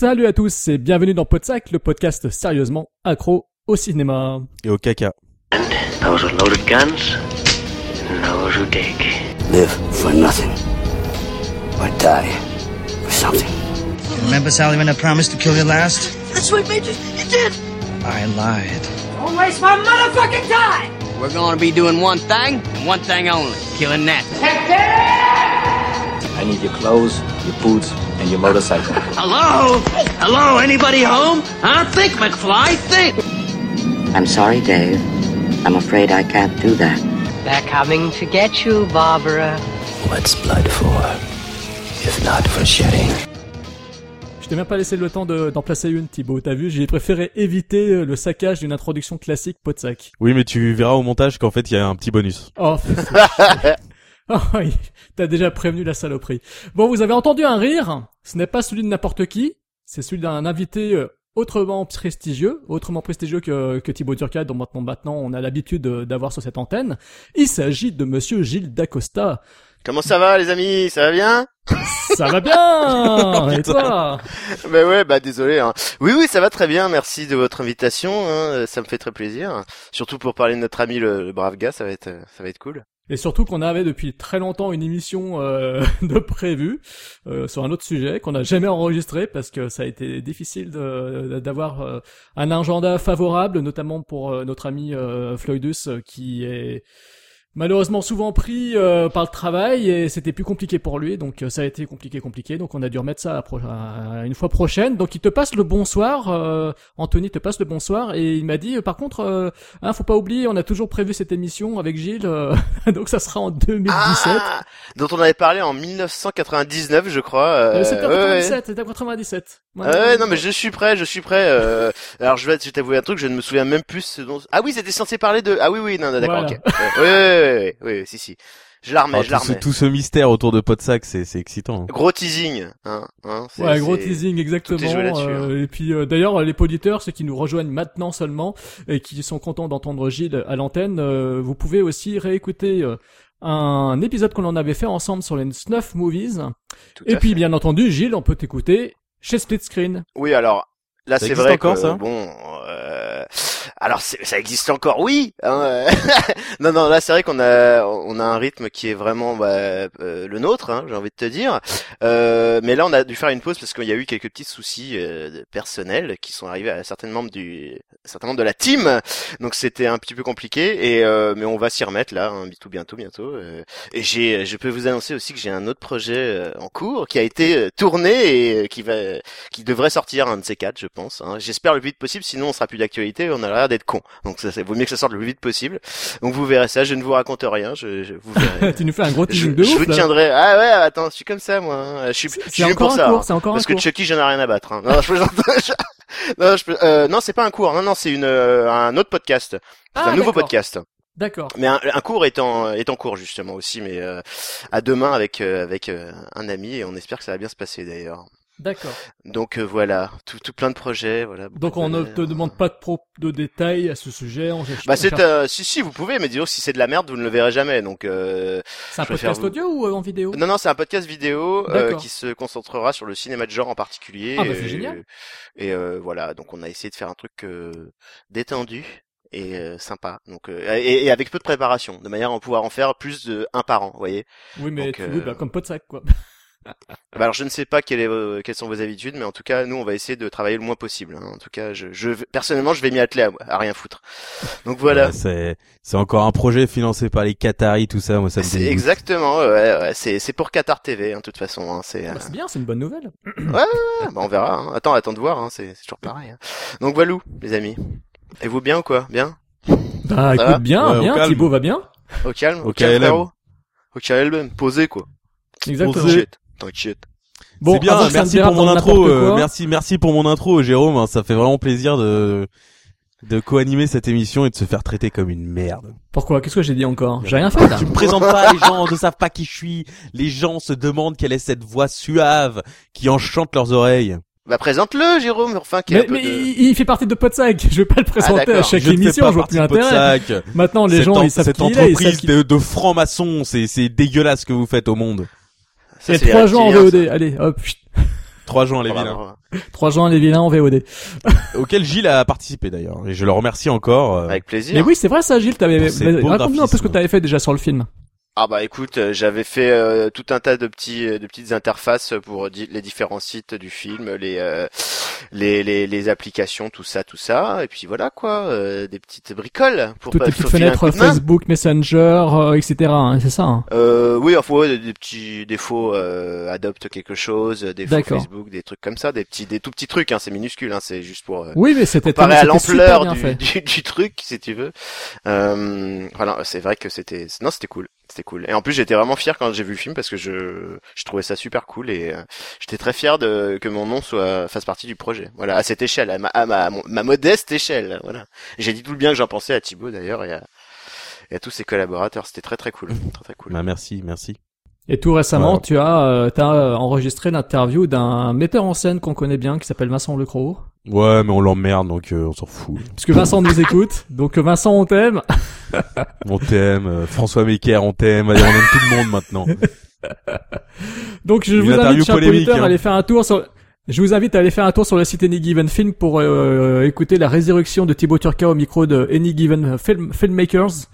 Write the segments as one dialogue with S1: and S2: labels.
S1: Salut à tous et bienvenue dans Podsac, le podcast sérieusement accro au cinéma.
S2: Et au caca.
S3: Those are loaded guns, and those who dig.
S4: Live for nothing. Or die for something.
S5: Remember, Sally, when I promised to kill you last?
S3: That's what made you. You did.
S5: I lied.
S6: Don't waste my motherfucking time!
S7: We're to be doing one thing, and one thing only killing that.
S4: I need your clothes, your boots, and your motorcycle.
S7: Hello? Hello? Anybody home? Huh? Think, McFly, think!
S8: I'm sorry, Dave. I'm afraid I can't do that.
S6: They're coming to get you, Barbara.
S4: What's blood for? If not for shedding?
S1: Je t'ai même pas laissé le temps de- d'en placer une, Thibaut. T'as vu, j'ai préféré éviter euh, le saccage d'une introduction classique Podsac.
S2: Oui, mais tu verras au montage qu'en fait, il y a un petit bonus.
S1: Oh, t'as déjà prévenu la saloperie. Bon, vous avez entendu un rire. Ce n'est pas celui de n'importe qui. C'est celui d'un invité euh, autrement prestigieux, autrement prestigieux que, que Thibaut Turcat, dont maintenant, maintenant on a l'habitude d'avoir sur cette antenne. Il s'agit de monsieur Gilles Dacosta.
S9: Comment ça va les amis? Ça va bien?
S1: Ça va bien Et toi?
S9: Bah ouais, bah désolé. Hein. Oui, oui, ça va très bien. Merci de votre invitation. Hein. Ça me fait très plaisir. Surtout pour parler de notre ami le, le brave gars, ça va être, ça va être cool.
S1: Et surtout qu'on avait depuis très longtemps une émission euh, de prévue euh, sur un autre sujet qu'on n'a jamais enregistré parce que ça a été difficile d'avoir euh, un agenda favorable, notamment pour euh, notre ami euh, Floydus qui est malheureusement souvent pris euh, par le travail et c'était plus compliqué pour lui donc euh, ça a été compliqué compliqué donc on a dû remettre ça à, pro- à une fois prochaine donc il te passe le bonsoir euh, Anthony te passe le bonsoir et il m'a dit euh, par contre euh, Hein, faut pas oublier, on a toujours prévu cette émission avec Gilles, euh, donc ça sera en 2017.
S9: Ah, dont on avait parlé en 1999, je crois.
S1: c'était en
S9: ouais, ouais.
S1: 97, c'était en 97. Ouais,
S9: ouais, non mais je suis prêt, je suis prêt. euh, alors je vais t'avouer un truc, je ne me souviens même plus ce dont. Ah oui, c'était censé parler de. Ah oui oui, non, non, d'accord,
S1: Voilà.
S9: ok. Ouais, ouais, si si. Je la remets,
S2: Ah,
S9: je la
S2: tout, ce,
S9: remets.
S2: tout ce mystère autour de Podsac, c'est c'est excitant. hein.
S9: Gros teasing, hein. hein
S1: Ouais, gros teasing exactement.
S9: tout est joué là-dessus, hein.
S1: euh, et puis euh, d'ailleurs, les auditeurs, ceux qui nous rejoignent maintenant seulement et qui sont contents d'entendre Gilles à l'antenne, euh, vous pouvez aussi réécouter euh, un épisode qu'on en avait fait ensemble sur les Snuff Movies.
S9: Tout
S1: Et puis
S9: fait.
S1: bien entendu, Gilles, on peut t'écouter chez Split Screen.
S9: Oui, alors là c'est vrai
S2: encore,
S9: que
S2: ça?
S9: bon, euh, alors ça existe encore, oui. hein, euh, non, non, là c'est vrai qu'on a on a un rythme qui est vraiment bah, euh, le nôtre, hein, j'ai envie de te dire. Euh, mais là on a dû faire une pause parce qu'il y a eu quelques petits soucis euh, personnels qui sont arrivés à certains membres du certains membres de la team. Donc c'était un petit peu compliqué et euh, mais on va s'y remettre là, hein, bientôt, bientôt. euh. et j'ai, je peux vous annoncer aussi que j'ai un autre projet en cours qui a été tourné et qui va qui devrait sortir un de ces quatre, je pense. hein. J'espère le plus vite possible, sinon on sera plus d'actualité, on a l'air d'être con. Donc ça, ça vaut mieux que ça sorte le plus vite possible. Donc vous verrez ça, je ne vous raconte rien, je, je vous verrez.
S1: tu nous fais un gros
S9: je,
S1: teasing de
S9: je
S1: ouf.
S9: vous
S1: là.
S9: tiendrai. Ah ouais, attends, je suis comme ça moi. hein. Je suis, je suis pour
S1: un
S9: ça.
S1: cours,
S9: hein.
S1: c'est encore
S9: Parce
S1: un
S9: que
S1: cours.
S9: Chucky, j'en ai rien à battre. Hein. Non, je non, je, peux- euh, non, c'est pas un cours. Non, non, c'est une euh, un autre podcast. C'est
S1: Ah,
S9: un nouveau podcast.
S1: D'accord.
S9: Mais un, un cours est en est en cours justement aussi, mais euh, à demain avec euh, avec euh, un ami et on espère que ça va bien se passer d'ailleurs.
S1: D'accord.
S9: Donc euh, voilà, tout, tout plein de projets, voilà.
S1: Donc
S9: de
S1: on ne te demande pas trop de détails à ce sujet. On
S9: Bah c'est euh, si si vous pouvez, mais disons si c'est de la merde, vous ne le verrez jamais. Donc euh,
S1: c'est un podcast
S9: vous-
S1: audio ou euh, en vidéo?
S9: Non non, c'est un podcast vidéo euh, qui se concentrera sur le cinéma de genre en particulier.
S1: Ah, bah, c'est génial.
S9: Et euh, voilà, donc on a essayé de faire un truc euh, détendu et euh, sympa. Donc euh, et, et avec peu de préparation, de manière à pouvoir en faire plus de un par an, vous voyez?
S1: Oui, mais
S9: Donc,
S1: tu-
S9: euh,
S1: oui, bah, comme pot de sac, quoi.
S9: Bah, alors je ne sais pas quelle est, vos- quelles sont vos habitudes, mais en tout cas nous on va essayer de travailler le moins possible. hein. En tout cas, je, je vais- personnellement je vais m'y atteler à, à rien foutre. Donc voilà.
S2: Ouais, c'est c'est encore un projet financé par les Qataris, tout ça. Moi, ça me
S9: C'est exactement, ouais, ouais, c'est c'est pour Qatar TV, hein, de toute façon. Hein, c'est, euh,
S1: Bah, c'est bien, c'est une bonne nouvelle.
S9: ouais, ouais, ouais, bah, on verra. Hein. Attends, attends de voir, hein, c'est c'est toujours pareil. Hein. Donc voilà, les amis. Et vous bien ou quoi? Bien?
S1: Bah,
S9: Ça
S1: écoute
S9: va?
S1: bien, bien,
S2: calme.
S1: Thibaut va bien?
S9: Au calme,
S2: Au
S9: au calme. Au KLM, posé quoi.
S1: Exactement.
S9: T'inquiète, t'inquiète.
S1: Bon,
S2: c'est bien, merci pour mon intro. euh, merci, merci pour mon intro, Jérôme. hein, Ça fait vraiment plaisir de de co-animer cette émission et de se faire traiter comme une merde.
S1: Pourquoi? Qu'est-ce que j'ai dit encore? J'ai rien fait là.
S2: Tu me présentes pas, les gens ne savent pas qui je suis. Les gens se demandent quelle est cette voix suave qui enchante leurs oreilles.
S9: Bah présente-le, Jérôme, enfin qui
S1: Mais,
S9: un peu
S1: mais
S9: de...
S1: il, il fait partie de Podsac. Je vais pas le présenter à chaque
S2: Je ne fais
S1: émission,
S2: pas
S1: je vois
S2: partie
S1: plus
S2: de
S1: l'intérêt.
S2: Podsac.
S1: Maintenant, les
S2: Cette
S1: gens,
S2: en-
S1: ils savent
S2: cette
S1: qui il est, ils savent
S2: entreprise
S1: qui-
S2: de francs-maçons, c'est c'est dégueulasse ce que vous faites au monde.
S9: Ça,
S1: Et 3 juin en VOD. Allez, hop.
S2: 3 juin les vilains.
S9: Bravo.
S1: 3 juin les vilains en VOD.
S2: Auquel Gilles a participé d'ailleurs. Et je le remercie encore. euh,
S9: Avec plaisir.
S1: Mais oui, c'est vrai ça, Gilles. T'avais, raconte-nous un peu ce que t'avais fait déjà sur le film.
S9: Ah bah écoute, euh, j'avais fait euh, tout un tas de petits de petites interfaces pour di- les différents sites du film, les euh, les, les les applications, tout ça, tout ça, et puis voilà quoi, euh, des petites bricoles pour
S1: Toutes tes petites fenêtres. Facebook, Messenger, euh, etc. hein, c'est ça. hein.
S9: Euh, oui, enfin ouais, des, petits défauts euh, adopte quelque chose, des. Facebook, des trucs comme ça, des petits des tout petits trucs, hein, c'est minuscule, hein, c'est juste pour euh,
S1: Oui, mais c'était
S9: comparé à l'ampleur du, du, du truc, si tu veux. Euh, voilà, c'est vrai que c'était, non, c'était cool, c'était cool. Et en plus, j'étais vraiment fier quand j'ai vu le film parce que je, je trouvais ça super cool et euh, j'étais très fier de que mon nom soit fasse partie du projet. Voilà, à cette échelle, à ma, à ma, ma modeste échelle. Voilà. J'ai dit tout le bien que j'en pensais à Thibaut d'ailleurs et à, et à tous ses collaborateurs. C'était très très cool, très très cool.
S2: Bah merci, merci.
S1: Et tout récemment,
S2: Ouais.
S1: tu as, euh, t'as euh, enregistré l'interview d'un metteur en scène qu'on connaît bien, qui s'appelle Vincent Lecroc.
S2: Ouais, mais on l'emmerde donc euh, on s'en fout.
S1: Parce que Vincent nous écoute. Donc euh, Vincent, on t'aime.
S2: On t'aime, euh, François Mecker, on t'aime, allez, on aime tout le monde maintenant.
S1: Donc je
S2: Une
S1: vous invite, chers auditeurs, à
S2: hein.
S1: aller faire un tour sur. Je vous invite à aller faire un tour sur le site Any Given Film pour euh, écouter la résurrection de Thibaut Turca au micro de Any Given Film, Filmmakers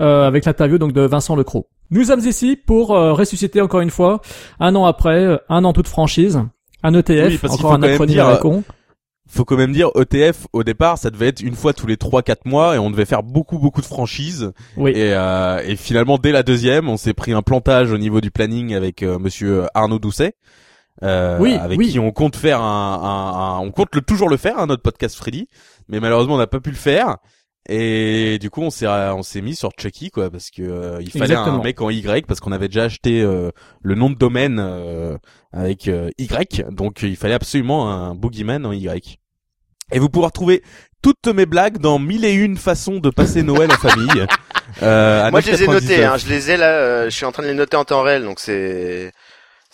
S1: euh, avec l'interview donc de Vincent Lecroc. Nous sommes ici pour euh, ressusciter encore une fois un an après, euh, un an toute franchise, un ETF,
S2: Oui,
S1: encore un acronyme
S2: dire,
S1: à la
S2: euh,
S1: con.
S2: Faut quand même dire, ETF, au départ, ça devait être une fois tous les 3-4 mois et on devait faire beaucoup beaucoup de franchises.
S1: Oui.
S2: Et, euh, et finalement, dès la deuxième, on s'est pris un plantage au niveau du planning avec euh, Monsieur Arnaud Doucet, euh,
S1: Oui,
S2: avec
S1: oui.
S2: qui on compte faire un, un- un- on compte le toujours le faire, hein, notre podcast Freddy, mais malheureusement on n'a pas pu le faire. Et du coup, on s'est on s'est mis sur Chucky quoi, parce que euh, il fallait
S1: Exactement.
S2: un mec en Y, parce qu'on avait déjà acheté euh, le nom de domaine euh, avec euh, Y, donc il fallait absolument un boogeyman en Y. Et vous pourrez retrouver toutes mes blagues dans mille et une façons de passer Noël en famille. Euh, à
S9: Moi, je les ai
S2: 9,99.
S9: notés, hein, je les ai là, euh, je suis en train de les noter en temps réel, donc c'est,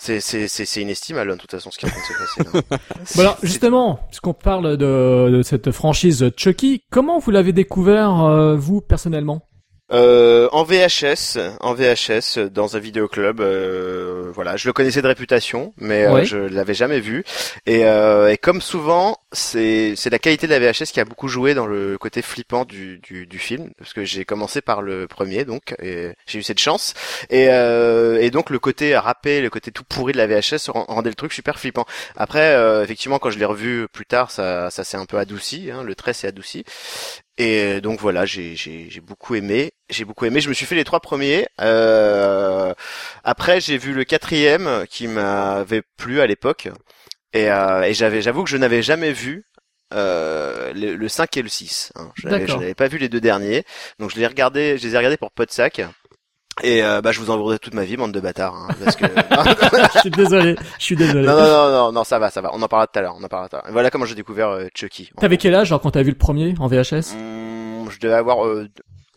S9: c'est, c'est, c'est, c'est inestimable, hein, de toute façon, ce qui est en train de se passer. là.
S1: Bon alors
S9: C'est-
S1: justement, puisqu'on parle de, de cette franchise Chucky, comment vous l'avez découvert euh, vous personnellement?
S9: Euh, en VHS, en VHS, dans un vidéoclub. Euh, voilà, je le connaissais de réputation, mais euh, je l'avais jamais vu. Et, euh, et comme souvent, c'est c'est la qualité de la VHS qui a beaucoup joué dans le côté flippant du du, du film, parce que j'ai commencé par le premier, donc et j'ai eu cette chance. Et euh, et donc le côté râpé, le côté tout pourri de la VHS rend- rendait le truc super flippant. Après, euh, effectivement, quand je l'ai revu plus tard, ça ça s'est un peu adouci, hein, le trait s'est adouci. Et donc voilà, j'ai j'ai j'ai beaucoup aimé, j'ai beaucoup aimé. Je me suis fait les trois premiers. Euh, après, j'ai vu le quatrième qui m'avait plu à l'époque, et, euh, et j'avais, j'avoue que je n'avais jamais vu. Euh, le, le 5 et le 6. Hein. Je n'avais pas vu les deux derniers. Donc je les regardais, je les ai regardés pour Podsac. Et euh, bah je vous en voudrais toute ma vie, bande de bâtards. Hein, parce que...
S1: Je suis désolé, je suis désolé.
S9: non, non, non, non, non, ça va, ça va. On en parlera tout à l'heure. On en parlera tout à l'heure. Voilà comment j'ai découvert euh, Chucky.
S1: T'avais quel âge genre quand t'as vu le premier en VHS
S9: Hum, je devais avoir euh,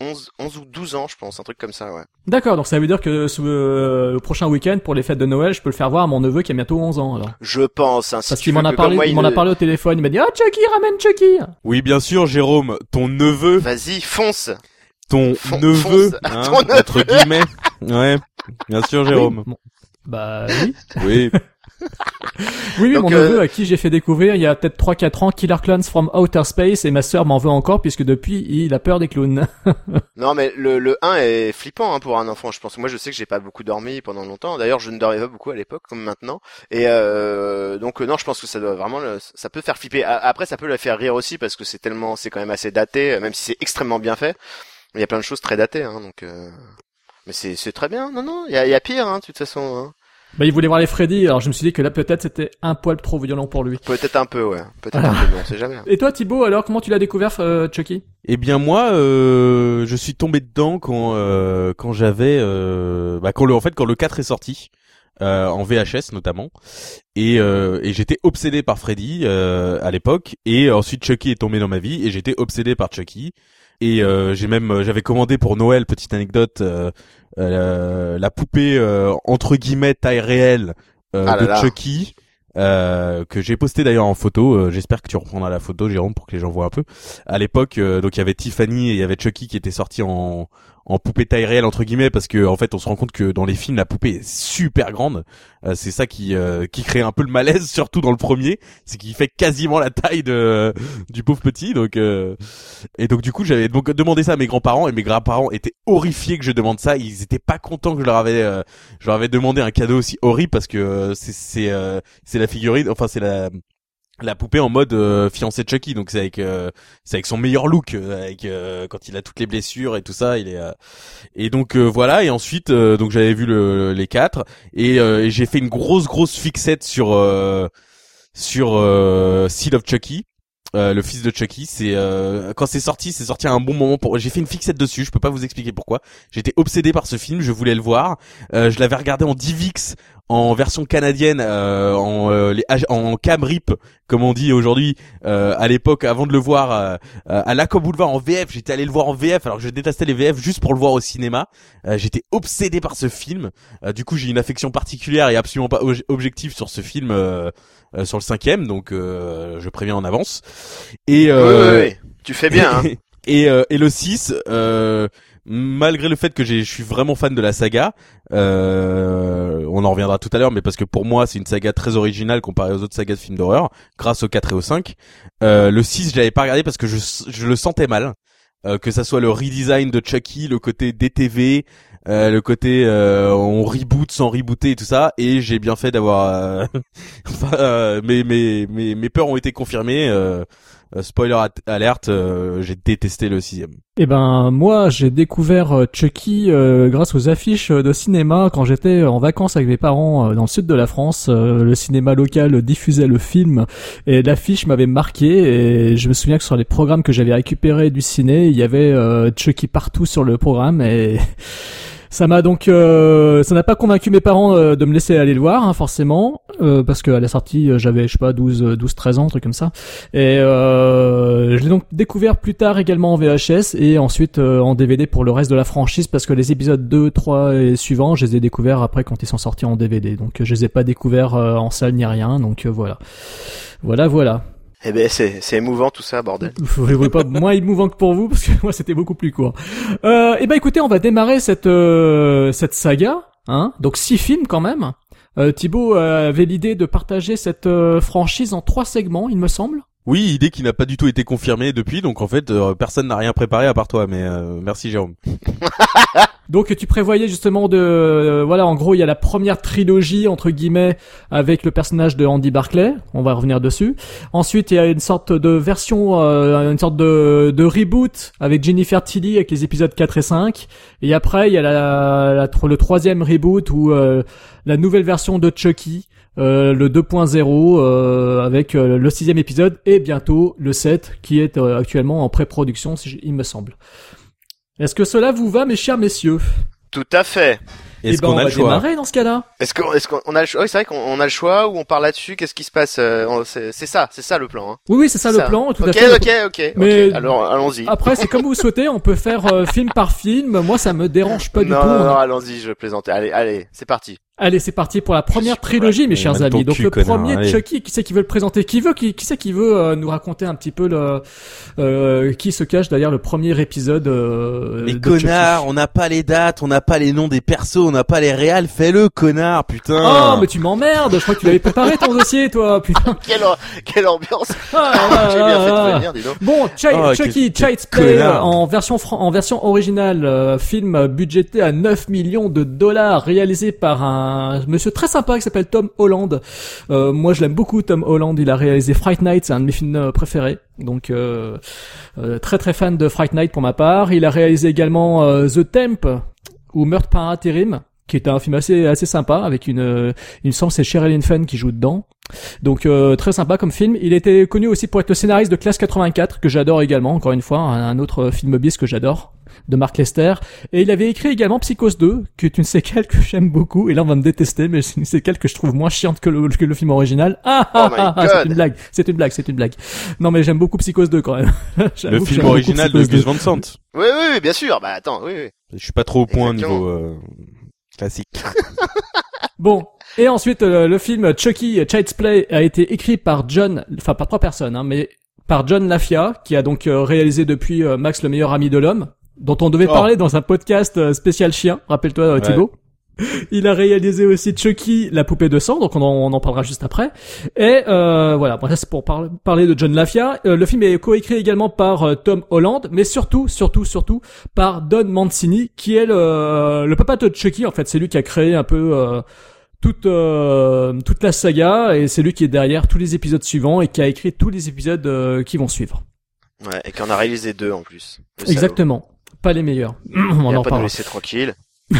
S9: 11, 11 ou 12 ans, je pense, un truc comme ça, ouais.
S1: D'accord, donc ça veut dire que ce, euh, le prochain week-end pour les fêtes de Noël, je peux le faire voir à mon neveu qui a bientôt 11 ans alors.
S9: Je pense. Hein, si
S1: Parce
S9: tu
S1: qu'il m'en a parlé,
S9: moi,
S1: il m'en a parlé au téléphone, il m'a dit "Ah Chucky, ramène Chucky."
S2: Oui, bien sûr, Jérôme, ton neveu,
S9: Vas-y, fonce.
S2: Ton
S9: Fon-
S2: neveu,
S9: fonce.
S2: hein,
S9: Ton neveu.
S2: entre guillemets. Ouais, bien sûr, Jérôme.
S1: Oui, bon. Bah oui.
S2: Oui.
S1: Oui, oui,
S9: Donc,
S1: mon
S9: euh,
S1: neveu à qui j'ai fait découvrir il y a peut-être 3-4 ans Killer Clowns from Outer Space et ma sœur m'en veut encore puisque depuis il a peur des clowns.
S9: Non, mais le, le 1 est flippant hein, pour un enfant, je pense. Moi, je sais que j'ai pas beaucoup dormi pendant longtemps. D'ailleurs, je ne dormais pas beaucoup à l'époque, comme maintenant. Et euh, donc, euh, non, je pense que ça doit vraiment, le- ça peut faire flipper. Après, ça peut le faire rire aussi parce que c'est tellement, c'est quand même assez daté, euh, même si c'est extrêmement bien fait. Il y a plein de choses très datées, hein, donc. euh, Mais c'est c'est très bien. Non, non, il y a, il y a pire, hein, de toute façon. Hein.
S1: bah il voulait voir les Freddy alors je me suis dit que là peut-être c'était un poil trop violent pour lui.
S9: Peut-être un peu, ouais. Peut-être un peu, mais on sait jamais. hein.
S1: Et toi Thibaut alors comment tu l'as découvert euh, Chucky?
S2: Eh bien moi, euh, je suis tombé dedans quand euh, quand j'avais, euh, bah, quand le en fait quand le 4 est sorti. euh, en VHS notamment et, euh, et j'étais obsédé par Freddy euh, à l'époque et ensuite Chucky est tombé dans ma vie et j'étais obsédé par Chucky et euh, j'ai même j'avais commandé pour Noël petite anecdote euh, euh, la poupée euh, entre guillemets taille réelle euh,
S9: Ah
S2: de
S9: là.
S2: Chucky euh, que j'ai posté d'ailleurs en photo euh, j'espère que tu reprendras la photo Jérôme pour que les gens voient un peu à l'époque euh, donc il y avait Tiffany et il y avait Chucky qui était sorti en en poupée taille réelle entre guillemets parce que en fait on se rend compte que dans les films la poupée est super grande. Euh, c'est ça qui euh, qui crée un peu le malaise surtout dans le premier, c'est qu'il fait quasiment la taille de du pauvre petit donc euh, et donc du coup j'avais demandé ça à mes grands-parents et mes grands-parents étaient horrifiés que je demande ça, ils étaient pas contents que je leur avais je leur avais demandé un cadeau aussi horrible parce que c'est c'est c'est la figurine enfin c'est la la poupée en mode euh, fiancé de Chucky donc c'est avec euh, c'est avec son meilleur look euh, avec quand il a toutes les blessures et tout ça il est et donc voilà et ensuite donc j'avais vu le, les quatre et, et j'ai fait une grosse grosse fixette sur sur Seed of Chucky euh, le fils de Chucky, c'est euh, quand c'est sorti, c'est sorti à un bon moment pour. J'ai fait une fixette dessus, je peux pas vous expliquer pourquoi. J'étais obsédé par ce film, je voulais le voir. Euh, je l'avais regardé en DivX, en version canadienne, en les, en cam rip comme on dit aujourd'hui. à l'époque, avant de le voir à l'Aco Boulevard en VF, j'étais allé le voir en VF alors que je détestais les VF juste pour le voir au cinéma. j'étais obsédé par ce film. du coup, j'ai une affection particulière et absolument pas objective sur ce film euh, sur le cinquième, donc euh, je préviens en avance. Et
S9: euh, tu fais bien. Hein.
S2: et, et le 6, malgré le fait que je suis vraiment fan de la saga, on en reviendra tout à l'heure, mais parce que pour moi c'est une saga très originale comparée aux autres sagas de films d'horreur, grâce au 4 et au 5. le 6, je l'avais pas regardé parce que je, je le sentais mal. que ça soit le redesign de Chucky, le côté DTV, euh, le côté euh, on reboot sans rebooter et tout ça et j'ai bien fait d'avoir euh, enfin, mes, mes, mes mes peurs ont été confirmées spoiler alerte j'ai détesté le sixième.
S1: Eh ben moi j'ai découvert Chucky grâce aux affiches de cinéma quand j'étais en vacances avec mes parents dans le sud de la France. Le cinéma local diffusait le film et l'affiche m'avait marqué et je me souviens que sur les programmes que j'avais récupérés du ciné il y avait Chucky partout sur le programme et ça m'a donc, euh, ça n'a pas convaincu mes parents euh, de me laisser aller le voir, hein, forcément, euh, parce qu'à la sortie, j'avais, je sais pas, 12, 12, 13 ans, truc comme ça. Et je l'ai donc découvert plus tard également en VHS et ensuite en DVD pour le reste de la franchise, parce que les épisodes 2, 3 et suivants, je les ai découverts après quand ils sont sortis en DVD. Donc je les ai pas découverts en salle ni rien, donc voilà. Voilà, voilà.
S9: Eh ben c'est c'est émouvant tout ça bordel.
S1: Vous pas moins émouvant que pour vous parce que moi c'était beaucoup plus court. Euh, eh ben écoutez, on va démarrer cette euh, cette saga, hein. Donc six films quand même. Euh, Thibaut avait l'idée de partager cette euh, franchise en trois segments, il me semble.
S2: Oui, idée qui n'a pas du tout été confirmée depuis, donc en fait euh, personne n'a rien préparé à part toi, mais euh, merci Jérôme.
S1: donc tu prévoyais justement de, euh, voilà, en gros il y a la première trilogie entre guillemets avec le personnage de Andy Barclay, on va revenir dessus. Ensuite il y a une sorte de version, une sorte de, de reboot avec Jennifer Tilly avec les épisodes 4 et 5. Et après il y a la, le troisième reboot ou la nouvelle version de Chucky euh, le 2.0 euh, avec euh, le sixième épisode et bientôt le 7 qui est actuellement en pré-production, si il me semble. Est-ce que cela vous va, mes chers messieurs?
S9: Tout à fait.
S1: Est-ce eh ben, qu'on a le choix? démarrer dans ce cas-là.
S9: Est-ce qu'on est-ce qu'on a le choix? Oui, c'est vrai qu'on a le choix ou on parle là-dessus. Qu'est-ce qui se passe C'est ça, c'est ça le plan. Hein.
S1: Oui, oui, c'est ça, le plan. Tout
S9: à
S1: fait.
S9: Ok, ok, Mais alors allons-y.
S1: Après, c'est comme vous souhaitez. On peut faire film par film. Moi, ça me dérange pas du tout.
S9: Non, non, allons-y. Je plaisante. Allez, allez, c'est parti.
S1: Allez, c'est parti pour la première trilogie, mes chers amis. Donc le premier Chucky, qui c'est qui veut le présenter Qui veut Qui, qui c'est qui veut euh, nous raconter un petit peu le euh, qui se cache derrière le premier épisode euh,
S2: Mais connard, on n'a pas les dates, on n'a pas les noms des persos, on n'a pas les réals. Fais-le, connard, putain.
S1: Oh, mais tu m'emmerdes. Je crois que tu l'avais préparé ton dossier, toi. Putain.
S9: quelle quelle ambiance. Ah, ah, J'ai bien fait de ah, venir, dis donc.
S1: Bon, Ch oh, Chucky, Child's Play en version en version originale, euh, film budgété à 9 millions de dollars, réalisé par un un monsieur très sympa qui s'appelle Tom Holland. Euh, moi, je l'aime beaucoup, Tom Holland. Il a réalisé Fright Night, c'est un de mes films euh, préférés. Donc, euh, très très fan de Fright Night pour ma part. Il a réalisé également The Temp ou Meurtre par intérim qui est un film assez assez sympa avec une me semble c'est Sherilyn Fenn qui joue dedans donc très sympa comme film il était connu aussi pour être le scénariste de Classe 84 que j'adore également encore une fois un, autre film bis que j'adore de Mark Lester. Et il avait écrit également Psychose 2, qui est une séquelle que j'aime beaucoup. Et là, on va me détester, mais c'est une séquelle que je trouve moins chiante que le, que le film original. Ah, ah,
S9: oh
S1: ah, ah c'est une blague, c'est une blague, c'est une blague. Non, mais j'aime beaucoup Psychose 2 quand même.
S2: le film original de Gus Van Sant.
S9: Oui, oui, oui, bien sûr. Bah attends, oui, oui.
S2: Je suis pas trop au point niveau euh, classique.
S1: bon, et ensuite, euh, le film Chucky Child's Play a été écrit par John, enfin par trois personnes, hein, mais par John Lafia, qui a donc euh, réalisé depuis Max le meilleur ami de l'homme, dont on devait
S2: Oh.
S1: parler dans un podcast euh, spécial chien, rappelle-toi euh,
S2: Ouais.
S1: Thibaut. Il a réalisé aussi Chucky, la poupée de sang, donc on en, on en parlera juste après. Et euh, voilà, bon, ça c'est pour par- parler de John Lafia. Euh, le film est coécrit également par euh, Tom Holland, mais surtout, surtout, surtout par Don Mancini, qui est le, le papa de Chucky. En fait, c'est lui qui a créé un peu euh, toute euh, toute la saga, et c'est lui qui est derrière tous les épisodes suivants et qui a écrit tous les épisodes euh, qui vont suivre.
S9: Ouais, et qu'on a réalisé deux en plus. Le salaud.
S1: Exactement, pas les meilleurs. on
S9: Il
S1: en
S9: a pas
S1: reparlera.
S9: laisser tranquille.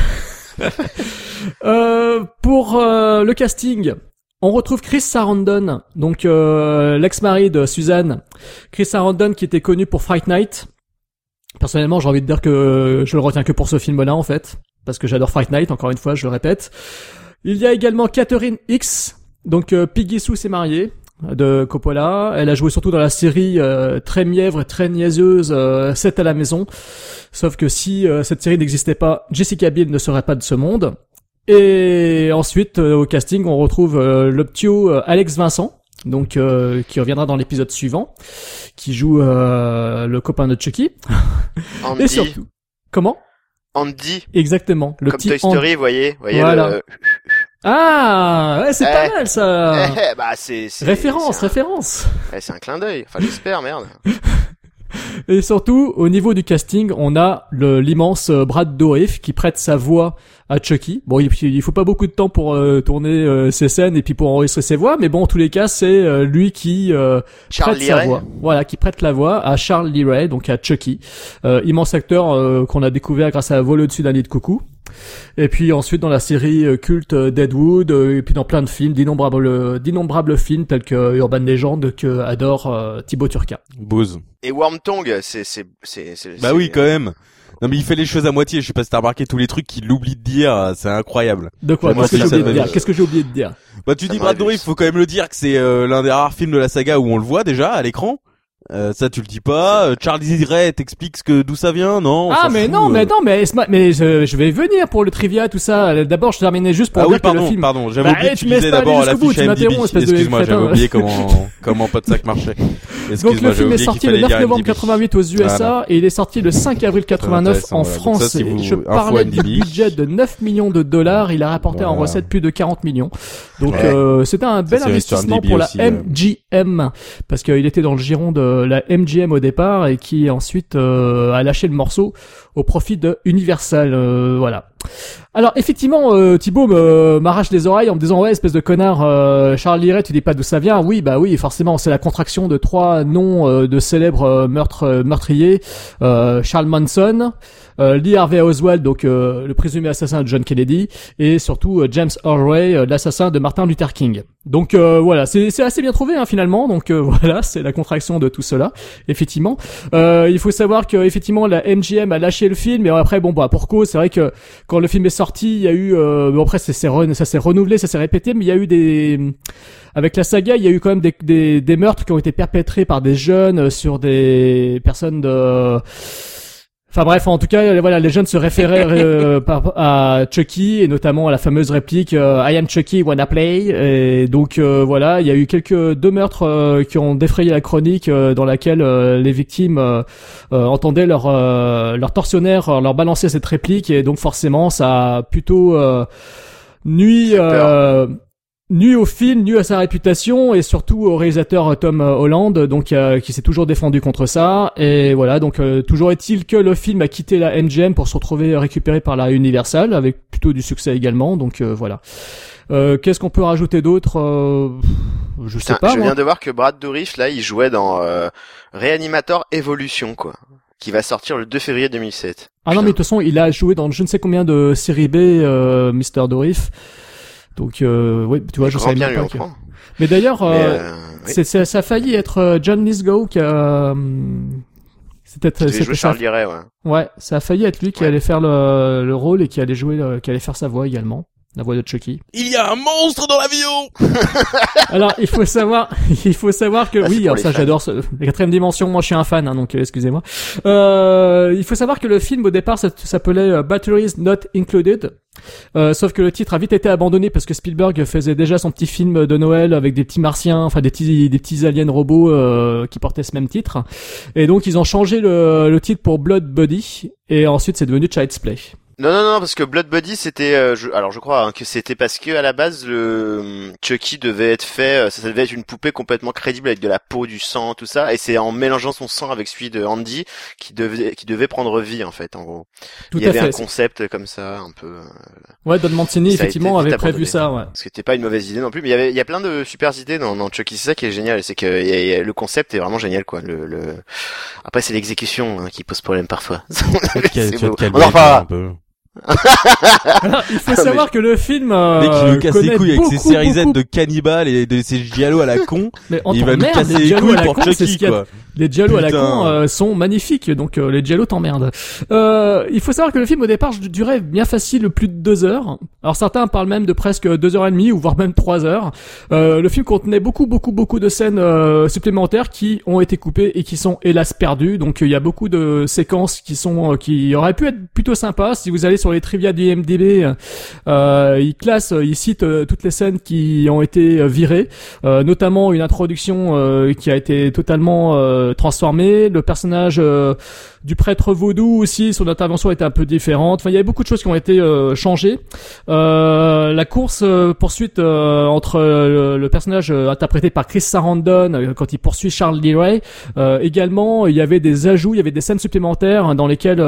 S1: Euh, pour euh, le casting, on retrouve Chris Sarandon, donc euh, l'ex-mari de Suzanne. Chris Sarandon qui était connu pour Fright Night. Personnellement, j'ai envie de dire que je le retiens que pour ce film-là en fait, parce que j'adore Fright Night. Encore une fois, je le répète. Il y a également Catherine X, donc euh, Piggy Sue s'est mariée de Coppola. Elle a joué surtout dans la série euh, très mièvre et très niaiseuse euh, 7 à la maison. Sauf que si euh, cette série n'existait pas, Jessica Biel ne serait pas de ce monde. Et ensuite, euh, au casting, on retrouve euh, euh, Alex Vincent, donc euh, qui reviendra dans l'épisode suivant, qui joue euh, le copain de Chucky.
S9: Andy.
S1: Et surtout, comment?
S9: Andy.
S1: Exactement, le
S9: Comme
S1: petit
S9: Toy. Story, vous voyez, vous voyez
S1: Voilà.
S9: le...
S1: Ah, ouais, c'est pas
S9: Eh.
S1: mal ça.
S9: Eh, bah c'est c'est-
S1: référence,
S9: un-
S1: référence.
S9: eh, c'est un clin d'œil. Enfin j'espère, merde.
S1: Et surtout, au niveau du casting, on a l'immense euh, Brad Dourif qui prête sa voix à Chucky. Bon, il, il faut pas beaucoup de temps pour euh, tourner euh, ses scènes et puis pour enregistrer ses voix, mais bon, en tous les cas, c'est euh, lui qui euh,
S9: Charles
S1: prête sa voix. Voilà, qui prête la voix à Charles Lee Ray, donc à Chucky, euh, immense acteur euh, qu'on a découvert grâce à Vol au-dessus d'un nid de coucou. Et puis ensuite dans la série euh, culte euh, Deadwood, euh, et puis dans plein de films, d'innombrables, d'innombrables films tels que Urban Legend que adore euh, Thibaut Turca.
S2: Bose.
S9: Et Wormtongue, c'est c'est c'est c'est.
S2: Bah oui, quand même. Non mais il fait les choses à moitié. Je sais pas si t'as remarqué tous les trucs qu'il oublie de dire. C'est incroyable.
S1: De quoi Qu'est-ce que
S2: c'est
S1: j'ai oublié de dire. Qu'est-ce que j'ai oublié de dire
S2: Bah tu
S9: Ça
S2: dis Brad. Dourif, faut quand même le dire que c'est euh, l'un des rares films de la saga où on le voit déjà à l'écran. Euh, ça tu le dis pas. Euh, Charlie Ray t'explique ce que d'où ça vient, non? On
S1: Ah mais
S2: fout,
S1: non,
S2: euh.
S1: mais non, mais mais je, je vais venir pour le trivia tout ça. D'abord, je terminais juste pour
S2: Ah
S1: dire
S2: oui,
S1: que le
S2: pardon,
S1: film.
S2: pardon. J'avais
S1: Bah,
S2: oublié
S1: eh,
S2: que tu disais d'abord la fiche Excuse-moi, j'avais oublié comment comment Podsac marchait.
S1: Donc le film est sorti le
S2: fallait
S1: 9
S2: lire
S1: novembre
S2: IMDb.
S1: 88 aux USA et il est sorti le 5 avril 89
S2: intéressant,
S1: en France.
S2: ça, si vous-
S1: je parlais du budget de 9 millions de dollars, il a rapporté en
S2: Voilà.
S1: recettes plus de 40 millions. Donc euh, c'était un bel investissement pour la
S2: euh.
S1: MGM parce qu'il était dans le giron de la MGM au départ et qui ensuite euh, a lâché le morceau au profit de Universal. euh, voilà. Alors effectivement, euh, Thibaut m'arrache les oreilles en me disant ouais espèce de connard, euh, Charles Liray, tu dis pas d'où ça vient. Oui bah oui forcément c'est la contraction de trois noms euh, de célèbres euh, meurtres euh, meurtriers. Euh, Charles Manson, euh, Lee Harvey Oswald donc euh, le présumé assassin de John Kennedy et surtout euh, James Ray euh, l'assassin de Martin Luther King. Donc voilà c'est assez bien trouvé hein, finalement donc voilà c'est la contraction de tout cela effectivement. Il faut savoir que effectivement la MGM a lâché le film mais après bon bah pour cause c'est vrai que quand le film est sorti, il y a eu bon après ça s'est renouvelé, ça s'est répété, mais il y a eu des avec la saga, il y a eu quand même des, des, des meurtres qui ont été perpétrés par des jeunes sur des personnes de Enfin bref, en tout cas, euh, voilà, les jeunes se référaient euh, à Chucky et notamment à la fameuse réplique euh, I am Chucky wanna play. Et donc euh, voilà, il y a eu quelques deux meurtres qui ont défrayé la chronique dans laquelle les victimes entendaient leur leur tortionnaire leur balancer cette réplique et donc forcément ça a plutôt nuit euh, nuit au film, nuit à sa réputation et surtout au réalisateur euh, Tom Holland, donc euh, qui s'est toujours défendu contre ça. Et voilà, donc euh, toujours est-il que le film a quitté la MGM pour se retrouver récupéré par la Universal avec plutôt du succès également. Donc euh, voilà. Euh, Qu'est-ce qu'on peut rajouter d'autre Euh, Je sais
S9: Putain,
S1: pas.
S9: je
S1: moi.
S9: viens de voir que Brad Dourif là, il jouait dans euh, Reanimator Evolution quoi, qui va sortir le 2 février 2007.
S1: Ah non, mais de toute façon, il a joué dans je ne sais combien de séries B, euh, Mr. Dorif. Donc, euh, oui, tu vois, je savais
S9: bien
S1: pas que... Mais d'ailleurs, euh,
S9: euh, oui.
S1: ça a failli être euh, John Lithgow qui a... hum, C'était, c'était.
S9: Charles Liray, ouais.
S1: Ouais, ça a failli être lui qui
S9: Ouais.
S1: allait faire le, le rôle et qui allait jouer, euh, qui allait faire sa voix également. La voix de Chucky.
S2: Il y a un monstre dans l'avion.
S1: Alors, il faut savoir, il faut savoir que
S9: Ah,
S1: oui, alors
S9: les
S1: ça j'adore ce, la quatrième dimension. Moi, je suis un fan, hein, donc euh, excusez-moi. Euh, il faut savoir que le film au départ ça s'appelait euh, Batteries Not Included. Euh, sauf que le titre a vite été abandonné parce que Spielberg faisait déjà son petit film de Noël avec des petits martiens, enfin des petits des petits aliens robots euh, qui portaient ce même titre. Et donc ils ont changé le, le titre pour Blood Buddy et ensuite c'est devenu Child's Play.
S9: Non, non, non, parce que Blood Buddy, c'était, euh, je, alors je crois hein, que c'était parce que à la base le hum, Chucky devait être fait, euh, ça, ça devait être une poupée complètement crédible avec de la peau, du sang, tout ça, et c'est en mélangeant son sang avec celui de Andy qui devait, qui devait prendre vie en fait, en gros.
S1: Tout
S9: Il y
S1: à
S9: avait
S1: fait.
S9: un concept comme ça, un peu. euh,
S1: Ouais, Don Mancini effectivement avait prévu ça. Ouais.
S9: Ce qui était pas une mauvaise idée non plus, mais il y avait, il y a plein de super idées dans, dans Chucky. C'est ça qui est génial, c'est que il y a- il y a- le concept est vraiment génial, quoi. Le, le... après c'est l'exécution hein, qui pose problème parfois. C'est On en reparlera.
S1: Alors, il faut
S9: mais
S1: savoir que le film euh,
S2: Dès qu'il nous casse les couilles avec ses
S1: beaucoup,
S2: séries Z
S1: beaucoup-
S2: de cannibales et de ses giallo à la con,
S1: Mais on
S2: il va nous casser
S1: les
S2: couilles pour
S1: con,
S2: Chucky,
S1: a
S2: quoi.
S1: Les Giallo à la con euh, sont magnifiques, donc euh, les Giallo t'emmerdent. Euh, il faut savoir que le film au départ durait bien facile plus de deux heures. Alors certains parlent même de presque deux heures et demie ou voire même trois heures. Euh, le film contenait beaucoup beaucoup beaucoup de scènes supplémentaires qui ont été coupées et qui sont hélas perdues. Donc il y a beaucoup de séquences qui sont qui auraient pu être plutôt sympas. Si vous allez sur les trivia du IMDb, euh, il classe, il cite euh, toutes les scènes qui ont été euh, virées, euh, notamment une introduction euh, qui a été totalement euh, transformée. Le personnage euh, du prêtre vaudou aussi, son intervention était un peu différente. Enfin, il y avait beaucoup de choses qui ont été euh, changées. Euh, la course euh, poursuite euh, entre le, le personnage interprété par Chris Sarandon quand il poursuit Charles Lee Ray. Également, il y avait des ajouts, il y avait des scènes supplémentaires dans lesquelles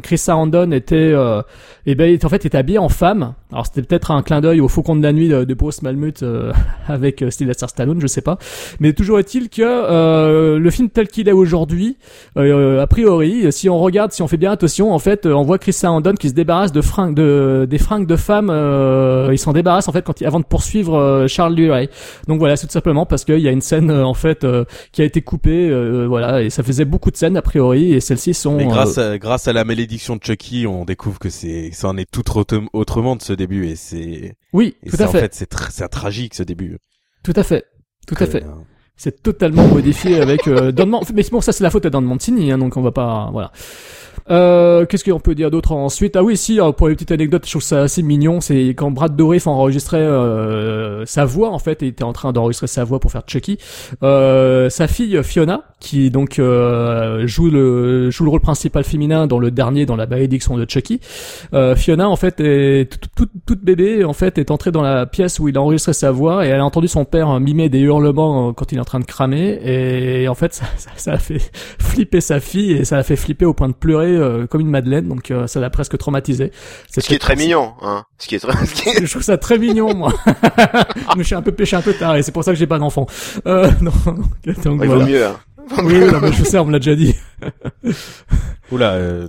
S1: Chris Sarandon était, euh, eh ben, en fait, était habillé en femme. Alors c'était peut-être un clin d'œil au Faucon de la nuit de, de Bruce Malmuth euh, avec Sylvester Stallone, je sais pas. Mais toujours est-il que euh, le film tel qu'il est aujourd'hui, euh, a priori, si on regarde, si on fait bien attention, en fait, euh, on voit Chris Sarandon qui se débarrasse de fringues, de des fringues de femmes. euh, il s'en débarrasse en fait quand il, avant de poursuivre euh, Charles Lee Ray. Donc voilà, c'est tout simplement parce qu'il y a une scène euh, en fait euh, qui a été coupée, euh, voilà, et ça faisait beaucoup de scènes a priori, et celles-ci sont.
S2: Mais
S1: euh,
S2: grâce à, grâce à la malédiction de Chucky, on découvre que c'est, ça en est tout autre- autrement de ce début et c'est,
S1: oui,
S2: et
S1: tout
S2: c'est
S1: à
S2: en
S1: fait,
S2: fait, c'est tr- c'est un tragique ce début.
S1: tout à fait, tout à fait. C'est totalement modifié avec euh, Don Man- mais bon ça c'est la faute de Don Mancini hein, donc on va pas voilà. Euh, qu'est-ce qu'on peut dire d'autre ensuite? Ah oui, si, euh, pour une petite anecdote, je trouve ça assez mignon, c'est quand Brad Dourif enregistrait euh, sa voix, en fait, il était en train d'enregistrer sa voix pour faire Chucky. Euh, sa fille Fiona, qui donc euh, joue le joue le rôle principal féminin dans le dernier, dans la malédiction de Chucky. Euh, Fiona, en fait, est toute, toute, bébé, en fait, est entrée dans la pièce où il a enregistré sa voix et elle a entendu son père mimer des hurlements quand il est en train de cramer et en fait, ça, ça, ça a fait flipper sa fille et ça l'a fait flipper au point de pleurer euh, comme une madeleine, donc euh, ça l'a presque traumatisé.
S9: Ce qui est très mignon, hein. Ce qui est très, ce qui est-
S1: Je trouve ça très mignon, moi. Mais je suis un peu péché un peu tard et c'est pour ça que j'ai pas d'enfant. Euh, non, donc,
S9: il
S1: voilà.
S9: vaut mieux, hein.
S1: Oui, oui, non, mais je sais, on me l'a déjà dit.
S2: Oula, euh...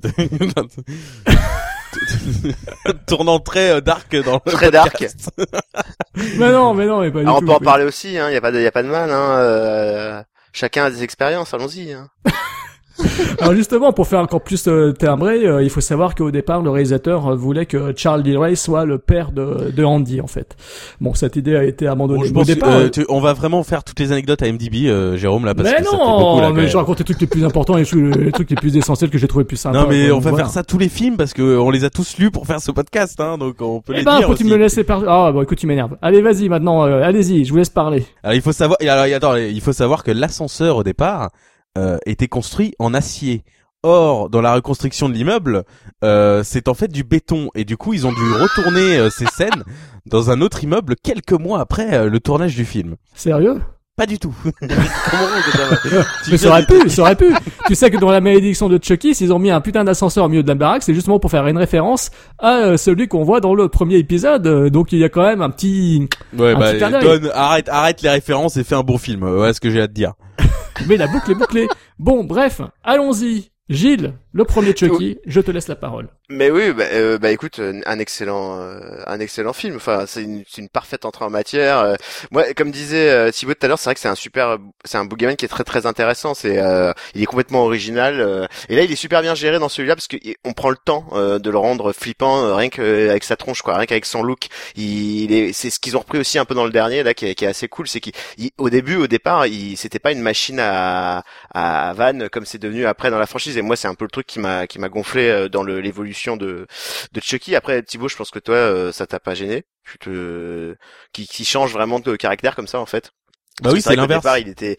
S2: tournant très euh, dark dans le
S9: Très dark.
S2: podcast.
S1: Mais non, mais non, mais pas du
S9: Alors, on
S1: tout.
S9: peut en parler aussi, hein. Y a pas de, y a pas de mal, hein. euh, Chacun a des expériences, allons-y. Hein.
S1: Alors justement, pour faire encore plus euh, timbré, euh, il faut savoir qu'au départ, le réalisateur euh, voulait que Charles Lee soit le père de, de Andy, en fait. Bon, cette idée a été abandonnée
S2: Bon, je pense
S1: départ.
S2: euh, tu- on va vraiment faire toutes les anecdotes à MDB, euh, Jérôme, là, parce
S1: mais
S2: que ça
S1: non,
S2: beaucoup, là,
S1: mais je raconte les trucs les plus importants et les, trucs les plus essentiels que j'ai trouvé plus sympas.
S2: Non, mais on va faire ça tous les films parce que on les a tous lus pour faire ce podcast, hein, donc on peut
S1: Eh
S2: les
S1: ben,
S2: dire
S1: faut-il
S2: aussi.
S1: me laisser par... Ah, bon, écoute, tu m'énerves. Allez, vas-y, maintenant, euh, allez-y, je vous laisse parler.
S2: Alors il faut savoir, alors, attends, il faut savoir que l'ascenseur au départ euh, était construit en acier. Or, dans la reconstruction de l'immeuble, euh, c'est en fait du béton et du coup ils ont dû retourner euh, ces scènes dans un autre immeuble quelques mois après euh, le tournage du film.
S1: Sérieux?
S2: Pas du tout.
S1: Mais ça aurait pu, ça aurait pu. tu sais que dans la malédiction de Chucky, s'ils ont mis un putain d'ascenseur au milieu de la baraque, c'est justement pour faire une référence à euh, celui qu'on voit dans le premier épisode. Euh, Donc il y a quand même un petit...
S2: Ouais,
S1: Un
S2: bah
S1: petit
S2: donne, arrête, arrête les références et fais un bon film. Voilà ce que j'ai à te dire.
S1: Mais la boucle est bouclée. Bon, bref, allons-y. Gilles, le premier Chucky, je te laisse la parole.
S9: Mais oui, bah, euh, bah écoute, un excellent, euh, un excellent film. Enfin, c'est une, une parfaite entrée en matière. Euh, moi, comme disait euh, Thibaut tout à l'heure, c'est vrai que c'est un super, c'est un boogeyman qui est très très intéressant. C'est, euh, il est complètement original. euh, et là, il est super bien géré dans celui-là parce qu'on prend le temps euh, de le rendre flippant, rien qu'avec sa tronche, quoi, rien qu'avec son look. Il, il est, c'est ce qu'ils ont repris aussi un peu dans le dernier là, qui est, qui est assez cool, c'est qu'au début, au départ, il, c'était pas une machine à, à vanne comme c'est devenu après dans la franchise. Et moi, c'est un peu le truc truc qui m'a qui m'a gonflé euh, dans l'évolution de de Chucky. Après Thibaut, je pense que toi euh, ça t'a pas gêné. Tu te qui qui change vraiment de caractère comme ça en fait.
S2: Bah oui, c'est l'inverse.
S9: départ, il était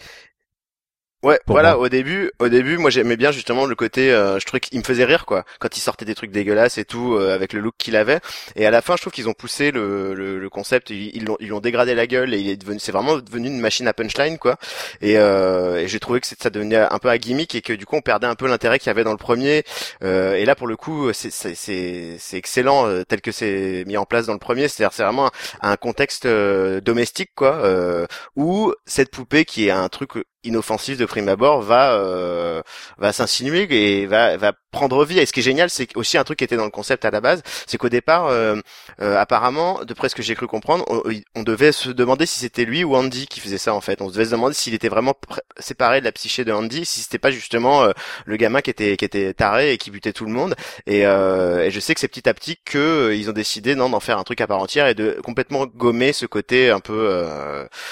S9: Ouais, voilà,
S2: moi.
S9: au début, au début, moi j'aimais bien justement le côté, euh, je trouvais qu'il me faisait rire quoi, quand il sortait des trucs dégueulasses et tout, euh, avec le look qu'il avait. Et à la fin, je trouve qu'ils ont poussé le, le, le concept, ils l'ont ils l'ont dégradé la gueule et il est devenu, c'est vraiment devenu une machine à punchline quoi. Et, euh, et j'ai trouvé que ça devenait un peu un gimmick et que du coup on perdait un peu l'intérêt qu'il y avait dans le premier. Euh, et là pour le coup, c'est c'est c'est c'est excellent euh, tel que c'est mis en place dans le premier. C'est-à-dire c'est vraiment un, un contexte euh, domestique quoi, euh, où cette poupée qui est un truc inoffensif de prime abord va euh, va s'insinuer et va va prendre vie. Et ce qui est génial c'est aussi un truc qui était dans le concept à la base c'est qu'au départ euh, euh, apparemment de ce que j'ai cru comprendre on, on devait se demander si c'était lui ou Andy qui faisait ça en fait. On devait se demander s'il était vraiment séparé de la psyché de Andy si c'était pas justement euh, le gamin qui était qui était taré et qui butait tout le monde. Et, euh, et je sais que c'est petit à petit que euh, ils ont décidé non d'en faire un truc à part entière et de complètement gommer ce côté un peu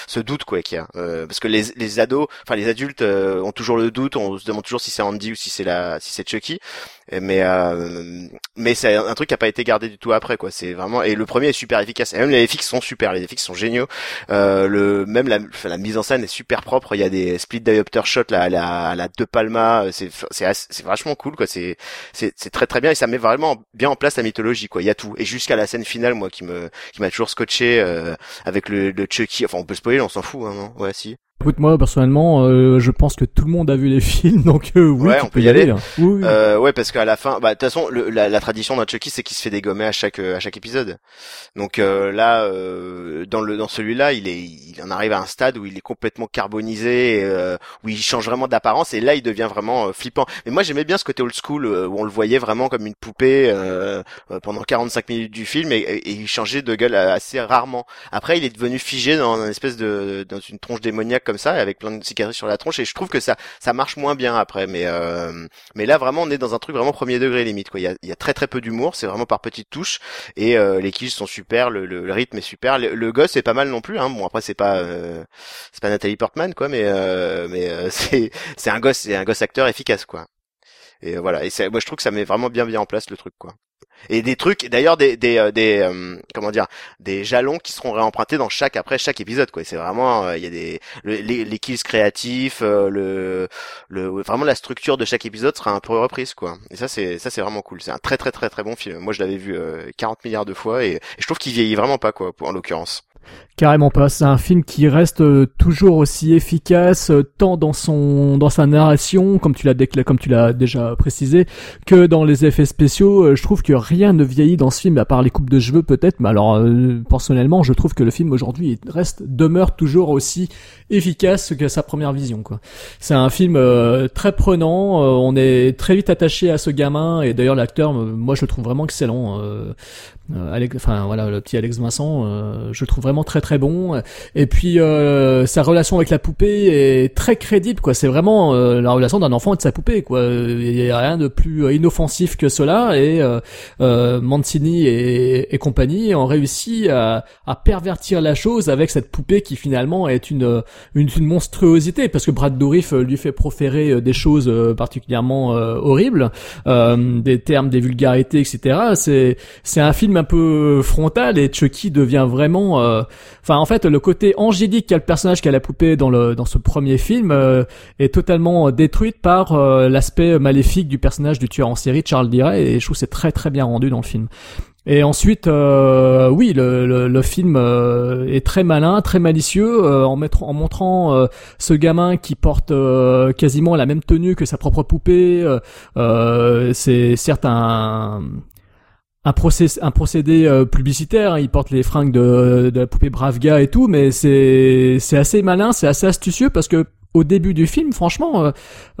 S9: ce doute quoi qu'il y a. Parce que les les ados enfin les adultes euh, ont toujours le doute on se demande toujours si c'est Andy ou si c'est la si c'est Chucky. Mais euh, mais c'est un truc qui a pas été gardé du tout après quoi. C'est vraiment et le premier est super efficace. Et même les FX sont super les FX sont géniaux. Euh, le même la, enfin, la mise en scène est super propre. Il y a des split diopter shots là à la à la De Palma. C'est c'est c'est vachement cool quoi. C'est c'est c'est très très bien. Et ça met vraiment bien en place la mythologie quoi. Il y a tout. Et jusqu'à la scène finale moi qui me qui m'a toujours scotché euh, avec le, le Chucky. Enfin on peut spoiler on s'en fout hein, non? Ouais si
S1: Écoute, moi personnellement, euh, je pense que tout le monde a vu les films, donc euh, oui,
S9: Ouais, on peut
S1: y aller.
S9: aller.
S1: hein. Oui, oui.
S9: Euh, ouais, parce qu'à la fin, bah de toute façon, le- la, la tradition d'un Chucky, c'est qu'il se fait dégommer à chaque à chaque épisode. Donc euh, là, euh, dans le dans celui-là, il est il en arrive à un stade où il est complètement carbonisé, et, euh, où il change vraiment d'apparence, et là, il devient vraiment flippant. Mais moi, j'aimais bien ce côté old school où on le voyait vraiment comme une poupée pendant 45 minutes du film, et, et- et il changeait de gueule assez rarement. Après, il est devenu figé dans une espèce de dans une tronche démoniaque comme ça, avec plein de cicatrices sur la tronche, et je trouve que ça ça marche moins bien après, mais euh, mais là, vraiment, on est dans un truc vraiment premier degré limite. Quoi. Il, y a, y a très très peu d'humour, c'est vraiment par petites touches. Et euh, les kills sont super, le, le, rythme est super. Le, le gosse est pas mal non plus. Hein. Bon après c'est pas euh, c'est pas Nathalie Portman quoi, mais euh, mais euh, c'est c'est un gosse, c'est un gosse acteur efficace quoi. Et voilà. Et moi je trouve que ça met vraiment bien bien en place le truc quoi. Et des trucs, d'ailleurs des des euh, des euh, comment dire, des jalons qui seront réempruntés dans chaque après chaque épisode quoi. C'est vraiment euh, il y a des le- les, les kills créatifs, euh, le le vraiment la structure de chaque épisode sera un peu reprise quoi. Et ça c'est ça c'est vraiment cool. C'est un très très très très bon film. Moi je l'avais vu euh, 40 milliards de fois et, et je trouve qu'il vieillit vraiment pas quoi pour- en l'occurrence.
S1: Carrément pas. C'est un film qui reste euh, toujours aussi efficace, euh, tant dans son dans sa narration, comme tu l'as comme tu l'as déjà précisé, que dans les effets spéciaux. Euh, Je trouve que rien ne vieillit dans ce film, à part les coupes de cheveux peut-être. Mais alors, personnellement, je trouve que le film aujourd'hui reste demeure toujours aussi efficace que sa première vision. Quoi. C'est un film euh, très prenant. on est très vite attaché à ce gamin et d'ailleurs l'acteur, moi je le trouve vraiment excellent. Euh, Alex, enfin voilà, le petit Alex Vincent, euh, je le trouve vraiment très très bon. Et puis euh, sa relation avec la poupée est très crédible, quoi. C'est vraiment euh, la relation d'un enfant et de sa poupée, quoi. Il y a rien de plus euh, inoffensif que cela. Et euh, Mancini et, et compagnie ont réussi à, à pervertir la chose avec cette poupée qui finalement est une une, une monstruosité, parce que Brad Dourif lui fait proférer des choses particulièrement horribles, des termes, des vulgarités, etc. C'est c'est un film un peu frontal et Chucky devient vraiment euh, enfin en fait le côté angélique qu'a le personnage qu'a la poupée dans le dans ce premier film euh, est totalement euh, détruite par euh, l'aspect maléfique du personnage du tueur en série Charles Diray et je trouve c'est très très bien rendu dans le film. Et ensuite, euh, oui, le, le, le film euh, est très malin, très malicieux, euh, en, mettre, en montrant euh, ce gamin qui porte euh, quasiment la même tenue que sa propre poupée. c'est certes un, un, procé- un procédé euh, publicitaire, hein, il porte les fringues de, de la poupée Bravga et tout, mais c'est c'est assez malin, c'est assez astucieux parce que au début du film, franchement, euh,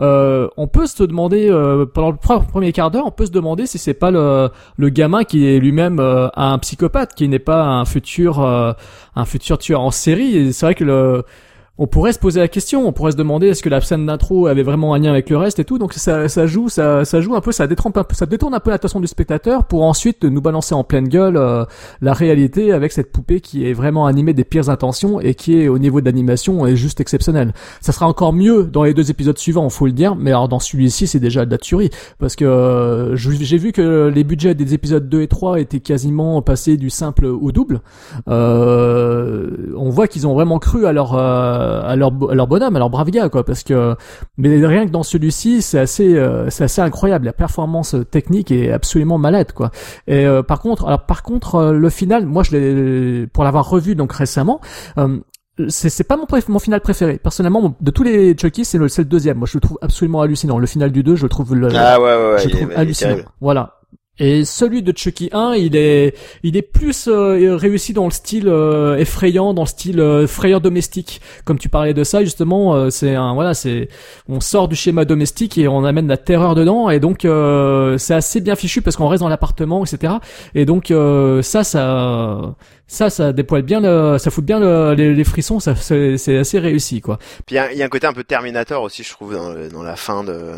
S1: euh, on peut se demander euh, pendant le pre- premier quart d'heure, on peut se demander si c'est pas le, le gamin qui est lui-même euh, un psychopathe, qui n'est pas un futur un futur tueur en série. C'est vrai que le on pourrait se poser la question, on pourrait se demander est-ce que la scène d'intro avait vraiment un lien avec le reste et tout. Donc ça, ça joue, ça, ça joue un peu, ça détrompe un peu, ça détourne un peu l'attention du spectateur pour ensuite nous balancer en pleine gueule euh, la réalité avec cette poupée qui est vraiment animée des pires intentions et qui est au niveau de l'animation est juste exceptionnelle. Ça sera encore mieux dans les deux épisodes suivants, faut le dire, mais alors dans celui-ci c'est déjà de la tuerie parce que euh, j'ai vu que les budgets des épisodes 2 et 3 étaient quasiment passés du simple au double. Euh, on voit qu'ils ont vraiment cru à leur euh, à leur à leur bonhomme, à leur brave gars quoi parce que mais rien que dans celui-ci, c'est assez euh, c'est assez incroyable, la performance technique est absolument malade quoi. Et euh, par contre, alors par contre euh, le final, moi je l'ai pour l'avoir revu donc récemment, euh, c'est pas mon mon final préféré. Personnellement, mon- de tous les Chucky, c'est le, c'est le deuxième. Moi, je le trouve absolument hallucinant. Le final du 2, je le trouve le,
S9: Ah ouais, ouais, ouais.
S1: je
S9: il
S1: trouve
S9: est
S1: hallucinant. Voilà. Et celui de Chucky 1, il est, il est plus euh, réussi dans le style euh, effrayant, dans le style euh, frayeur domestique. Comme tu parlais de ça, justement, euh, c'est un, voilà, c'est, on sort du schéma domestique et on amène la terreur dedans. Et donc, euh, c'est assez bien fichu parce qu'on reste dans l'appartement, etc. Et donc, euh, ça, ça, ça, ça dépoile bien, le, ça fout bien le- les, les frissons. Ça, c'est c'est assez réussi, quoi.
S9: Puis il y, y a un côté un peu Terminator aussi, je trouve, dans, le- dans la fin de,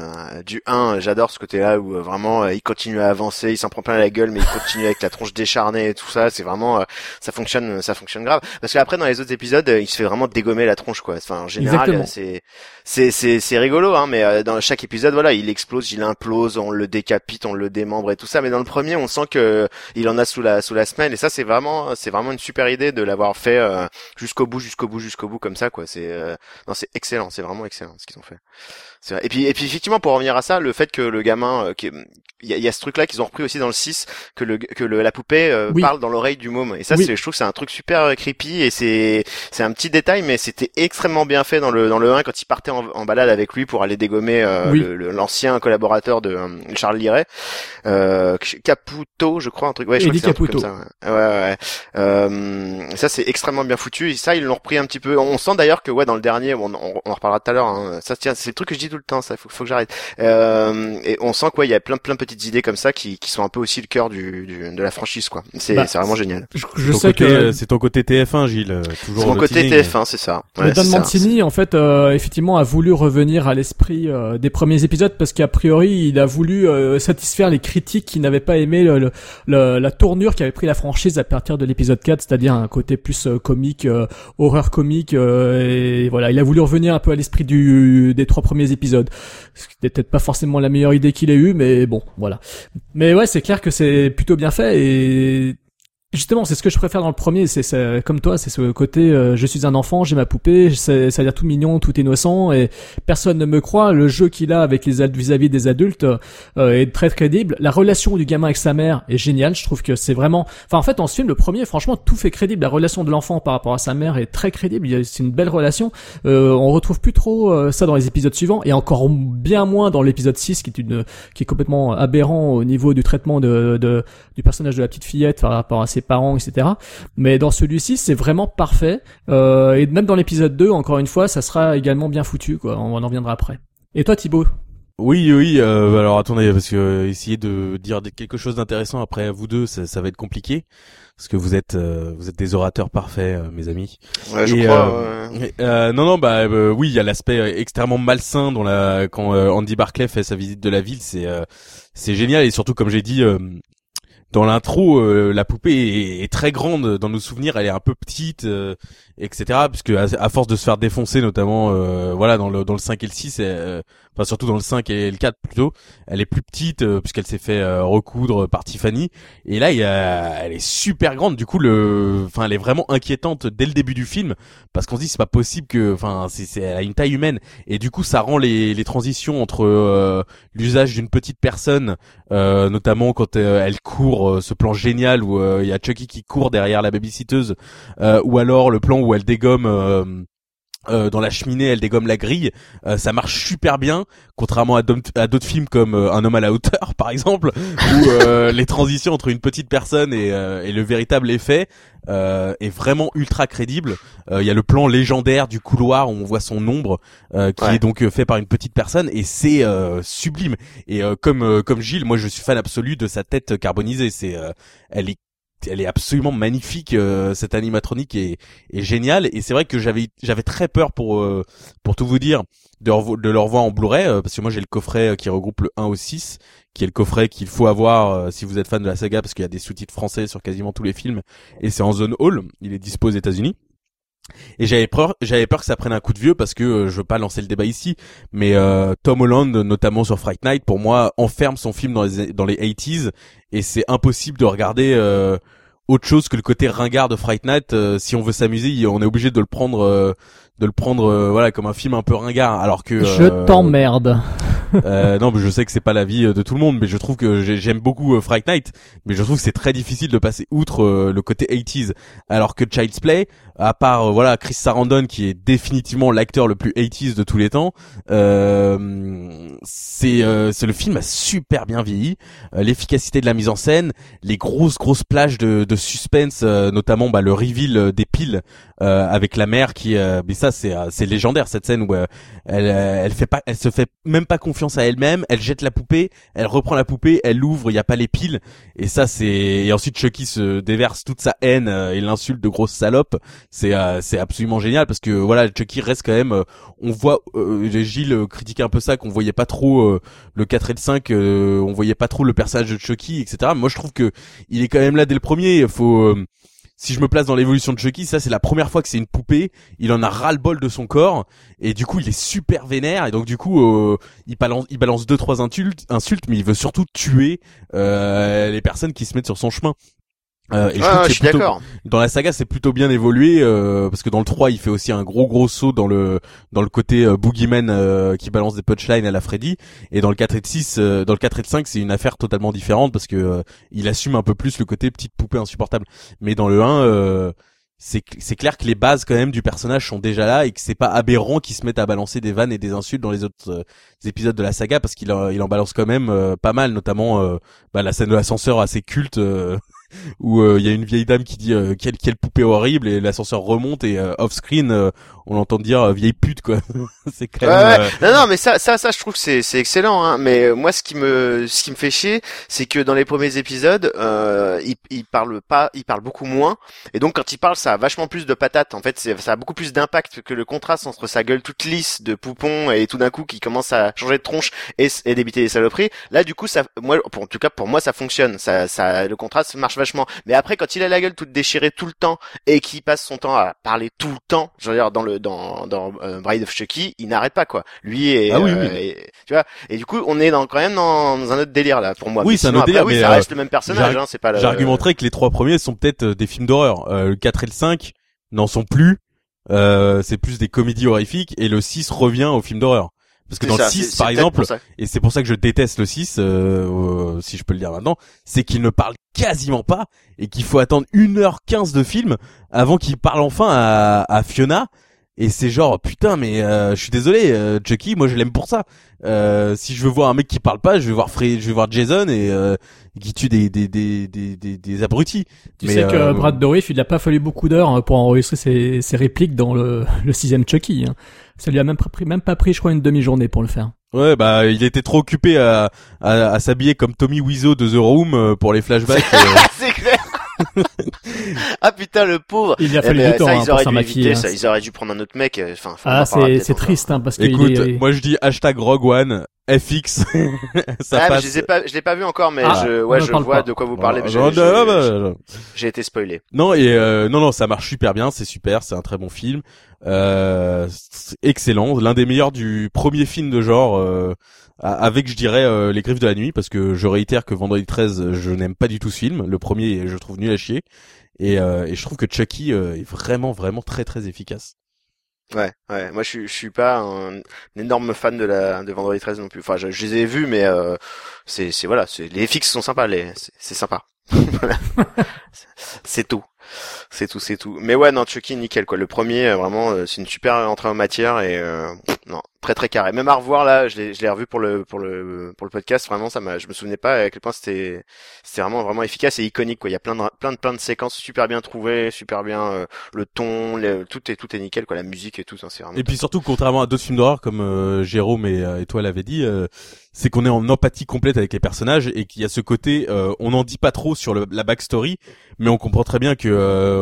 S9: du 1. J'adore ce côté-là où euh, vraiment euh, il continue à avancer, il s'en prend plein la gueule, mais il continue avec la tronche décharnée et tout ça. C'est vraiment, euh, ça fonctionne, ça fonctionne grave. Parce qu'après dans les autres épisodes, il se fait vraiment dégommer la tronche, quoi. Enfin, en général, c'est, c'est, c'est, c'est rigolo, hein. Mais dans chaque épisode, voilà, il explose, il implose, on le décapite, on le démembre et tout ça. Mais dans le premier, on sent que il en a sous la, sous la semelle. Et ça, c'est vraiment, c'est vraiment une super idée de l'avoir fait euh, jusqu'au bout, jusqu'au bout, jusqu'au bout comme ça, quoi. C'est euh, non, c'est excellent, c'est vraiment excellent ce qu'ils ont fait. Et puis, et puis effectivement, pour revenir à ça, le fait que le gamin, euh, il y a, il y a ce truc-là qu'ils ont repris aussi dans le 6, que le que le, la poupée euh,
S1: Oui.
S9: parle dans l'oreille du môme. Et ça,
S1: Oui.
S9: c'est, je trouve, que c'est un truc super euh, creepy et c'est c'est un petit détail, mais c'était extrêmement bien fait dans le dans le 1 quand il partait en, en balade avec lui pour aller dégommer euh,
S1: Oui.
S9: le- le- l'ancien collaborateur de Charles Liray, euh, Caputo, je crois, un truc. Ouais, je crois que c'est un truc comme ça. Ouais, ouais. ouais. Euh, ça c'est extrêmement bien foutu. Et ça ils l'ont repris un petit peu. On sent d'ailleurs que ouais dans le dernier, on, on, on en reparlera tout à l'heure. Hein, ça tiens, c'est le truc que je dis tout le temps. Ça faut, faut que j'arrête. Euh, et on sent quoi, il y a plein plein de petites idées comme ça qui, qui sont un peu aussi le cœur du, du de la franchise quoi. C'est
S1: Bah,
S9: c'est vraiment génial.
S1: Je, je sais
S2: côté,
S1: que
S2: euh, c'est ton côté TF1, Gilles. euh, Toujours
S9: C'est mon côté
S2: teasing.
S9: TF1, c'est ça. Ouais,
S1: Don
S9: c'est ça.
S1: Mancini, en fait, euh, effectivement, a voulu revenir à l'esprit euh, des premiers épisodes parce qu'a priori, il a voulu euh, satisfaire les critiques qui n'avaient pas aimé le, le- le- la tournure qu'avait pris la franchise à partir de l'épisode 4, c'est-à-dire un côté plus euh, comique, euh, horreur comique, euh, et voilà, il a voulu revenir un peu à l'esprit du des trois premiers épisodes. Qui n'était peut-être pas forcément la meilleure idée qu'il ait eue, mais bon, voilà. Mais ouais, c'est clair que c'est plutôt bien fait et Justement, c'est ce que je préfère dans le premier, c'est comme toi, c'est ce côté euh, je suis un enfant, j'ai ma poupée, ça a l'air tout mignon, tout innocent et personne ne me croit. Le jeu qu'il a avec les vis-à-vis des adultes euh, est très crédible. La relation du gamin avec sa mère est géniale. Je trouve que c'est vraiment, enfin en fait, dans ce film, le premier, franchement, tout fait crédible. La relation de l'enfant par rapport à sa mère est très crédible. C'est une belle relation. Euh, on retrouve plus trop euh, ça dans les épisodes suivants et encore bien moins dans l'épisode 6 qui est une qui est complètement aberrant au niveau du traitement de, de du personnage de la petite fillette par rapport à ses parents, etc. Mais dans celui-ci, c'est vraiment parfait. Euh, et même dans l'épisode 2, encore une fois, ça sera également bien foutu, quoi. On en reviendra après. Et toi, Thibaut?
S2: Oui, oui. Euh, alors attendez, parce que euh, essayer de dire quelque chose d'intéressant après vous deux, ça, ça va être compliqué, parce que vous êtes euh, vous êtes des orateurs parfaits, euh, mes amis.
S9: Ouais, je
S2: Et,
S9: crois.
S2: euh,
S9: ouais.
S2: Euh, non, non, bah euh, oui, il y a l'aspect extrêmement malsain la quand euh, Andy Barclay fait sa visite de la ville, c'est euh, c'est génial et surtout comme j'ai dit euh, dans l'intro, euh, la poupée est, très grande dans nos souvenirs, elle est un peu petite, euh, etc. Puisque à, force de se faire défoncer, notamment, euh, voilà, dans le dans le 5 et le 6, euh, enfin surtout dans le 5 et le 4 plutôt, elle est plus petite euh, puisqu'elle s'est fait euh, recoudre par Tiffany. Et là, il y a, elle est super grande. Du coup, le, enfin, elle est vraiment inquiétante dès le début du film parce qu'on se dit c'est pas possible que, enfin, c'est, elle a une taille humaine. Et du coup, ça rend les les transitions entre euh, l'usage d'une petite personne, euh, notamment quand euh, elle court, ce plan génial où il y a Chucky qui court derrière la babysitteuse, ou alors le plan où elle dégomme. Euh, dans la cheminée, elle dégomme la grille. Euh, ça marche super bien, contrairement à d'autres films comme euh, Un homme à la hauteur, par exemple, où euh, les transitions entre une petite personne et, euh, et le véritable effet euh, est vraiment ultra crédible. Euh, Il y a le plan légendaire du couloir où on voit son ombre, euh, qui
S9: Ouais.
S2: est donc fait par une petite personne, et c'est euh, sublime. Et euh, comme euh, comme Gilles, moi je suis fan absolu de sa tête carbonisée. C'est, euh, elle est elle est absolument magnifique. euh, cette animatronique est, est géniale et c'est vrai que j'avais j'avais très peur pour euh, pour tout vous dire de, de le revoir en Blu-ray euh, parce que moi j'ai le coffret euh, qui regroupe le 1 au 6 qui est le coffret qu'il faut avoir si vous êtes fan de la saga parce qu'il y a des sous-titres français sur quasiment tous les films et c'est en zone hall. Il est dispo aux États-Unis. Et j'avais peur, j'avais peur que ça prenne un coup de vieux parce que euh, je veux pas lancer le débat ici, mais euh, Tom Holland, notamment sur Fright Night, pour moi enferme son film dans les dans les 80s et c'est impossible de regarder euh, autre chose que le côté ringard de Fright Night. Euh, si on veut s'amuser, on est obligé de le prendre, euh, de le prendre, voilà, comme un film un peu ringard, alors que
S1: Je t'emmerde.
S2: euh, non, mais je sais que c'est pas l'avis de tout le monde, mais je trouve que j'ai- j'aime beaucoup euh, Fright Night, mais je trouve que c'est très difficile de passer outre euh, le côté 80s, alors que Child's Play, à part euh, voilà Chris Sarandon qui est définitivement l'acteur le plus 80s de tous les temps, euh, c'est euh, c'est le film a super bien vieilli, Euh, l'efficacité de la mise en scène, les grosses grosses plages de, de suspense, euh, notamment bah, le reveal des piles avec la mère qui, mais ça c'est c'est légendaire cette scène où elle elle fait pas elle se fait même pas confiance à elle-même elle jette la poupée elle reprend la poupée elle l'ouvre il y a pas les piles. Et ça c'est et ensuite Chucky se déverse toute sa haine et l'insulte de grosse salope c'est euh, c'est absolument génial parce que voilà Chucky reste quand même euh, on voit euh, Gilles euh, critiquait un peu ça qu'on voyait pas trop le 4 et le 5 euh, on voyait pas trop le personnage de Chucky etc moi je trouve que il est quand même là dès le premier faut si je me place dans l'évolution de Chucky, ça c'est la première fois que c'est une poupée, il en a ras le bol de son corps et du coup il est super vénère et donc du coup il balance il balance deux trois insultes insultes mais il veut surtout tuer les personnes qui se mettent sur son chemin. Euh, et je que
S9: je suis
S2: plutôt-
S9: d'accord.
S2: dans la saga c'est plutôt bien évolué euh, parce que dans le 3 il fait aussi un gros gros saut dans le dans le côté euh, boogeyman euh, qui balance des punchlines à la Freddy et dans le 4 et le 6 euh, dans le 4 et le 5 c'est une affaire totalement différente parce que euh, il assume un peu plus le côté petite poupée insupportable mais dans le 1 euh, c'est cl- c'est clair que les bases quand même du personnage sont déjà là et que c'est pas aberrant qu'ils se mettent à balancer des vannes et des insultes dans les autres euh, épisodes de la saga parce qu'il en, il en balance quand même euh, pas mal notamment euh, bah, la scène de l'ascenseur assez culte euh, où euh, il y a une vieille dame qui dit euh, quelle quelle poupée horrible et l'ascenseur remonte et euh, off screen on l'entend dire euh, vieille pute quoi c'est quand
S9: Ouais,
S2: même
S9: ouais.
S2: euh,
S9: Non, non, mais ça, ça, ça, je trouve que c'est, c'est excellent. Hein. Mais euh, moi, ce qui me, ce qui me fait chier, c'est que dans les premiers épisodes, euh, il, il parle pas, il parle beaucoup moins. Et donc, quand il parle, ça a vachement plus de patates. En fait, c'est, ça a beaucoup plus d'impact que le contraste entre sa gueule toute lisse de poupon et tout d'un coup qui commence à changer de tronche et, et débiter les saloperies. Là, du coup, ça, moi, pour, en tout cas, pour moi, ça fonctionne. Ça, ça, le contraste marche vachement. Mais après, quand il a la gueule toute déchirée tout le temps et qu'il passe son temps à parler tout le temps, je veux dire, dans le, dans, dans euh, Bride of Chucky, il n'arrête pas quoi. Lui et,
S2: Ah oui,
S9: euh,
S2: oui.
S9: et- tu vois. Et du coup, on est dans quand même dans, dans un autre délire là pour moi.
S2: Oui, c'est un autre
S9: après,
S2: délire,
S9: Oui,
S2: mais,
S9: ça
S2: euh,
S9: reste le même personnage. Hein, c'est pas.
S2: J'argumenterais que les trois premiers sont peut-être euh, des films d'horreur. Euh, le 4 et le 5 n'en sont plus. Euh, c'est plus des comédies horrifiques et le 6 revient au film d'horreur. Parce que dans
S9: ça,
S2: le
S9: c'est-
S2: 6
S9: c'est
S2: par exemple, et c'est pour ça que je déteste le 6 euh, euh, si je peux le dire maintenant, c'est qu'il ne parle quasiment pas et qu'il faut attendre 1h15 de film avant qu'il parle enfin à, à Fiona et c'est genre putain mais euh, je suis désolé euh, Chucky moi je l'aime pour ça. Euh, si je veux voir un mec qui parle pas, je vais voir Fred, je vais voir Jason et euh, qui tue des des des des des, des abrutis.
S1: Tu
S2: Mais,
S1: sais que
S2: euh,
S1: Brad Dourif, il a pas fallu beaucoup d'heures hein, pour enregistrer ses, ses répliques dans le, le sixième Chucky. Hein. Ça lui a même pas pris, même pas pris, je crois, une demi-journée pour le faire.
S2: Ouais, bah il était trop occupé à à, à s'habiller comme Tommy Wiseau de The Room euh, pour les flashbacks. euh.
S9: c'est clair. Ah putain le pauvre.
S1: Il a
S9: Eh
S1: fallu
S9: ben,
S1: du temps
S9: ça,
S1: hein,
S9: ils auraient dû éviter
S1: hein.
S9: ça. Ils auraient dû prendre un autre mec. euh, Enfin,
S1: Ah, c'est triste hein, parce que
S2: Écoute,
S1: est...
S2: moi je dis hashtag Rogue One FX. ça
S9: Ah, mais je les ai pas, je l'ai pas vu encore, mais
S1: Ah,
S9: je, ouais, je vois
S1: pas.
S9: de quoi vous parlez. j'ai- été spoilé.
S2: Non et euh, non non ça marche super bien, c'est super, c'est un très bon film, euh, excellent, l'un des meilleurs du premier film de genre euh, avec je dirais euh, les Griffes de la nuit parce que je réitère que Vendredi 13 je n'aime pas du tout ce film, le premier je trouve nul à chier et, euh, et je trouve que Chucky euh, est vraiment vraiment très très efficace.
S9: Ouais, ouais. Moi, je je suis pas un, énorme fan de la de Vendredi 13 non plus. Enfin, je, les ai vus, mais euh, c'est, c'est voilà, les FX sont sympas, les, c'est, sympa. C'est tout. C'est tout, c'est tout. Mais ouais, non, Chucky, nickel quoi. Le premier, euh, vraiment, euh, c'est une super entrée en matière et euh, non, très très carré. Même à revoir là, je l'ai, je l'ai revu pour le pour le pour le podcast. Vraiment, ça m'a, je me souvenais pas à quel point c'était c'était vraiment vraiment efficace et iconique quoi. Il y a plein de plein de plein de séquences super bien trouvées, super bien euh, le ton, le- tout est tout est nickel quoi. La musique et tout, ça c'est vraiment.
S2: Et puis surtout, contrairement à d'autres films d'horreur comme euh, Jérôme et, euh, et toi l'avez dit, euh, c'est qu'on est en empathie complète avec les personnages et qu'il y a ce côté, euh, on n'en dit pas trop sur le, la backstory, mais on comprend très bien que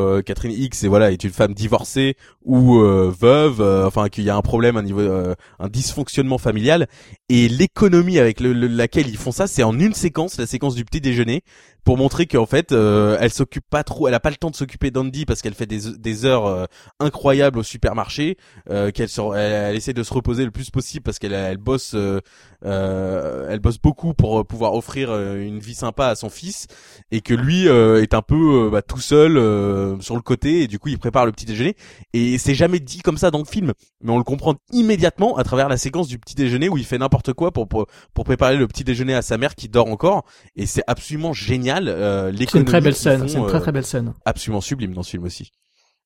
S2: euh, Catherine X est voilà est une femme divorcée ou euh, veuve, euh, enfin qu'il y a un problème, un niveau, euh, un dysfonctionnement familial. Et l'économie avec le- le- laquelle ils font ça, c'est en une séquence, la séquence du petit déjeuner, pour montrer qu'en fait, euh, elle s'occupe pas trop, elle a pas le temps de s'occuper d'Andy parce qu'elle fait des, des heures euh, incroyables au supermarché, euh, qu'elle elle, elle essaie de se reposer le plus possible parce qu'elle elle bosse, euh, euh, elle bosse beaucoup pour euh, pouvoir offrir une vie sympa à son fils et que lui est un peu bah, tout seul sur le côté et du coup il prépare le petit déjeuner et c'est jamais dit comme ça dans le film, mais on le comprend immédiatement à travers la séquence du petit déjeuner où il fait n'importe quoi pour pour préparer le petit déjeuner à sa mère qui dort encore et c'est absolument génial. Euh,
S1: C'est une très belle scène. C'est une
S2: euh,
S1: très très belle scène.
S2: absolument sublime dans ce film aussi.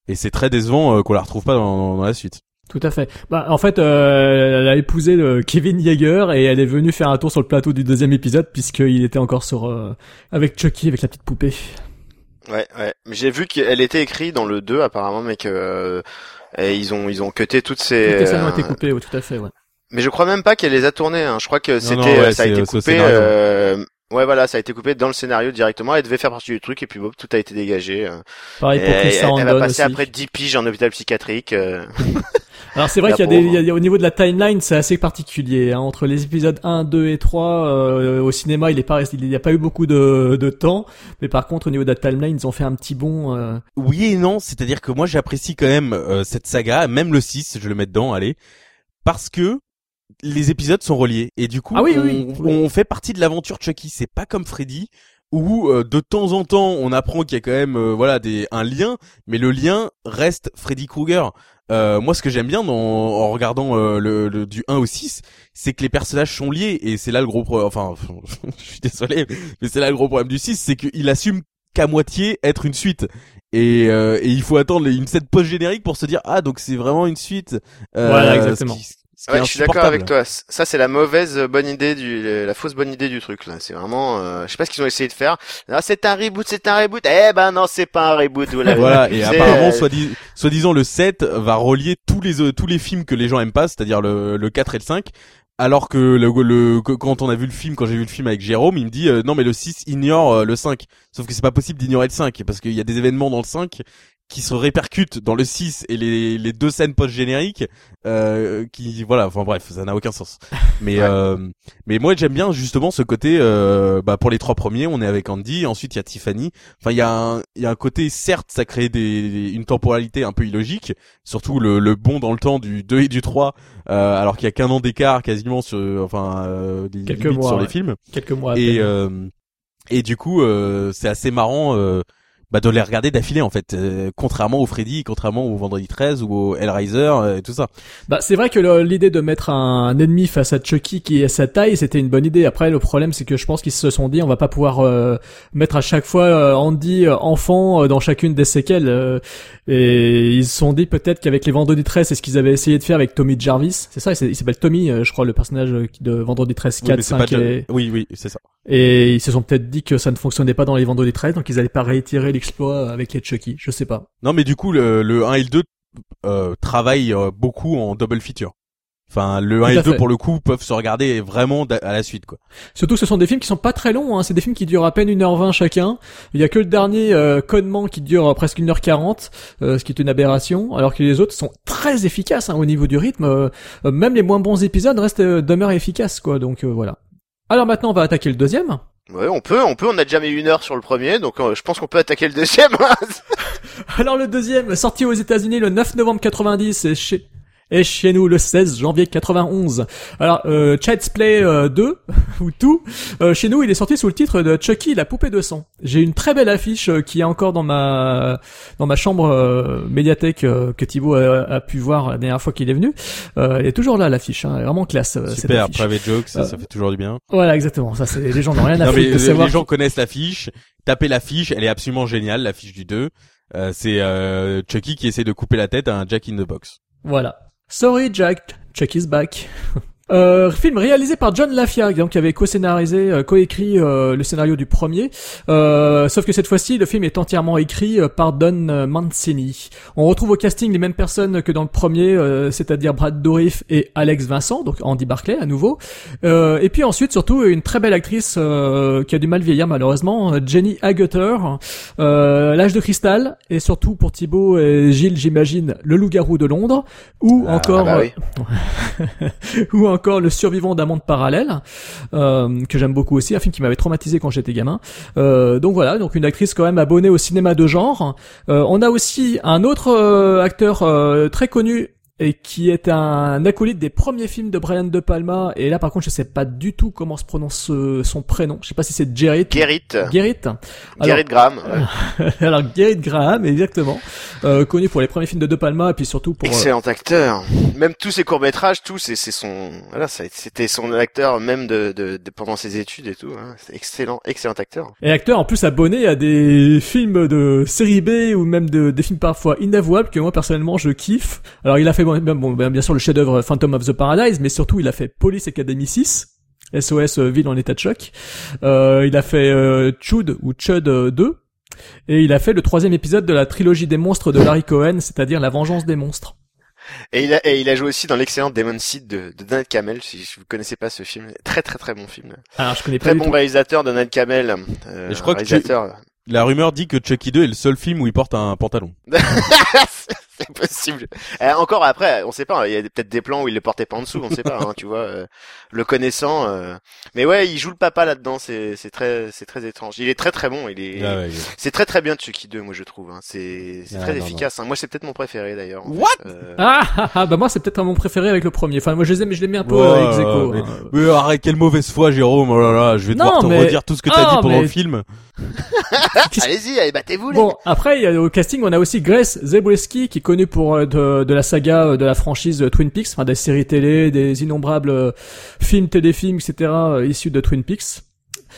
S2: Et c'est très décevant euh, qu'on la retrouve pas dans, dans la suite.
S1: Tout à fait. Bah, en fait, euh, elle a épousé le Kevin Yeager et elle est venue faire un tour sur le plateau du deuxième épisode puisqu'il était encore sur euh, avec Chucky avec la petite poupée.
S9: Ouais, ouais. J'ai vu qu'elle était écrite dans le 2 apparemment, mais que euh, et ils ont ils ont cuté toutes ces.
S1: Toutes scènes ont été coupées, ouais, tout à fait. Ouais.
S9: Mais je crois même pas qu'elle les a tournées. Hein. Je crois que c'était
S2: ouais,
S9: ça a été
S2: euh,
S9: coupé. Ouais, voilà, ça a été coupé dans le scénario directement. Elle devait faire partie du truc et puis bon, tout a été dégagé. euh.
S1: Pareil pour
S9: Et
S1: Chris
S9: elle, elle va passer
S1: aussi.
S9: après 10 piges en hôpital psychiatrique. euh.
S1: Alors c'est vrai qu'il y a des, il y a- au niveau de la timeline, c'est assez particulier. hein. Entre les épisodes 1, 2 et 3, euh, au cinéma, il est pas, resté- il n'y a pas eu beaucoup de, de temps. Mais par contre, au niveau de la timeline, ils ont fait un petit bond. euh,
S2: Oui et non, c'est-à-dire que moi j'apprécie quand même euh, cette saga, même le 6, je le mets dedans, allez, parce que les épisodes sont reliés et du coup
S1: Ah oui,
S2: on,
S1: oui, oui.
S2: on fait partie de l'aventure Chucky, c'est pas comme Freddy où euh, de temps en temps on apprend qu'il y a quand même euh, voilà des un lien, mais le lien reste Freddy Krueger. Euh, moi ce que j'aime bien dans, en regardant euh, le, le- du 1 au 6, c'est que les personnages sont liés et c'est là le gros problème enfin je suis désolé mais c'est là le gros problème du 6, c'est qu'il assume qu'à moitié être une suite. Et, euh, et il faut attendre une scène post-générique pour se dire ah donc c'est vraiment une suite. Euh,
S1: Voilà, exactement.
S2: ce qui- ce qui est
S9: Ouais, je suis d'accord avec toi. Ça, c'est la mauvaise euh, bonne idée du, la fausse bonne idée du truc là. C'est vraiment, euh, je sais pas ce qu'ils ont essayé de faire. Ah, c'est un reboot, c'est un reboot. Eh ben non, c'est pas un reboot.
S2: Voilà,
S9: vu.
S2: et apparemment,
S9: euh,
S2: soit dis- soi-disant, le 7 va relier tous les, euh, tous les films que les gens aiment pas, c'est-à-dire le, le 4 et le 5. Alors que le, le, que- quand on a vu le film, quand j'ai vu le film avec Jérôme, il me dit, euh, non, mais le 6 ignore euh, le 5. Sauf que c'est pas possible d'ignorer le 5, parce qu'il y a des événements dans le 5 qui se répercutent dans le 6 et les, les deux scènes post-génériques, euh, qui, voilà, enfin bref, ça n'a aucun sens. Mais,
S9: Ouais.
S2: euh, mais moi j'aime bien justement ce côté, euh, bah pour les trois premiers, on est avec Andy, ensuite il y a Tiffany, Enfin, il y a un, il y a un côté, certes, ça crée des, une temporalité un peu illogique, surtout le, le bond dans le temps du 2 et du 3, euh, alors qu'il y a qu'un an d'écart quasiment sur, enfin, euh, des
S1: Quelques mois,
S2: sur
S1: ouais.
S2: les films.
S1: quelques mois.
S2: Et, euh, et du coup, euh, c'est assez marrant, euh, bah, de les regarder d'affilée, en fait, euh, contrairement au Freddy, contrairement au Vendredi 13 ou au Hellraiser, euh, et tout ça.
S1: Bah, c'est vrai que l'idée de mettre un, un ennemi face à Chucky qui est sa taille, c'était une bonne idée. Après, le problème, c'est que je pense qu'ils se sont dit, on va pas pouvoir euh, mettre à chaque fois euh, Andy euh, enfant euh, dans chacune des séquelles. euh, et ils se sont dit peut-être qu'avec les Vendredi 13, c'est ce qu'ils avaient essayé de faire avec Tommy Jarvis. C'est ça, il s'appelle Tommy, euh, je crois, le personnage de Vendredi 13,
S2: Oui,
S1: 4,
S2: mais c'est
S1: 5
S2: pas de-
S1: et...
S2: Oui, oui, c'est ça.
S1: Et ils se sont peut-être dit que ça ne fonctionnait pas dans les Vendredi 13, donc ils allaient pas réitérer l'exploit avec les Chucky. Je sais pas.
S2: Non, mais du coup, le, le 1 et le 2 euh, travaillent euh, beaucoup en double feature. Enfin, le 1
S1: Tout
S2: et le 2
S1: fait.
S2: pour le coup peuvent se regarder vraiment à la suite, quoi.
S1: Surtout que ce sont des films qui sont pas très longs, hein. c'est des films qui durent à peine 1h20 chacun. Il y a que le dernier euh, Connement qui dure euh, presque 1h40, euh, ce qui est une aberration, alors que les autres sont très efficaces hein, au niveau du rythme. euh, euh, même les moins bons épisodes restent euh, demeurent efficaces, quoi. Donc euh, voilà. Alors maintenant, on va attaquer le deuxième.
S9: Ouais, on peut, on peut. On a déjà mis une heure sur le premier, donc euh, je pense qu'on peut attaquer le deuxième.
S1: Alors le deuxième, sorti aux États-Unis le 9 novembre 90 et chez et chez nous le 16 janvier 91. Alors euh, Child's Play euh, 2 ou tout, euh, chez nous il est sorti sous le titre de Chucky la poupée de sang. J'ai une très belle affiche euh, qui est encore dans ma dans ma chambre euh, médiathèque euh, que Thibaut a, a pu voir la dernière fois qu'il est venu. Euh, elle est toujours là l'affiche, hein, elle est vraiment classe euh,
S2: Super, private jokes, ça,
S1: Euh,
S2: ça fait toujours du bien.
S1: Voilà exactement, ça c'est les gens n'ont rien à
S2: Non, mais
S1: de
S2: les,
S1: savoir
S2: les gens connaissent l'affiche. Tapez l'affiche, elle est absolument géniale, l'affiche du 2. Euh, c'est euh, Chucky qui essaie de couper la tête à un Jack in the Box.
S1: Voilà. Sorry Jack, Chucky's back. Euh, film réalisé par John Lafia, donc qui avait co-scénarisé, euh, co-écrit euh, le scénario du premier. Euh, sauf que cette fois-ci, le film est entièrement écrit euh, par Don Mancini. On retrouve au casting les mêmes personnes que dans le premier, euh, c'est-à-dire Brad Dourif et Alex Vincent, donc Andy Barclay à nouveau. Euh, et puis ensuite, surtout, une très belle actrice euh, qui a du mal vieillir malheureusement, Jenny Agutter, euh, L'âge de cristal, et surtout pour Thibaut et Gilles, j'imagine, Le loup-garou de Londres, ou encore
S9: bah oui.
S1: ou encore Le survivant d'un monde parallèle, euh, que j'aime beaucoup aussi, un film qui m'avait traumatisé quand j'étais gamin. Euh, donc voilà, donc une actrice quand même abonnée au cinéma de genre. Euh, on a aussi un autre acteur très connu et qui est un acolyte des premiers films de Brian De Palma. Et là, par contre, je sais pas du tout comment se prononce euh, son prénom. Je sais pas si c'est Gerrit.
S9: Gerrit.
S1: Gerrit.
S9: Gerrit Graham. ouais.
S1: Alors Gerrit Graham, exactement, euh, connu pour les premiers films de De Palma et puis surtout pour. euh,
S9: Excellent acteur. Même tous ses courts métrages, tout, c'est son, voilà, c'était son acteur même de, de, de- pendant ses études et tout. Hein. Excellent, excellent acteur.
S1: Et acteur en plus abonné à des films de série B ou même de, des films parfois inavouables que moi personnellement je kiffe. Alors il a fait bon, bon, ben, bien sûr le chef-d'œuvre Phantom of the Paradise, mais surtout il a fait Police Academy 6. SOS euh, Ville en état de choc. Euh, il a fait euh, Chud ou Chud euh, 2. Et il a fait le troisième épisode de la trilogie des monstres de Larry Cohen, c'est-à-dire La Vengeance des monstres.
S9: Et il a, et il a joué aussi dans l'excellent Demon Seed de, de Donald Camel. Si vous connaissez pas ce film, très très très bon film.
S1: Alors je connais pas
S9: Très bon
S1: tout.
S9: réalisateur Donald Camel. Euh,
S2: Et je crois que. La rumeur dit que Chucky 2 est le seul film où il porte un pantalon.
S9: c'est possible. Euh, encore après, on sait pas. Il y a peut-être des plans où il le portait pas en dessous, on sait pas. Hein, tu vois, euh, le connaissant. euh. Mais ouais, il joue le papa là-dedans. C'est c'est très c'est très étrange. Il est très très bon. Il est.
S2: Ah ouais,
S9: C'est très très bien Chucky 2, moi je trouve. Hein. C'est c'est
S2: Ah,
S9: très
S2: non,
S9: efficace. Hein. Moi c'est peut-être mon préféré d'ailleurs.
S2: What?
S9: Euh,
S1: Ah, ah, ah, bah moi c'est peut-être mon préféré avec le premier. Enfin moi je les aime, mais je les mets un peu
S2: Ouais,
S1: euh, ex aequo,
S2: mais-
S1: hein.
S2: Mais arrête, quelle mauvaise foi, Jérôme. Oh là là, je vais
S1: Non,
S2: devoir te
S1: mais-
S2: redire tout ce que t'as
S1: Ah,
S2: dit pendant
S1: mais-
S2: le film.
S9: Allez-y, allez battez-vous les.
S1: Bon, après, il y a, au casting, on a aussi Grace Zabriskie, qui est connue pour euh, de, de la saga euh, de la franchise euh, Twin Peaks, enfin des séries télé, des innombrables films, téléfilms, etc. issus de Twin Peaks.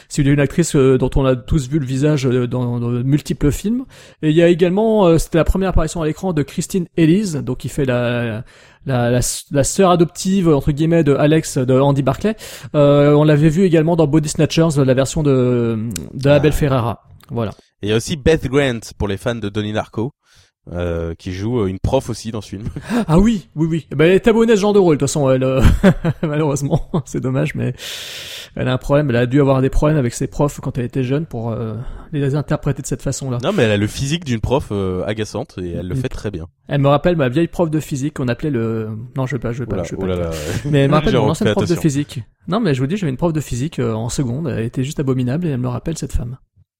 S1: C'est une actrice dont on a tous vu le visage dans, de multiples films. Et il y a également, c'était la première apparition à l'écran de Christine Elise, donc qui fait la la, la, la sœur adoptive entre guillemets de Alex de Andy Barclay. Euh, on l'avait vu également dans Body Snatchers, la version de de Abel Ferrara. Voilà.
S2: Et il y a aussi Beth Grant pour les fans de Donnie Darko. Euh, qui joue euh, une prof aussi dans ce film.
S1: Ah oui, oui, oui. Ben, elle est abonnée à ce genre de rôle, de toute façon, elle, euh, malheureusement, c'est dommage, mais elle a un problème. Elle a dû avoir des problèmes avec ses profs quand elle était jeune pour euh, les interpréter de cette façon-là.
S2: Non, mais elle a le physique d'une prof euh, agaçante et elle le fait très bien.
S1: Elle me rappelle ma vieille prof de physique qu'on appelait le. Non, je vais pas, je vais pas, je vais pas.
S2: là.
S1: Mais elle me rappelle mon ancienne prof de physique. Non, mais je vous dis, j'avais une prof de physique en seconde. Elle était juste abominable et elle me rappelle cette femme.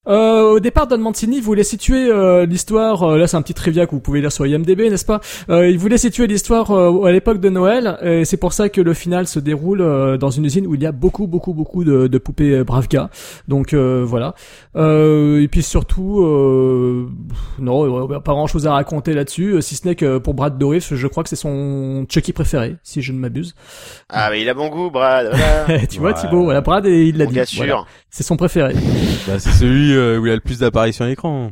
S1: Euh, au départ, Don Mancini voulait situer euh, l'histoire. euh, là, c'est un petit trivia que vous pouvez lire sur IMDb, n'est-ce pas? Euh, Il voulait situer l'histoire euh, à l'époque de Noël. Et c'est pour ça que le final se déroule euh, dans une usine où il y a beaucoup, beaucoup, beaucoup de, de poupées Bravka. Donc euh, voilà. Euh, et puis surtout, euh, non, pas grand-chose à raconter là-dessus, si ce n'est que pour Brad Dourif, je crois que c'est son Chucky préféré, si je ne m'abuse.
S9: Ah mais il a bon goût, Brad. Voilà.
S1: tu vois,
S2: Ouais.
S1: Thibaut, voilà, Brad, et il l'a dit.
S9: gars
S1: Voilà. C'est son préféré.
S2: Bah, c'est celui euh, où il a le plus d'apparitions à l'écran.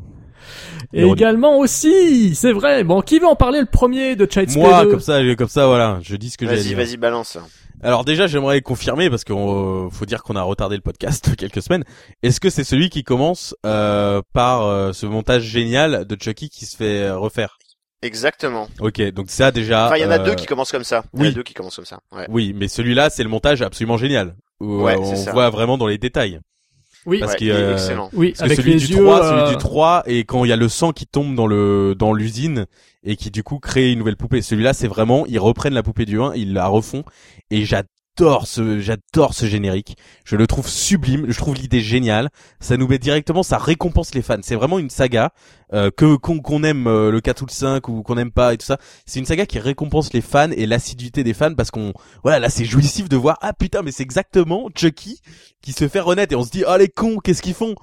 S1: Et également aussi, c'est vrai. Bon, qui veut en parler le premier de Child's
S2: Moi,
S1: Play 2?
S2: comme ça, comme ça, voilà, je dis ce que j'ai
S9: Vas-y,
S2: dire.
S9: vas-y, balance.
S2: Alors déjà, j'aimerais confirmer parce qu'on faut dire qu'on a retardé le podcast de quelques semaines. Est-ce que c'est celui qui commence euh, par euh, ce montage génial de Chucky qui se fait euh, refaire?
S9: Exactement.
S2: Ok, donc ça déjà.
S9: Enfin, il y en a
S2: euh,
S9: deux qui commencent comme ça. Il y en a
S2: oui.
S9: deux qui commencent comme ça. Ouais.
S2: Oui, mais celui-là, c'est le montage absolument génial. Où
S9: Ouais,
S2: euh,
S9: c'est
S2: on
S9: ça.
S2: voit vraiment dans les détails.
S1: Oui,
S2: Parce
S9: Ouais,
S2: qu'il
S9: il est
S2: euh,
S9: excellent.
S1: oui,
S2: Parce que
S1: avec
S2: celui
S1: les
S2: du
S1: yeux.
S2: 3,
S1: euh,
S2: celui du 3, et quand il y a le sang qui tombe dans le dans l'usine et qui du coup crée une nouvelle poupée. Celui-là, c'est vraiment, ils reprennent la poupée du 1, ils la refont, et j'adore ce j'adore ce générique. Je le trouve sublime, je trouve l'idée géniale. Ça nous met directement, ça récompense les fans. C'est vraiment une saga euh, que qu'on qu'on aime euh, le 4 ou le 5 ou qu'on aime pas et tout ça. C'est une saga qui récompense les fans et l'assiduité des fans parce qu'on voilà là c'est jouissif de voir ah putain mais c'est exactement Chucky qui se fait renaître et on se dit ah les cons qu'est-ce qu'ils font?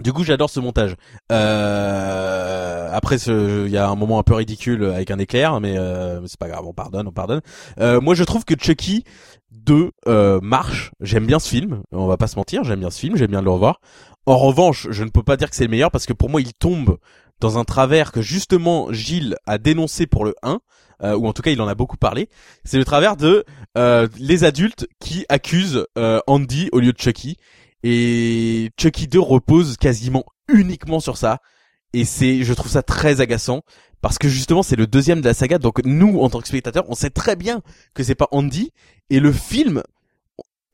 S2: Du coup, j'adore ce montage. Euh, après, il y a un moment un peu ridicule avec un éclair, mais euh, c'est pas grave, on pardonne, on pardonne. Euh, moi, je trouve que Chucky 2 euh, marche. J'aime bien ce film. On va pas se mentir, j'aime bien ce film, j'aime bien le revoir. En revanche, je ne peux pas dire que c'est le meilleur parce que pour moi, il tombe dans un travers que justement Gilles a dénoncé pour le 1, euh, ou en tout cas il en a beaucoup parlé, c'est le travers de euh, les adultes qui accusent euh, Andy au lieu de Chucky. Et Chucky 2 repose quasiment uniquement sur ça. Et c'est, je trouve ça très agaçant parce que justement c'est le deuxième de la saga. Donc nous, en tant que spectateurs, on sait très bien que c'est pas Andy. Et le film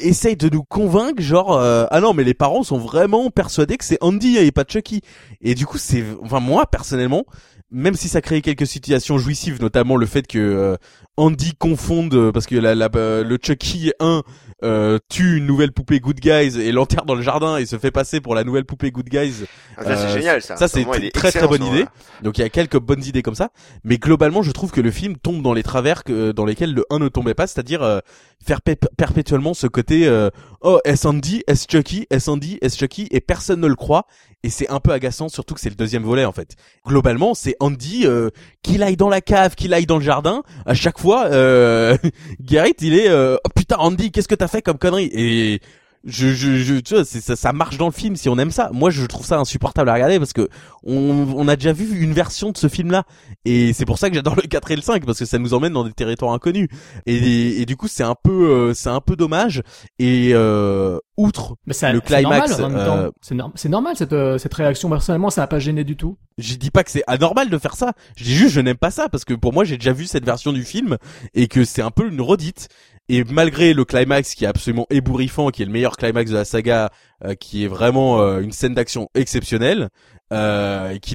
S2: essaye de nous convaincre, genre euh, ah non mais les parents sont vraiment persuadés que c'est Andy et pas Chucky. Et du coup c'est, enfin moi personnellement, même si ça crée quelques situations jouissives, notamment le fait que euh, Andy confonde euh, parce que la, la, le Chucky 1 euh, tue une nouvelle poupée Good Guys et l'enterre dans le jardin et se fait passer pour la nouvelle poupée Good Guys.
S9: Ah, ça c'est génial ça.
S2: Ça c'est une très très bonne idée. Donc il y a quelques bonnes idées comme ça, mais globalement je trouve que le film tombe dans les travers que, dans lesquels le 1 ne tombait pas, c'est-à-dire faire perpétuellement ce côté oh est Andy, est Chucky, est Andy, est Chucky et personne ne le croit et c'est un peu agaçant surtout que c'est le deuxième volet en fait. Globalement c'est Andy euh, qu'il dans la cave, qu'il aille dans le jardin, à chaque fois euh, Garrett il est euh, oh putain Andy qu'est-ce que t'as fait comme connerie? Et je, je, je tu vois, ça, ça marche dans le film si on aime ça. Moi, je trouve ça insupportable à regarder parce que on, on a déjà vu une version de ce film-là et c'est pour ça que j'adore le 4 et le 5 parce que ça nous emmène dans des territoires inconnus et, et, du coup c'est un peu euh, c'est un peu dommage et euh, outre le climax,
S1: euh, c'est normal cette euh, cette réaction personnellement ça n'a pas gêné du tout.
S2: Je dis pas que c'est anormal de faire ça. Je dis juste je n'aime pas ça parce que pour moi j'ai déjà vu cette version du film et que c'est un peu une redite et malgré le climax qui est absolument ébouriffant, qui est le meilleur climax de la saga, euh, qui est vraiment euh, une scène d'action exceptionnelle, euh, et qui,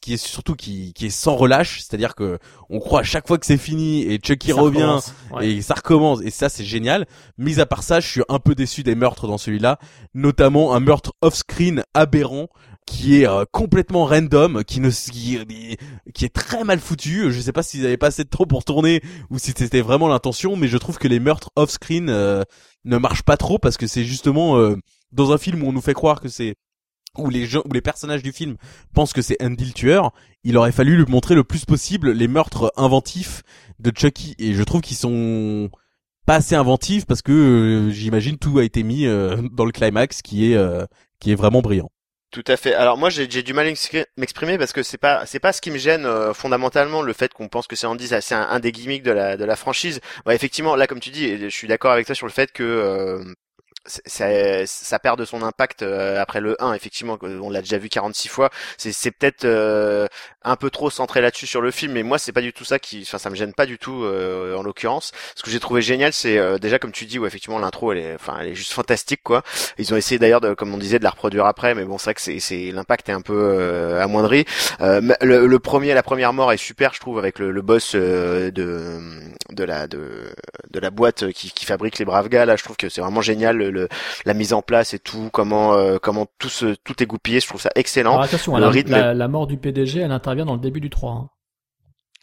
S2: qui est surtout qui, qui est sans relâche, c'est-à-dire que on croit à chaque fois que c'est fini et Chucky revient et ça recommence et ça c'est génial. Mis à part ça, je suis un peu déçu des meurtres dans celui-là, notamment un meurtre off-screen aberrant qui est euh, complètement random, qui ne qui, qui, est très mal foutu. Je sais pas s'ils avaient pas assez de temps pour tourner ou si c'était vraiment l'intention, mais je trouve que les meurtres off-screen euh, ne marchent pas trop parce que c'est justement euh, dans un film où on nous fait croire que c'est où les gens, où les personnages du film pensent que c'est Andy le tueur, il aurait fallu lui montrer le plus possible les meurtres inventifs de Chucky et je trouve qu'ils sont pas assez inventifs parce que j'imagine tout a été mis dans le climax qui est qui est vraiment brillant.
S9: Tout à fait. Alors moi j'ai du mal à m'exprimer parce que c'est pas c'est pas ce qui me gêne euh, fondamentalement le fait qu'on pense que c'est Andy c'est un, des gimmicks de la de la franchise. Ouais, effectivement là comme tu dis je suis d'accord avec toi sur le fait que euh, ça, perd de son impact euh, après le 1 effectivement on l'a déjà vu 46 fois. C'est c'est peut-être euh, un peu trop centré là-dessus sur le film mais moi c'est pas du tout ça qui enfin ça me gêne pas du tout euh, en l'occurrence. Ce que j'ai trouvé génial c'est déjà comme tu dis où effectivement l'intro elle est enfin elle est juste fantastique quoi. Ils ont essayé d'ailleurs de comme on disait de la reproduire après mais bon c'est vrai que c'est c'est l'impact est un peu amoindri. Le, le, premier la première mort est super je trouve avec le, le boss de de la de de la boîte qui, qui fabrique les braves gars là je trouve que c'est vraiment génial la mise en place et tout, comment euh, comment tout se tout est goupillé, je trouve ça excellent.
S1: Alors attention, le rythme la, mort du PDG, elle intervient dans le début du 3. Hein.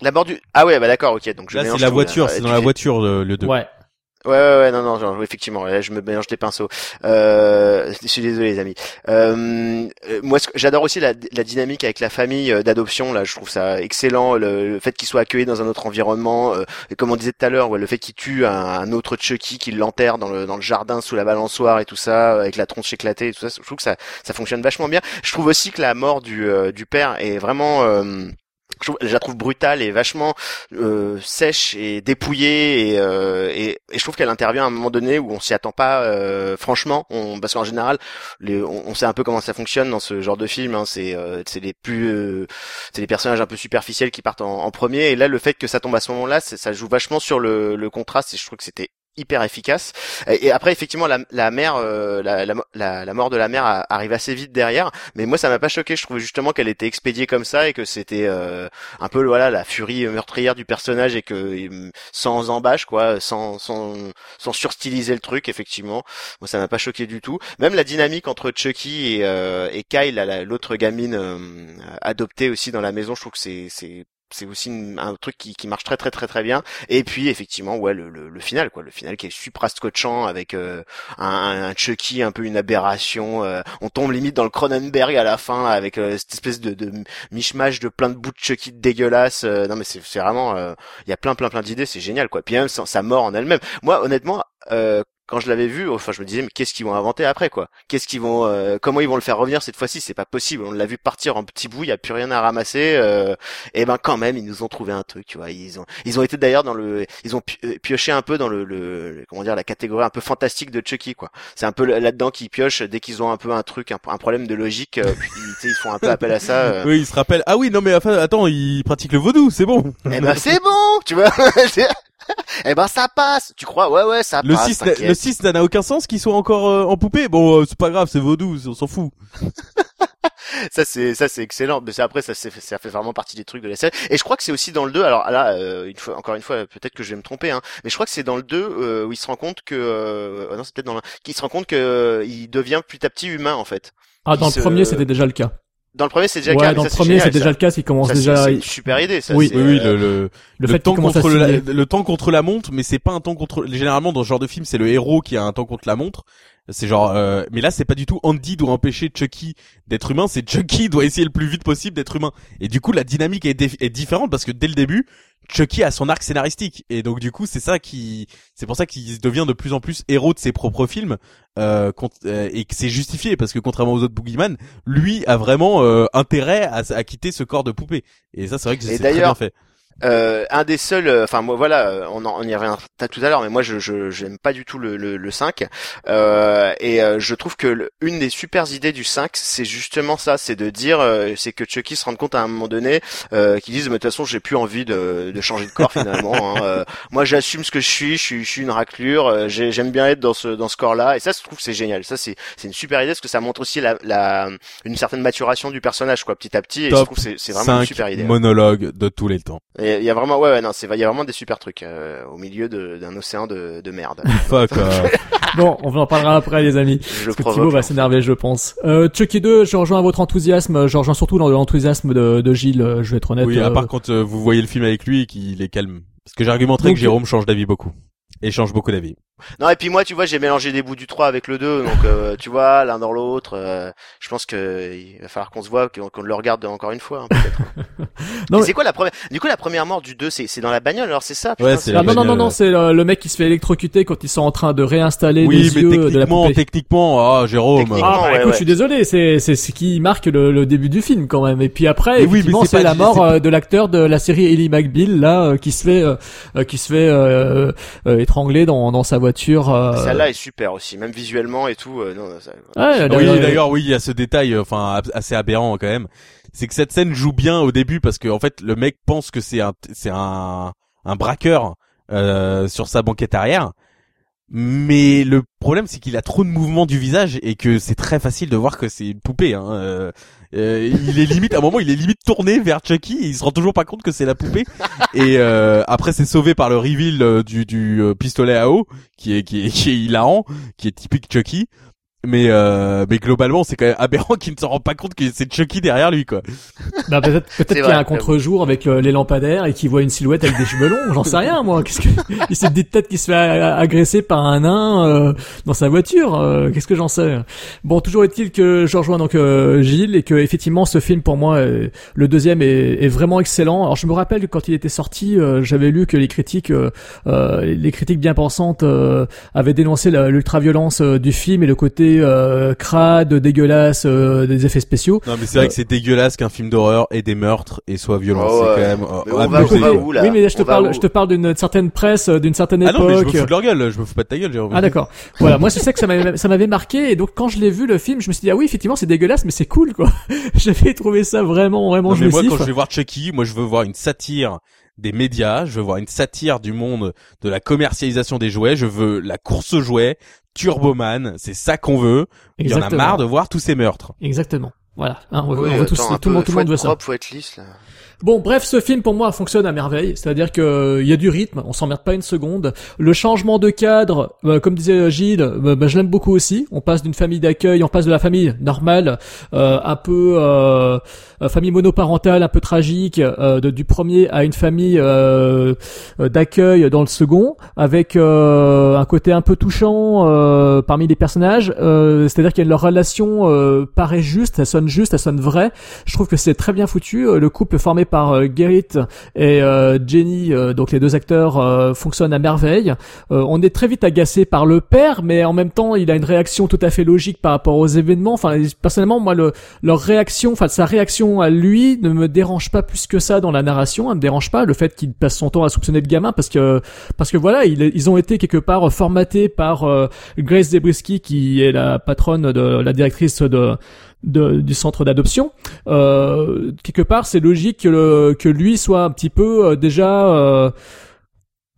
S9: La mort du ah ouais bah d'accord ok donc je
S2: là c'est la voiture c'est dans la voiture le, le 2.
S9: Ouais Ouais, ouais, ouais, non, non, genre, effectivement, là, je me mélange des pinceaux. Euh, je suis désolé, les amis. Euh, moi, j'adore aussi la, dynamique avec la famille euh, d'adoption. Là, je trouve ça excellent. Le, fait qu'il soit accueilli dans un autre environnement, euh, comme on disait tout à l'heure, le fait qu'il tue un, autre Chucky, qu'il l'enterre dans le dans le jardin sous la balançoire et tout ça, avec la tronche éclatée et tout ça. Je trouve que ça ça fonctionne vachement bien. Je trouve aussi que la mort euh, du père est vraiment je, la trouve brutale et vachement euh, sèche et dépouillée et, euh, et, et, je trouve qu'elle intervient à un moment donné où on s'y attend pas euh, franchement. On, parce qu'en général les, on, sait un peu comment ça fonctionne dans ce genre de film hein, c'est euh, c'est les plus euh, c'est les personnages un peu superficiels qui partent en, en, premier. Et là le fait que ça tombe à ce moment-là ça joue vachement sur le, le contraste et je trouve que c'était hyper efficace. Et, après, effectivement, la, la mère, euh, la, la, la, mort de la mère arrive assez vite derrière. Mais moi, ça m'a pas choqué. Je trouvais justement qu'elle était expédiée comme ça et que c'était euh, un peu voilà la furie meurtrière du personnage et que euh, sans embâche, quoi, sans sans sans surstyliser le truc. Effectivement, moi, ça m'a pas choqué du tout. Même la dynamique entre Chucky et, et Kyle, l'autre gamine adoptée aussi dans la maison, je trouve que c'est c'est aussi un truc qui, qui, marche très très très très bien. Et puis effectivement, ouais, le, le, le final, quoi, le final qui est supra scotchant avec euh, un, un, Chucky un peu une aberration. Euh, on tombe limite dans le Cronenberg à la fin avec euh, cette espèce de, de mishmash de plein de bouts de Chucky dégueulasses. non mais c'est vraiment, il y a plein plein plein d'idées, c'est génial quoi. Puis même sa, mort en elle-même. Moi honnêtement, quand je l'avais vu, enfin je me disais mais qu'est-ce qu'ils vont inventer après quoi? Qu'est-ce qu'ils vont, euh, comment ils vont le faire revenir cette fois-ci? C'est pas possible. On l'a vu partir en petits bouts, il y a plus rien à ramasser. Euh, et ben quand même ils nous ont trouvé un truc, tu vois. Ils ont, ils ont été d'ailleurs dans le, ils ont euh, pioché un peu dans le, le, comment dire la catégorie un peu fantastique de Chucky quoi. C'est un peu là-dedans qu'ils piochent dès qu'ils ont un peu un truc, un, un problème de logique, euh, sais, ils font un peu appel à ça. euh.
S2: Oui, il se rappelle. Ah oui, non mais enfin, attends, il pratique le vaudou, c'est bon.
S9: Eh ben c'est bon, tu vois. eh ben ça passe. Tu crois? Ouais ouais ça
S2: Le
S9: passe.
S2: 6
S9: t'inquiète.
S2: le 6 n'a aucun sens qu'il soit encore euh, en poupée. Bon, euh, c'est pas grave, c'est vaudou, on s'en fout.
S9: ça c'est ça c'est excellent mais c'est après ça c'est ça fait vraiment partie des trucs de la série et je crois que c'est aussi dans le 2 alors là euh, une fois encore une fois peut-être que je vais me tromper hein mais je crois que c'est dans le 2 euh, où il se rend compte que euh, non c'est peut-être dans le qu'il se rend compte que euh, il devient petit à petit humain en fait
S1: Ah, dans
S9: Il
S1: le
S9: se-
S1: premier, c'était déjà le cas.
S9: Dans le premier c'est déjà
S1: ouais,
S9: cas,
S1: dans
S9: ça,
S1: le premier, c'est déjà le cas, il commence
S9: Ça,
S1: déjà.
S9: c'est une super idée ça
S1: Oui.
S2: Oui, oui,
S9: euh,
S2: le, le,
S1: le fait
S2: temps contre la- le temps contre la montre, mais c'est pas un temps contre. Généralement, dans ce genre de film, c'est le héros qui a un temps contre la montre. C'est genre, euh, mais là, c'est pas du tout Andy doit empêcher Chucky d'être humain, c'est Chucky doit essayer le plus vite possible d'être humain. Et du coup, la dynamique est, dé- est différente parce que dès le début, Chucky a son arc scénaristique. Et donc, du coup, c'est ça qui, c'est pour ça qu'il devient de plus en plus héros de ses propres films, euh, euh, et que c'est justifié parce que contrairement aux autres Boogeyman, lui a vraiment euh, intérêt à, à quitter ce corps de poupée. Et ça, c'est vrai que c'est très bien fait.
S9: Euh, un des seuls, euh, enfin moi voilà, euh, on, en, on y reviendra tout à l'heure, mais moi je je j'aime pas du tout le, le, le 5 euh, et euh, je trouve que le- une des super idées du 5 c'est justement ça, c'est de dire, euh, c'est que Chucky se rende compte à un moment donné, euh, qu'ils disent mais de toute façon j'ai plus envie de, de changer de corps finalement, hein, euh, moi j'assume ce que je suis, je suis, je suis une raclure, j'ai- j'aime bien être dans ce dans ce corps là et ça je trouve que c'est génial, ça c'est c'est une super idée parce que ça montre aussi la, la une certaine maturation du personnage quoi petit à petit. Et je
S2: Top
S9: trouve que c'est vraiment une
S2: 5
S9: super idée.
S2: monologues de tous les temps.
S9: Et Il y a vraiment, ouais, ouais, non, c'est, il y a vraiment des super trucs euh, au milieu de- d'un océan de, de merde.
S2: Fuck off.
S1: Bon, on en parlera après, les amis.
S9: Je
S1: Parce que Thibaut va s'énerver, je pense. Euh, Chucky 2, je rejoins votre enthousiasme. Je rejoins surtout dans l'enthousiasme de, de Gilles. euh, Je vais être honnête.
S2: Oui, à
S1: euh,
S2: part quand euh, vous voyez le film avec lui et qu'il est calme. Parce que j'argumenterai que Jérôme change d'avis beaucoup. Et change beaucoup d'avis.
S9: Non, et puis moi, tu vois, j'ai mélangé des bouts du 3 avec le 2, donc euh, tu vois, l'un dans l'autre. euh, je pense que il va falloir qu'on se voit, qu'on, le regarde encore une fois. hein, peut-être.
S1: Non, mais-
S9: c'est quoi la première Du coup, la première mort du 2, c'est, c'est dans la bagnole, alors c'est ça putain,
S2: Ouais, c'est
S1: Ah,
S2: la
S1: non, non, non, non,
S2: ouais.
S1: c'est euh, le mec qui se fait électrocuter quand ils sont en train de réinstaller
S2: Oui,
S1: les
S2: mais
S1: yeux de la
S2: techniquement,
S1: poupée.
S2: techniquement, ah, Jérôme.
S9: Techniquement,
S1: Ah, bah,
S9: ouais,
S1: écoute,
S9: ouais.
S1: je suis désolé, c'est c'est ce qui marque le, le début du film quand même. Et puis après,
S2: Mais oui, c'est
S1: c'est
S2: pas-
S1: la mort euh, de l'acteur de la série Ellie McBeal là, euh, qui se fait euh, qui se fait euh, euh, étrangler dans dans sa voiture. euh,
S9: Celle-là est super aussi, même visuellement et tout. euh, non, ça-
S1: ouais,
S2: Oui,
S1: d'ailleurs,
S2: oui, il y a ce détail, euh, enfin, assez aberrant quand même. C'est que cette scène joue bien au début parce que en fait, le mec pense que c'est un, c'est un, un braqueur euh, sur sa banquette arrière. Mais le problème, c'est qu'il a trop de mouvements du visage et que c'est très facile de voir que c'est une poupée. Hein. Euh, euh, il est limite, à un moment, il est limite tourné vers Chucky. Et il se rend toujours pas compte que c'est la poupée. et euh, après, c'est sauvé par le reveal euh, du, du pistolet à eau, qui est, qui est, qui est hilarant, qui est typique Chucky. Mais euh, mais globalement, c'est quand même aberrant qu'il ne s'en rend pas compte que c'est Chucky derrière lui, quoi.
S1: Bah, peut-être peut-être qu'il y a un contre-jour avec euh, les lampadaires et qu'il voit une silhouette avec des cheveux longs. J'en sais rien moi. Qu'est-ce que il s'est dit peut-être qu'il se fait a- agresser par un nain euh, dans sa voiture. euh, Qu'est-ce que j'en sais? Bon, toujours est-il que je rejoins donc euh, Gilles et que effectivement ce film pour moi euh, le deuxième est, est vraiment excellent. Alors je me rappelle que quand il était sorti, euh, j'avais lu que les critiques euh, euh, les critiques bien pensantes euh, avaient dénoncé l'ultra-violence euh, du film et le côté euh, crade, dégueulasse euh, des effets spéciaux.
S2: Non, mais c'est vrai que c'est dégueulasse qu'un film d'horreur ait des meurtres et soit violent.
S9: Oh,
S2: c'est
S9: ouais.
S2: quand même euh,
S9: Mais on va-
S2: abusé,
S9: on va
S2: quoi.
S9: où, là
S1: oui, mais je te parle, je te parle d'une certaine presse, euh, d'une certaine
S2: Ah
S1: époque.
S2: non, mais je me fous de leur gueule. Je me fous pas de ta gueule, Jérôme.
S1: Ah d'accord. Voilà, moi je sais que ça m'avait ça m'avait marqué et donc quand je l'ai vu le film, je me suis dit ah oui effectivement c'est dégueulasse mais c'est cool quoi. J'avais trouvé ça vraiment vraiment
S2: Non, mais moi, quand je vais voir Chucky, moi, je veux voir une satire des médias, je veux voir une satire du monde de la commercialisation des jouets, je veux la course aux jouets, Turboman, c'est ça qu'on veut. Il y en a marre de voir tous ces meurtres.
S1: Exactement. Voilà, Hein, on, veut-
S9: Oui,
S1: on veut tous,
S9: attends, un
S1: tout le monde, tout le
S9: faut
S1: monde veut ça.
S9: propre, faut être lisse là.
S1: Bon, bref, ce film pour moi fonctionne à merveille, c'est-à-dire que euh, il y a du rythme, on s'emmerde pas une seconde. Le changement de cadre, euh, comme disait Gilles, euh, bah, je l'aime beaucoup aussi. On passe d'une famille d'accueil, on passe de la famille normale, euh, un peu euh, famille monoparentale, un peu tragique, euh, de- du premier à une famille d'accueil dans le second, avec un côté un peu touchant parmi les personnages. C'est-à-dire que leur relation paraît juste, elle sonne juste, elle sonne vraie. Je trouve que c'est très bien foutu. Le couple formé par euh, Gerrit et euh, Jenny, euh, donc les deux acteurs, fonctionnent à merveille. On est très vite agacé par le père, mais en même temps, il a une réaction tout à fait logique par rapport aux événements. Enfin, personnellement, moi, le, leur réaction, enfin sa réaction à lui, ne me dérange pas plus que ça dans la narration. Elle me dérange pas le fait qu'il passe son temps à soupçonner le gamin, parce que parce que voilà, ils, ils ont été quelque part formatés par Grace Zabriskie, qui est la patronne de la directrice de de- du centre d'adoption. Euh, quelque part, c'est logique que, le- que lui soit un petit peu euh, déjà euh,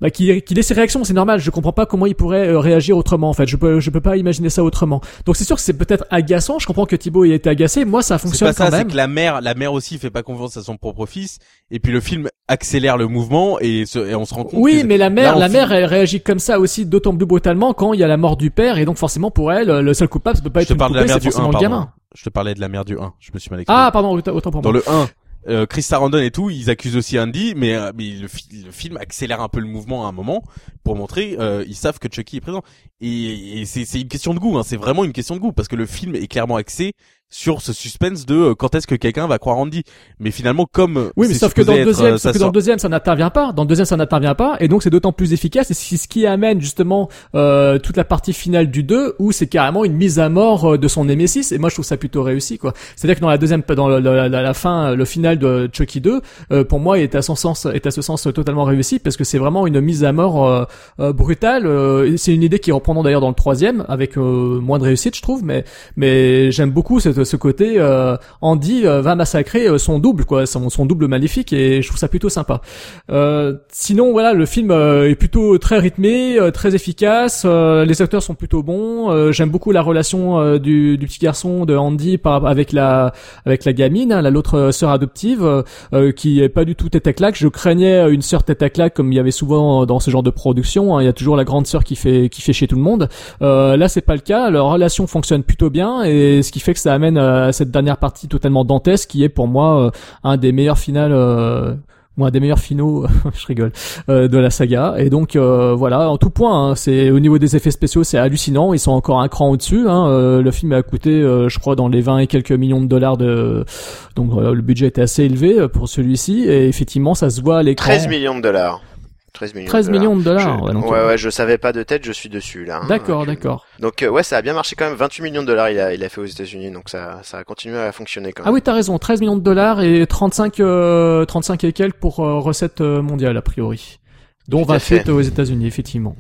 S1: bah, qu'il qu'il ait ses réactions, c'est normal. Je comprends pas comment il pourrait euh, réagir autrement. En fait, je peux je peux pas imaginer ça autrement. Donc c'est sûr que c'est peut-être agaçant. Je comprends que Thibaut ait été agacé. Moi, ça
S2: C'est
S1: fonctionne
S2: pas ça,
S1: quand
S2: c'est
S1: même.
S2: que la mère, la mère aussi fait pas confiance à son propre fils, et puis le film accélère le mouvement et, se- et on se rend compte.
S1: Oui,
S2: que-
S1: mais la mère, la mère, elle réagit comme ça aussi, d'autant plus brutalement quand il y a la mort du père, et donc forcément pour elle, le seul coupable, ça peut pas
S2: Je
S1: être
S2: te
S1: une
S2: parle de la
S1: poupée,
S2: mère
S1: c'est
S2: du 1,
S1: forcément le gamin.
S2: Je te parlais de la mère du 1. Je me suis mal exprimé.
S1: Ah, pardon, autant pour
S2: Dans
S1: moi.
S2: le 1, euh, Chris Sarandon et tout, ils accusent aussi Andy, mais, euh, mais le, fi- le film accélère un peu le mouvement à un moment pour montrer, euh, ils savent que Chucky est présent. Et, et c'est c'est une question de goût, hein, c'est vraiment une question de goût, parce que le film est clairement axé sur ce suspense de euh, quand est-ce que quelqu'un va croire Andy. Mais finalement, comme euh,
S1: Oui, mais sauf que dans le deuxième,
S2: euh,
S1: sauf que dans le deuxième, ça n'intervient pas. Dans le deuxième, ça n'intervient pas, et donc c'est d'autant plus efficace. Et c'est ce qui amène justement euh, toute la partie finale du 2, où c'est carrément une mise à mort euh, de son Nemesis. Et moi, je trouve ça plutôt réussi, quoi. C'est-à-dire que dans la deuxième, dans la, la- la fin, le final de Chucky 2, euh, pour moi, est à son sens, est à ce sens totalement réussi, parce que c'est vraiment une mise à mort euh, euh, brutale. Euh, c'est une idée qui reprend d'ailleurs dans le troisième, avec euh, moins de réussite, je trouve, mais mais j'aime beaucoup ce, ce côté euh, Andy euh, va massacrer euh, son double quoi son, son double maléfique et je trouve ça plutôt sympa sinon voilà le film est plutôt très rythmé très efficace les acteurs sont plutôt bons j'aime beaucoup la relation du, du petit garçon de Andy par, avec la avec la gamine hein, la l'autre sœur adoptive qui est pas du tout tête à claque je craignais une sœur tête à claque comme il y avait souvent dans ce genre de production hein. il y a toujours la grande sœur qui fait qui fait chier tout le monde là, c'est pas le cas. Leur relation fonctionne plutôt bien, et ce qui fait que ça amène à cette dernière partie totalement dantesque, qui est pour moi euh, un des meilleurs finales. Euh, ou un des meilleurs finaux, je rigole, euh, de la saga. Et donc euh, voilà, en tout point, hein, c'est au niveau des effets spéciaux, c'est hallucinant. Ils sont encore un cran au-dessus. Hein. Euh, le film a coûté, euh, je crois, dans les 20 et quelques millions de dollars de, donc euh, le budget était assez élevé euh, pour celui-ci. Et effectivement, ça se voit à l'écran.
S9: 13 millions de dollars. 13 millions
S1: 13
S9: de dollars.
S1: millions de dollars.
S9: Je-
S1: ouais, donc,
S9: ouais,
S1: euh,
S9: ouais, je savais pas de tête, je suis dessus là. hein.
S1: D'accord,
S9: Donc, euh,
S1: d'accord.
S9: Donc euh, ouais, ça a bien marché quand même. 28 millions de dollars, il a, il a fait aux États-Unis, donc ça, ça a continué à fonctionner quand
S1: Ah
S9: même.
S1: oui, t'as raison, 13 millions de dollars et 35, euh, 35 et quelques pour euh, recettes mondiales a priori. Dont
S9: Tout à
S1: 28
S9: fait.
S1: aux États-Unis, effectivement.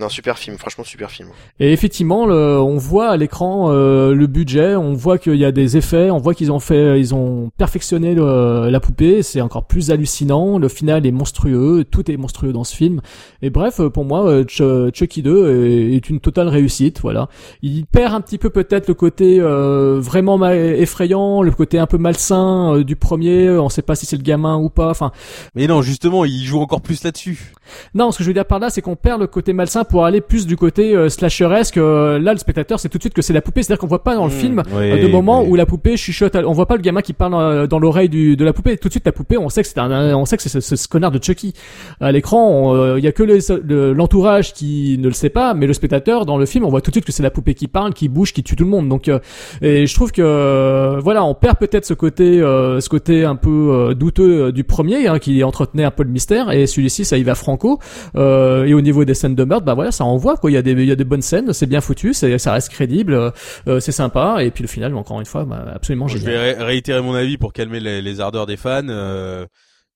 S9: Non, super film, franchement super film.
S1: Et effectivement, le, on voit à l'écran euh, le budget, on voit qu'il y a des effets, on voit qu'ils ont fait, ils ont perfectionné le- la poupée, c'est encore plus hallucinant. Le final est monstrueux, tout est monstrueux dans ce film. Et bref, euh, pour moi, euh, Ch- Chucky 2 est, est une totale réussite. Voilà, il perd un petit peu peut-être le côté euh, vraiment effrayant, le côté un peu malsain euh, du premier. On sait pas si c'est le gamin ou pas. Enfin,
S2: Mais non, justement, il joue encore plus là-dessus.
S1: non, ce que je veux dire par là, c'est qu'on perd le côté malsain pour aller plus du côté euh, slasheresque. Euh, là, le spectateur, c'est tout de suite que c'est la poupée. C'est-à-dire qu'on voit pas dans le
S2: Mmh,
S1: film
S2: oui,
S1: euh, de moments
S2: oui.
S1: où la poupée chuchote. On voit pas le gamin qui parle dans, dans l'oreille du- de la poupée. Tout de suite, la poupée, on sait que c'est un, on sait que c'est ce, ce connard de Chucky. À l'écran, il y a que le- l'entourage qui ne le sait pas, mais le spectateur dans le film, on voit tout de suite que c'est la poupée qui parle, qui bouge, qui tue tout le monde. Donc, euh, et je trouve que euh, voilà, on perd peut-être ce côté, euh, ce côté un peu euh, douteux euh, du premier, hein, qui entretenait un peu le mystère. Et celui-ci, ça y va franco. Euh, et au niveau des scènes de meurtre, bah voilà, ça envoie quoi. Il y a des, il y a des bonnes scènes, c'est bien foutu, ça reste crédible, euh, c'est sympa. Et puis le final, encore une fois, bah, absolument
S2: Je
S1: génial.
S2: vais ré- réitérer mon avis pour calmer les, les ardeurs des fans. Euh,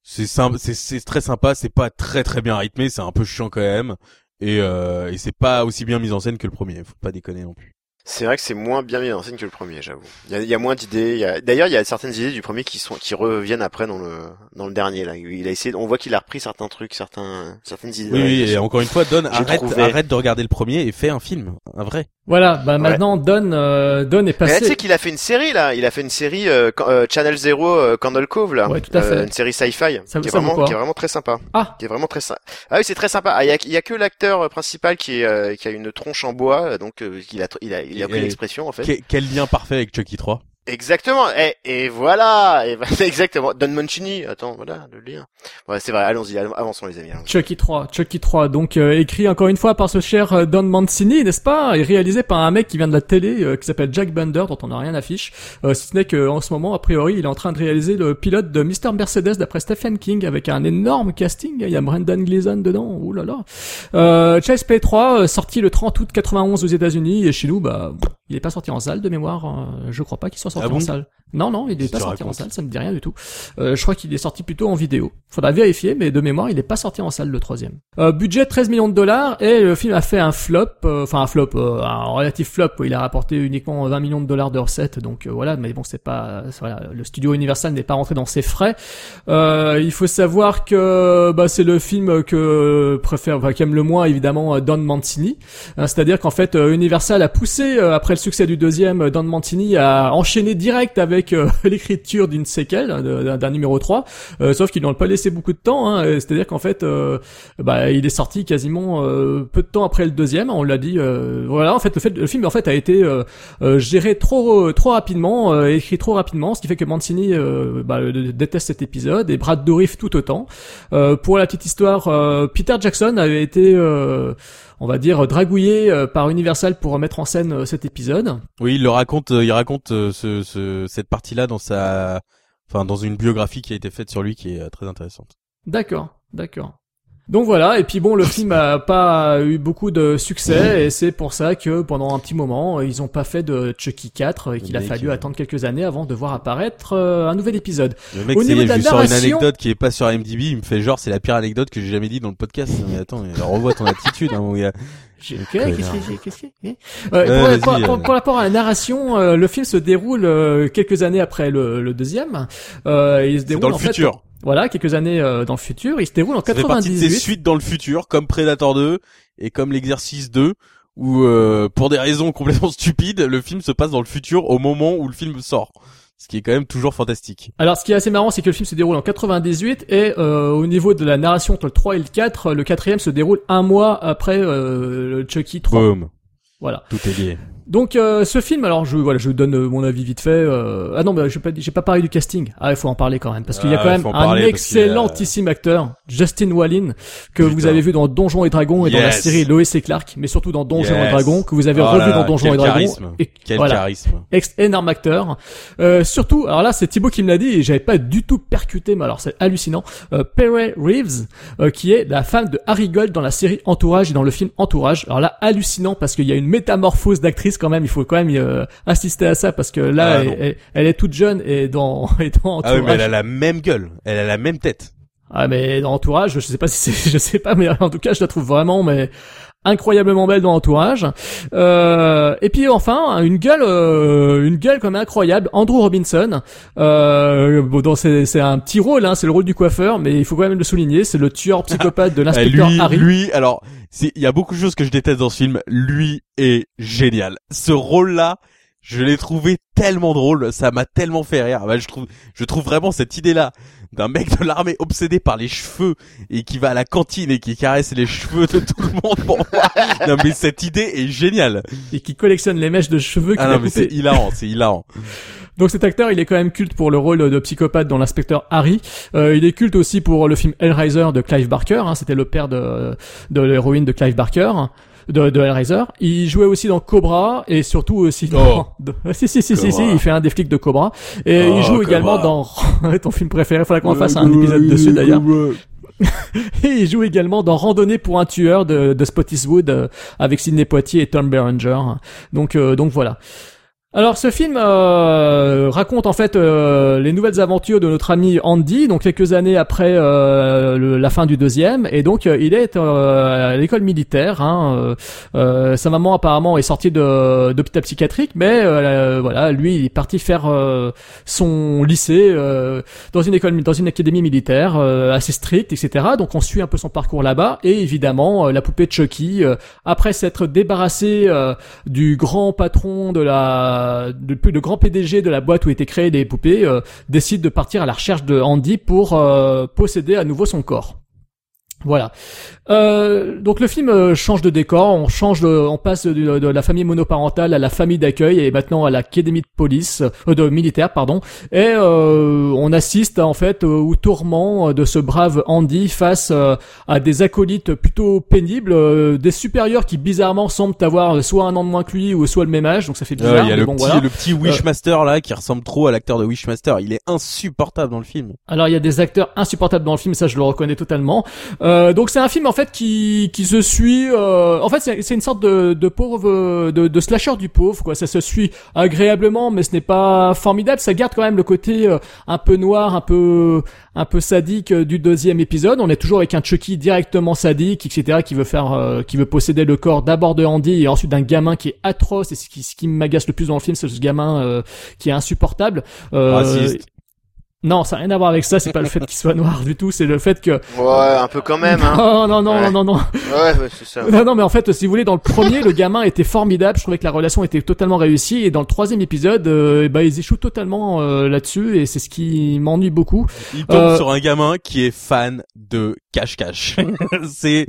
S2: c'est, c'est très sympa. C'est pas très très bien rythmé. C'est un peu chiant quand même. Et, euh, et c'est pas aussi bien mis en scène que le premier. Faut pas déconner non plus.
S9: C'est vrai que c'est moins bien mis en scène que le premier, j'avoue. Il y a, il y a moins d'idées. a- D'ailleurs, il y a certaines idées du premier qui sont qui reviennent après dans le dans le dernier là. Il a essayé, on voit qu'il a repris certains trucs, certains certaines idées.
S2: Oui, oui. Et encore une fois, Don, arrête,
S9: trouvé-
S2: arrête de regarder le premier et fais un film, un vrai.
S1: Voilà, bah maintenant Don, euh, Don est
S9: Mais là, tu
S1: passé.
S9: sais qu'il a fait une série là. Il a fait une série euh, euh, Channel Zero euh, Candle Cove là.
S1: Ouais, tout à fait.
S9: Euh, une série sci-fi
S1: Ça-
S9: qui, est vraiment, qui est vraiment très sympa.
S1: Ah.
S9: Qui est vraiment très sympa. Ah oui, c'est très sympa. Ah, Il y a, il y a que l'acteur principal qui est euh, qui a une tronche en bois, donc euh, il a il a il a pris l'expression en fait.
S2: Que- quel lien parfait avec Chucky 3
S9: Exactement. Et, et voilà. Et, exactement. Don Mancini. Attends, voilà le lien. Ouais, c'est vrai. Allons-y. Avançons les amis. allons-y.
S1: Chucky 3, Chucky 3, donc euh, écrit encore une fois par ce cher euh, Don Mancini, n'est-ce pas, et réalisé par un mec qui vient de la télé, euh, qui s'appelle Jack Bender, dont on n'a rien affiche, euh, si ce n'est qu'en ce moment, a priori, il est en train de réaliser le pilote de Mr. Mercedes d'après Stephen King, avec un énorme casting, il y a Brendan Gleeson dedans, ouh là là. Euh, Chase Play 3, euh, sorti le 30 août 91 aux États-Unis, et chez nous, bah, il est pas sorti en salle de mémoire, euh, je crois pas qu'il soit sorti
S2: Ah bon?
S1: en salle. Non, non, il est pas sorti en salle, ça me dit rien du tout. Euh, je crois qu'il est sorti plutôt en vidéo. Faudra vérifier, mais de mémoire, il est pas sorti en salle le troisième. Euh, budget 13 millions de dollars et le film a fait un flop, euh, enfin un flop, euh, un relatif flop. Il a rapporté uniquement 20 millions de dollars de recettes, donc voilà. Mais bon, c'est pas, voilà, le studio Universal n'est pas rentré dans ses frais. Euh, il faut savoir que bah, c'est le film que préfère, enfin, qu'aime le moins évidemment Don Mancini. C'est-à-dire qu'en fait, Universal a poussé après le succès du deuxième, Don Mancini a enchaîné direct avec euh, l'écriture d'une séquelle, hein, d'un numéro 3, euh, sauf qu'ils n'ont pas laissé beaucoup de temps. hein, C'est-à-dire qu'en fait, euh, bah, il est sorti quasiment peu de temps après le deuxième. On l'a dit. voilà, en fait, le, fait, le film en fait a été géré trop trop rapidement, écrit trop rapidement, ce qui fait que Mancini bah, déteste cet épisode et Brad Dourif tout autant. Pour la petite histoire, Peter Jackson avait été on va dire dragouillé euh, par Universal pour mettre en scène euh, cet épisode.
S2: Oui, il le raconte, euh, il raconte ce, ce, cette partie-là dans sa, enfin dans une biographie qui a été faite sur lui qui est très intéressante.
S1: D'accord, d'accord. Donc voilà, et puis bon, le film a pas eu beaucoup de succès, et c'est pour ça que pendant un petit moment, ils ont pas fait de Chucky 4, et qu'il a fallu
S2: euh,
S1: attendre quelques années avant de voir apparaître euh, un nouvel épisode.
S2: Le mec,
S1: Au niveau de
S2: je sors une
S1: narration-
S2: anecdote qui est pas sur IMDb, il me fait genre c'est la pire anecdote que j'ai jamais dit dans le podcast. Mais attends, mais revois ton attitude, hein, mon gars.
S1: Pour, rapport à la narration, euh, le film se déroule euh, quelques années après le, le deuxième. Euh, il se
S2: C'est
S1: déroule
S2: dans le
S1: en fait,
S2: futur.
S1: voilà, quelques années euh, dans le futur. Il se déroule en
S2: Ça fait partie de ces
S1: 98.
S2: suites dans le futur, comme Predator 2 et comme l'Exercice 2, où euh, pour des raisons complètement stupides, le film se passe dans le futur au moment où le film sort. Ce qui est quand même toujours fantastique.
S1: Alors, ce qui est assez marrant, c'est que le film se déroule en 98 et euh, au niveau de la narration entre le 3 et le 4, le quatrième se déroule un mois après euh, le Chucky 3.
S2: Boom.
S1: Voilà.
S2: Tout est lié.
S1: Donc euh, ce film, alors je voilà, je donne euh, mon avis vite fait. euh, Ah non, bah, j'ai pas j'ai pas parlé du casting. Ah, il faut en parler quand même parce qu'il y a
S2: Ah,
S1: quand même un
S2: a-
S1: excellentissime acteur, Justin Wallin, que vous avez vu dans Donjons et Dragons et dans la série Lois et Clark, mais surtout dans Donjons
S2: Yes.
S1: et Dragons que vous avez
S2: Oh
S1: revu
S2: là
S1: dans Donjons et Dragons. Et
S2: Quel
S1: voilà.
S2: charisme.
S1: Ex énorme acteur. Euh, surtout, alors là c'est Thibaut qui me l'a dit et j'avais pas du tout percuté, mais alors c'est hallucinant. Euh, Perry Reeves, euh, qui est la femme de Harry Gold dans la série Entourage et dans le film Entourage. Alors là hallucinant parce qu'il y a une métamorphose d'actrice quand même. Il faut quand même euh, assister à ça parce que là
S2: Ah,
S1: elle, elle- elle est toute jeune et dans, et dans
S2: Ah oui,
S1: Entourage.
S2: mais elle a la même gueule. Elle a la même tête.
S1: Ah mais dans Entourage, je sais pas si c'est, je sais pas, mais en tout cas je la trouve vraiment mais incroyablement belle dans Entourage. Euh, et puis enfin une gueule, euh, une gueule comme incroyable. Andrew Robinson. Euh, bon, c'est, c'est un petit rôle, hein, c'est le rôle du coiffeur, mais il faut quand même le souligner, c'est le tueur psychopathe de l'inspecteur
S2: lui,
S1: Harry.
S2: lui, alors, il y a beaucoup de choses que je déteste dans ce film. Lui est génial. Ce rôle-là, je l'ai trouvé tellement drôle. Ça m'a tellement fait rire. Bah, je trouve, je trouve vraiment cette idée-là d'un mec de l'armée obsédé par les cheveux et qui va à la cantine et qui caresse les cheveux de tout le monde pour moi. Non, mais cette idée est géniale.
S1: et qui collectionne les mèches de cheveux
S2: Ah
S1: a
S2: non, mais c'est hilarant, c'est hilarant.
S1: Donc cet acteur, il est quand même culte pour le rôle de psychopathe dans l'inspecteur Harry. Euh, il est culte aussi pour le film Hellraiser de Clive Barker. Hein, C'était le père de, de l'héroïne de Clive Barker. De, de Hellraiser. Il jouait aussi dans Cobra et surtout aussi dans... de- si, si, si, si, si, il fait un des flics de Cobra. Et
S2: Oh,
S1: il joue également dans... ton film préféré, faudra qu'on fasse un épisode dessus d'ailleurs. Et il joue également dans Randonnée pour un tueur de, de Spottiswoode euh, avec Sidney Poitier et Tom Berenger. Donc, euh, donc voilà. Alors ce film euh, raconte en fait euh, les nouvelles aventures de notre ami Andy, donc quelques années après euh, la fin du deuxième, et donc il est à l'école militaire. Hein, sa maman apparemment est sortie d'hôpital psychiatrique, mais voilà, lui il est parti faire son lycée dans une école, dans une académie militaire assez stricte, etc. Donc on suit un peu son parcours là-bas, et évidemment la poupée Chucky, après s'être débarrassée du grand patron de la, de, le grand PDG de la boîte où étaient créées les poupées, euh, décide de partir à la recherche de Andy pour euh, posséder à nouveau son corps. Voilà. Euh, donc le film euh, change de décor, on change, de, on passe de, de la famille monoparentale à la famille d'accueil et maintenant à l'académie de police, euh, de militaire pardon. Et euh, on assiste en fait au tourment de ce brave Andy face euh, à des acolytes plutôt pénibles, euh, des supérieurs qui bizarrement semblent avoir soit un an de moins que lui ou soit le même âge, donc ça fait
S2: Euh,
S1: bizarre.
S2: Il y a le
S1: bon,
S2: petit,
S1: voilà.
S2: le petit Wishmaster là qui ressemble trop à l'acteur de Wishmaster. Il est insupportable dans le film.
S1: Alors il y a des acteurs insupportables dans le film, ça je le reconnais totalement. Euh, donc c'est un film en fait qui qui se suit. euh, en fait c'est une sorte de de pauvre de, de slasher du pauvre quoi. Ça se suit agréablement, mais ce n'est pas formidable. Ça garde quand même le côté euh, un peu noir, un peu un peu sadique euh, du deuxième épisode. On est toujours avec un Chucky directement sadique, etc. qui veut faire euh, qui veut posséder le corps d'abord de Andy et ensuite d'un gamin qui est atroce. Et ce qui ce qui m'agace le plus dans le film, c'est ce gamin euh, qui est insupportable. Euh. Non, ça n'a rien à voir avec ça. C'est pas le fait qu'il soit noir du tout. C'est le fait que.
S9: Ouais, un peu quand même, hein.
S1: Non, non, non,
S9: Ouais.
S1: non, non, non.
S9: Ouais, ouais, c'est ça.
S1: Non, non, mais en fait, si vous voulez, dans le premier, le gamin était formidable. Je trouvais que la relation était totalement réussie. Et dans le troisième épisode, euh, bah, ils échouent totalement euh, là-dessus. Et c'est ce qui m'ennuie beaucoup.
S2: Il tombe
S1: Euh,
S2: sur un gamin qui est fan de cache-cache. c'est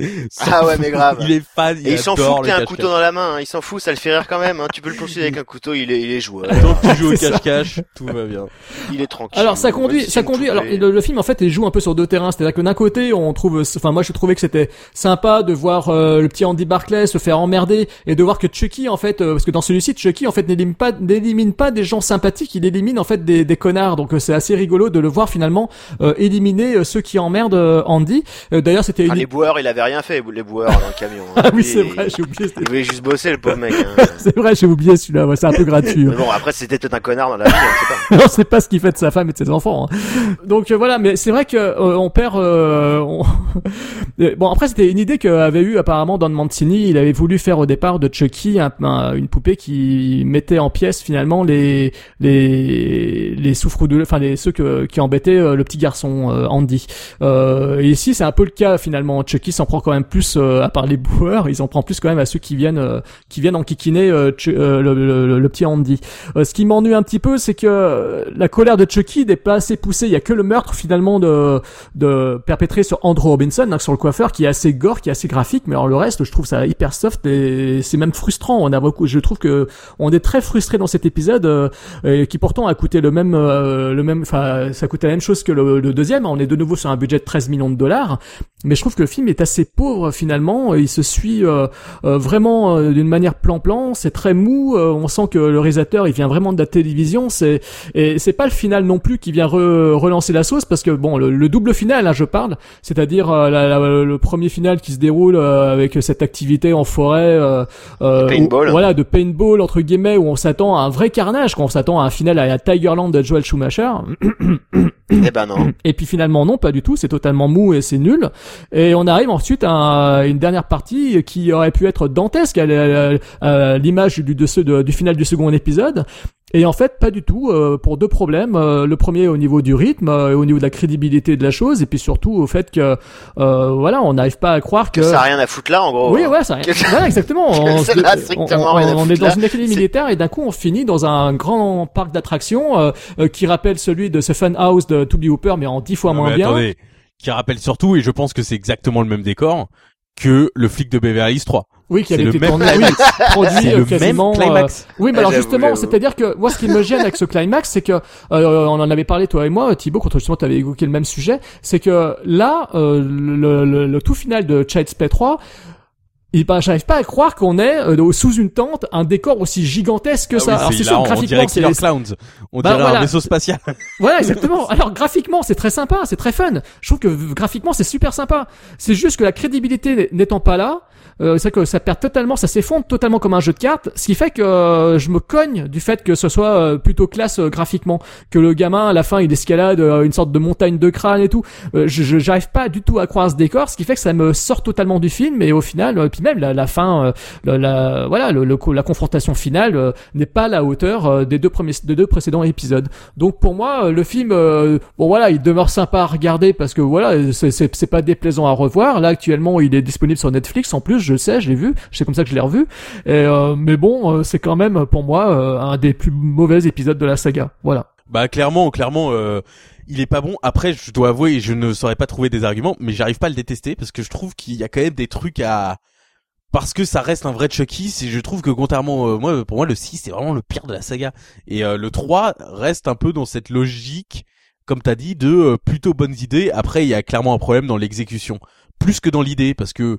S9: Ah ouais, mais grave.
S2: Il est fan.
S9: Et il s'en
S2: adore
S9: fout que
S2: le
S9: t'aies un couteau dans la main, hein. il s'en fout, ça le fait rire quand même, hein. tu peux le poursuivre avec un couteau, il est, il est joueur,
S2: Tant que tu joues au cache-cache, tout va bien.
S9: il est tranquille.
S1: Alors ça
S9: Même
S1: conduit, ça conduit. Alors le, le film en fait, il joue un peu sur deux terrains. C'est-à-dire que d'un côté, on trouve, enfin moi je trouvais que c'était sympa de voir euh, le petit Andy Barclay se faire emmerder et de voir que Chucky en fait, euh, parce que dans celui-ci, Chucky en fait n'élimine pas, n'élimine pas des gens sympathiques, il élimine en fait des, des connards. Donc euh, c'est assez rigolo de le voir finalement euh, éliminer euh, ceux qui emmerdent euh, Andy. Euh, D'ailleurs c'était
S9: Enfin,
S1: une.
S9: les boueurs, il avait rien fait, les boueurs dans le camion. hein.
S1: Ah oui c'est vrai, j'ai oublié.
S9: Il voulait juste bosser, le pauvre mec. hein.
S1: C'est vrai, j'ai oublié celui-là. Ouais, c'est un peu gratuit.
S9: Mais bon, après, c'était peut-être un connard dans la vie, on sait pas.
S1: on sait pas ce qu'il fait de sa femme et de ses enfants. Donc euh, voilà, mais c'est vrai que euh, on perd. euh, Euh, bon après c'était une idée qu'avait eu apparemment Don Mancini. Il avait voulu faire au départ de Chucky un- un- une poupée qui mettait en pièces finalement les les les souffres de, enfin les ceux qui embêtaient euh, le petit garçon Andy. Et ici c'est un peu le cas finalement. Chucky s'en prend quand même plus à part les boueurs, ils en prend plus quand même à ceux qui viennent qui viennent enquiquiner euh, le, le- le petit Andy. Ce qui m'ennuie un petit peu, c'est que la colère de Chucky n'est pas assez poussée. Il y a que le meurtre finalement de, de perpétré sur Andrew Robinson, hein, sur le coiffeur, qui est assez gore, qui est assez graphique. Mais alors le reste, je trouve ça hyper soft et c'est même frustrant. On a beaucoup, je trouve que on est très frustré dans cet épisode, euh, et qui pourtant a coûté le même, euh, le même, enfin ça coûtait la même chose que le, le deuxième. On est de nouveau sur un budget de 13 millions de dollars, mais je trouve que le film est assez pauvre finalement. Il se suit euh, euh, vraiment euh, d'une manière plan-plan. C'est très mou. euh, on sent que le réalisateur, il vient vraiment de la télévision. C'est et c'est pas le final non plus qui vient re- relancer la sauce parce que bon, le, le double final, là, je parle, c'est-à-dire euh, le premier final qui se déroule euh, avec cette activité en forêt, euh, euh,
S9: paintball.
S1: où- voilà, de paintball entre guillemets, où on s'attend à un vrai carnage, quand on s'attend à un final à la Tigerland de Joel Schumacher.
S9: Eh ben non.
S1: Et puis finalement non, pas du tout, c'est totalement mou et c'est nul. Et on arrive ensuite à une dernière partie qui aurait pu être dantesque à l'image du, de de- du final du second épisode. Et en fait, pas du tout, euh, pour deux problèmes. Euh, le premier au niveau du rythme, euh, au niveau de la crédibilité de la chose, et puis surtout au fait que, euh, voilà, on n'arrive pas à croire que...
S9: Que ça a rien à foutre là, en gros.
S1: Oui, ouais, ça, voilà, exactement. On,
S9: ça strictement
S1: on-
S9: rien à
S1: on
S9: foutre
S1: est dans
S9: là.
S1: une académie militaire et d'un coup on finit dans un grand parc d'attractions euh, euh, qui rappelle celui de ce fun house de To Be Hooper mais en dix fois
S2: Non,
S1: moins
S2: mais
S1: bien.
S2: attendez, qui rappelle surtout, et je pense que c'est exactement le même décor, que le flic de Beverly Hills 3.
S1: Oui, qui
S2: C'est
S1: avait
S2: le
S1: été
S2: même
S1: tourné, oui,
S2: climax.
S1: produit
S2: C'est
S1: euh,
S2: le
S1: quasiment.
S2: même climax.
S1: euh, Oui, mais
S9: Ah,
S1: alors justement, c'est-à-dire que moi, ce qui me gêne avec ce climax, c'est que euh, on en avait parlé toi et moi, Thibaut, quand justement tu avais évoqué le même sujet, c'est que là, euh, le, le- le tout final de Child's Play 3. Et ben, j'arrive pas à croire qu'on est euh, sous une tente un décor aussi gigantesque que
S2: Ah
S1: ça.
S2: oui,
S1: Alors
S2: c'est
S1: sûr, graphiquement, c'est
S2: Killer Clowns. On
S1: Bah,
S2: dirait
S1: voilà.
S2: un vaisseau spatial.
S1: voilà, exactement. Alors graphiquement, c'est très sympa, c'est très fun. Je trouve que graphiquement, c'est super sympa. C'est juste que la crédibilité n'étant pas là, euh, c'est que ça perd totalement, ça s'effondre totalement comme un jeu de cartes, ce qui fait que euh, je me cogne du fait que ce soit euh, plutôt classe euh, graphiquement, que le gamin à la fin il escalade euh, une sorte de montagne de crâne et tout. Je j'arrive pas du tout à croire ce décor, ce qui fait que ça me sort totalement du film et au final, euh, puis même la, la fin, la, la- voilà, le, le- la confrontation finale n'est pas à la hauteur des deux premiers, des deux précédents épisodes. Donc pour moi, le film, bon voilà, il demeure sympa à regarder parce que voilà, c'est c'est pas déplaisant à revoir. Là actuellement, il est disponible sur Netflix en plus, je le sais, je l'ai vu, c'est comme ça que je l'ai revu. Et, euh, mais bon, euh, c'est quand même pour moi euh, un des plus mauvais épisodes de la saga. Voilà.
S2: Bah clairement, clairement, euh, il est pas bon. Après, je dois avouer, je ne saurais pas trouver des arguments, mais j'arrive pas à le détester parce que je trouve qu'il y a quand même des trucs à parce que ça reste un vrai Chucky, c'est je trouve que contrairement euh, moi pour moi le 6 c'est vraiment le pire de la saga et euh, le 3 reste un peu dans cette logique comme t'as dit de euh, plutôt bonnes idées. Après, il y a clairement un problème dans l'exécution plus que dans l'idée parce que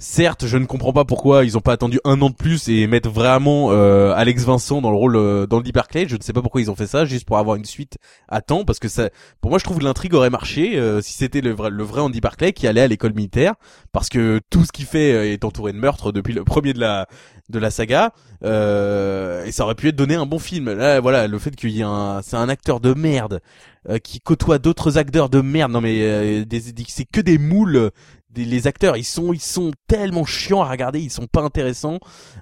S2: Certes, je ne comprends pas pourquoi ils ont pas attendu un an de plus et mettre vraiment euh, Alex Vincent dans le rôle euh, dans le Barclay. Je ne sais pas pourquoi ils ont fait ça, juste pour avoir une suite à temps, parce que ça, pour moi, je trouve que l'intrigue aurait marché euh, si c'était le vrai, le vrai Andy Barclay qui allait à l'école militaire, parce que tout ce qu'il fait euh, est entouré de meurtres depuis le premier de la de la saga, et ça aurait pu être donné un bon film. Là, voilà, le fait qu'il y ait un, c'est un acteur de merde qui côtoie d'autres acteurs de merde. Non mais des, c'est que des moules les acteurs ils sont ils sont tellement chiants à regarder ils sont pas intéressants.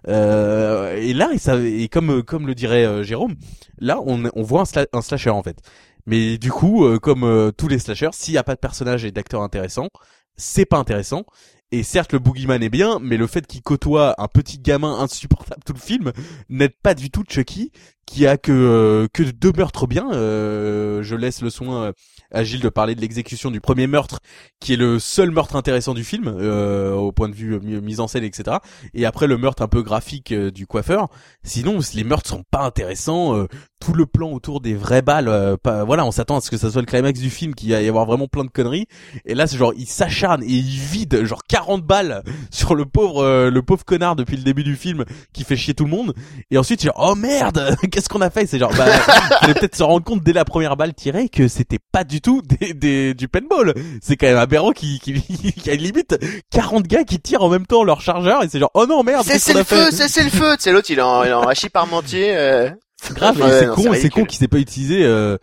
S2: Euh, et là et ça et comme comme le dirait euh, Jérôme là on on voit un, slasher en fait. Mais du coup euh, comme euh, tous les slashers s'il y a pas de personnage et d'acteurs intéressants c'est pas intéressant. Et certes le boogeyman est bien mais le fait qu'il côtoie un petit gamin insupportable tout le film n'aide pas du tout Chucky qui a que que deux meurtres bien. Je laisse le soin Agile de parler de l'exécution du premier meurtre, qui est le seul meurtre intéressant du film, euh, au point de vue euh, mise en scène, etc. Et après le meurtre un peu graphique euh, du coiffeur. Sinon, les meurtres sont pas intéressants. Tout le plan autour des vraies balles, pas, voilà, on s'attend à ce que ça soit le climax du film, qu'il va y avoir vraiment plein de conneries. Et là, c'est genre, il s'acharne et il vide genre 40 balles sur le pauvre, le pauvre connard depuis le début du film qui fait chier tout le monde. Et ensuite, genre, oh merde, qu'est-ce qu'on a fait? C'est genre, bah, peut-être se rendre compte dès la première balle tirée que c'était pas du tout des, des, du paintball. C'est quand même aberrant qui, qui, qui a limite 40 gars qui tirent en même temps leur chargeur et c'est genre oh non merde.
S9: C'est le feu, c'est le feu. C'est l'autre il est en, il est en hachis parmentier. Euh...
S2: Grave, c'est con, c'est con qu'il s'est pas utilisé euh,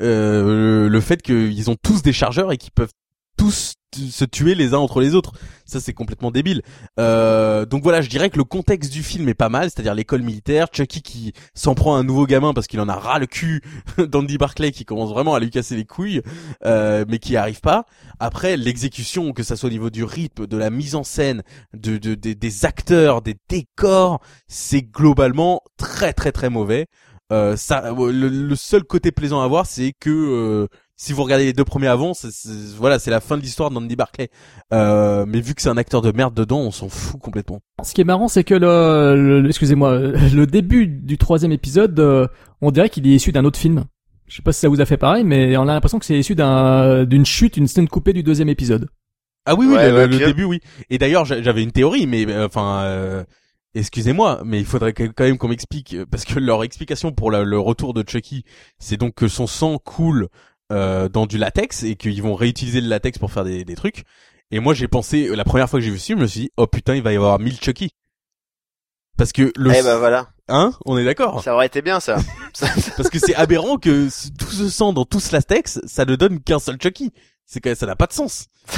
S2: euh, le, le fait qu'ils ont tous des chargeurs et qu'ils peuvent tous se tuer les uns entre les autres. Ça c'est complètement débile. Euh, donc voilà, je dirais que le contexte du film est pas mal, c'est-à-dire l'école militaire, Chucky qui s'en prend un nouveau gamin parce qu'il en a ras le cul d'Andy Barclay qui commence vraiment à lui casser les couilles, euh, mais qui arrive pas. Après l'exécution, que ça soit au niveau du rythme, de la mise en scène, de, de des acteurs, des décors, c'est globalement très très très mauvais. Euh, ça, le, seul côté plaisant à voir, c'est que euh, si vous regardez les deux premiers avant, c'est, voilà, c'est la fin de l'histoire d'Andy Barclay. Euh, mais vu que c'est un acteur de merde dedans, on s'en fout complètement.
S1: Ce qui est marrant, c'est que le, excusez-moi, le début du troisième épisode, euh, on dirait qu'il est issu d'un autre film. Je sais pas si ça vous a fait pareil, mais on a l'impression que c'est issu d'un, d'une chute, une scène coupée du deuxième épisode.
S2: Ah oui, oui, le, début, oui. Et d'ailleurs, j'avais une théorie, mais euh, enfin. Euh, excusez-moi, mais il faudrait quand même qu'on m'explique, parce que leur explication pour le retour de Chucky, c'est donc que son sang coule euh, dans du latex et qu'ils vont réutiliser le latex pour faire des, des trucs. Et moi j'ai pensé, la première fois que j'ai vu ce film, je me suis dit, oh putain, il va y avoir 1000 Chucky. Parce que le...
S9: Eh ben voilà.
S2: Hein? On est d'accord?
S9: Ça aurait été bien ça.
S2: Parce que c'est aberrant que tout ce sang dans tout ce latex, ça ne donne qu'un seul Chucky. C'est que ça n'a pas de sens.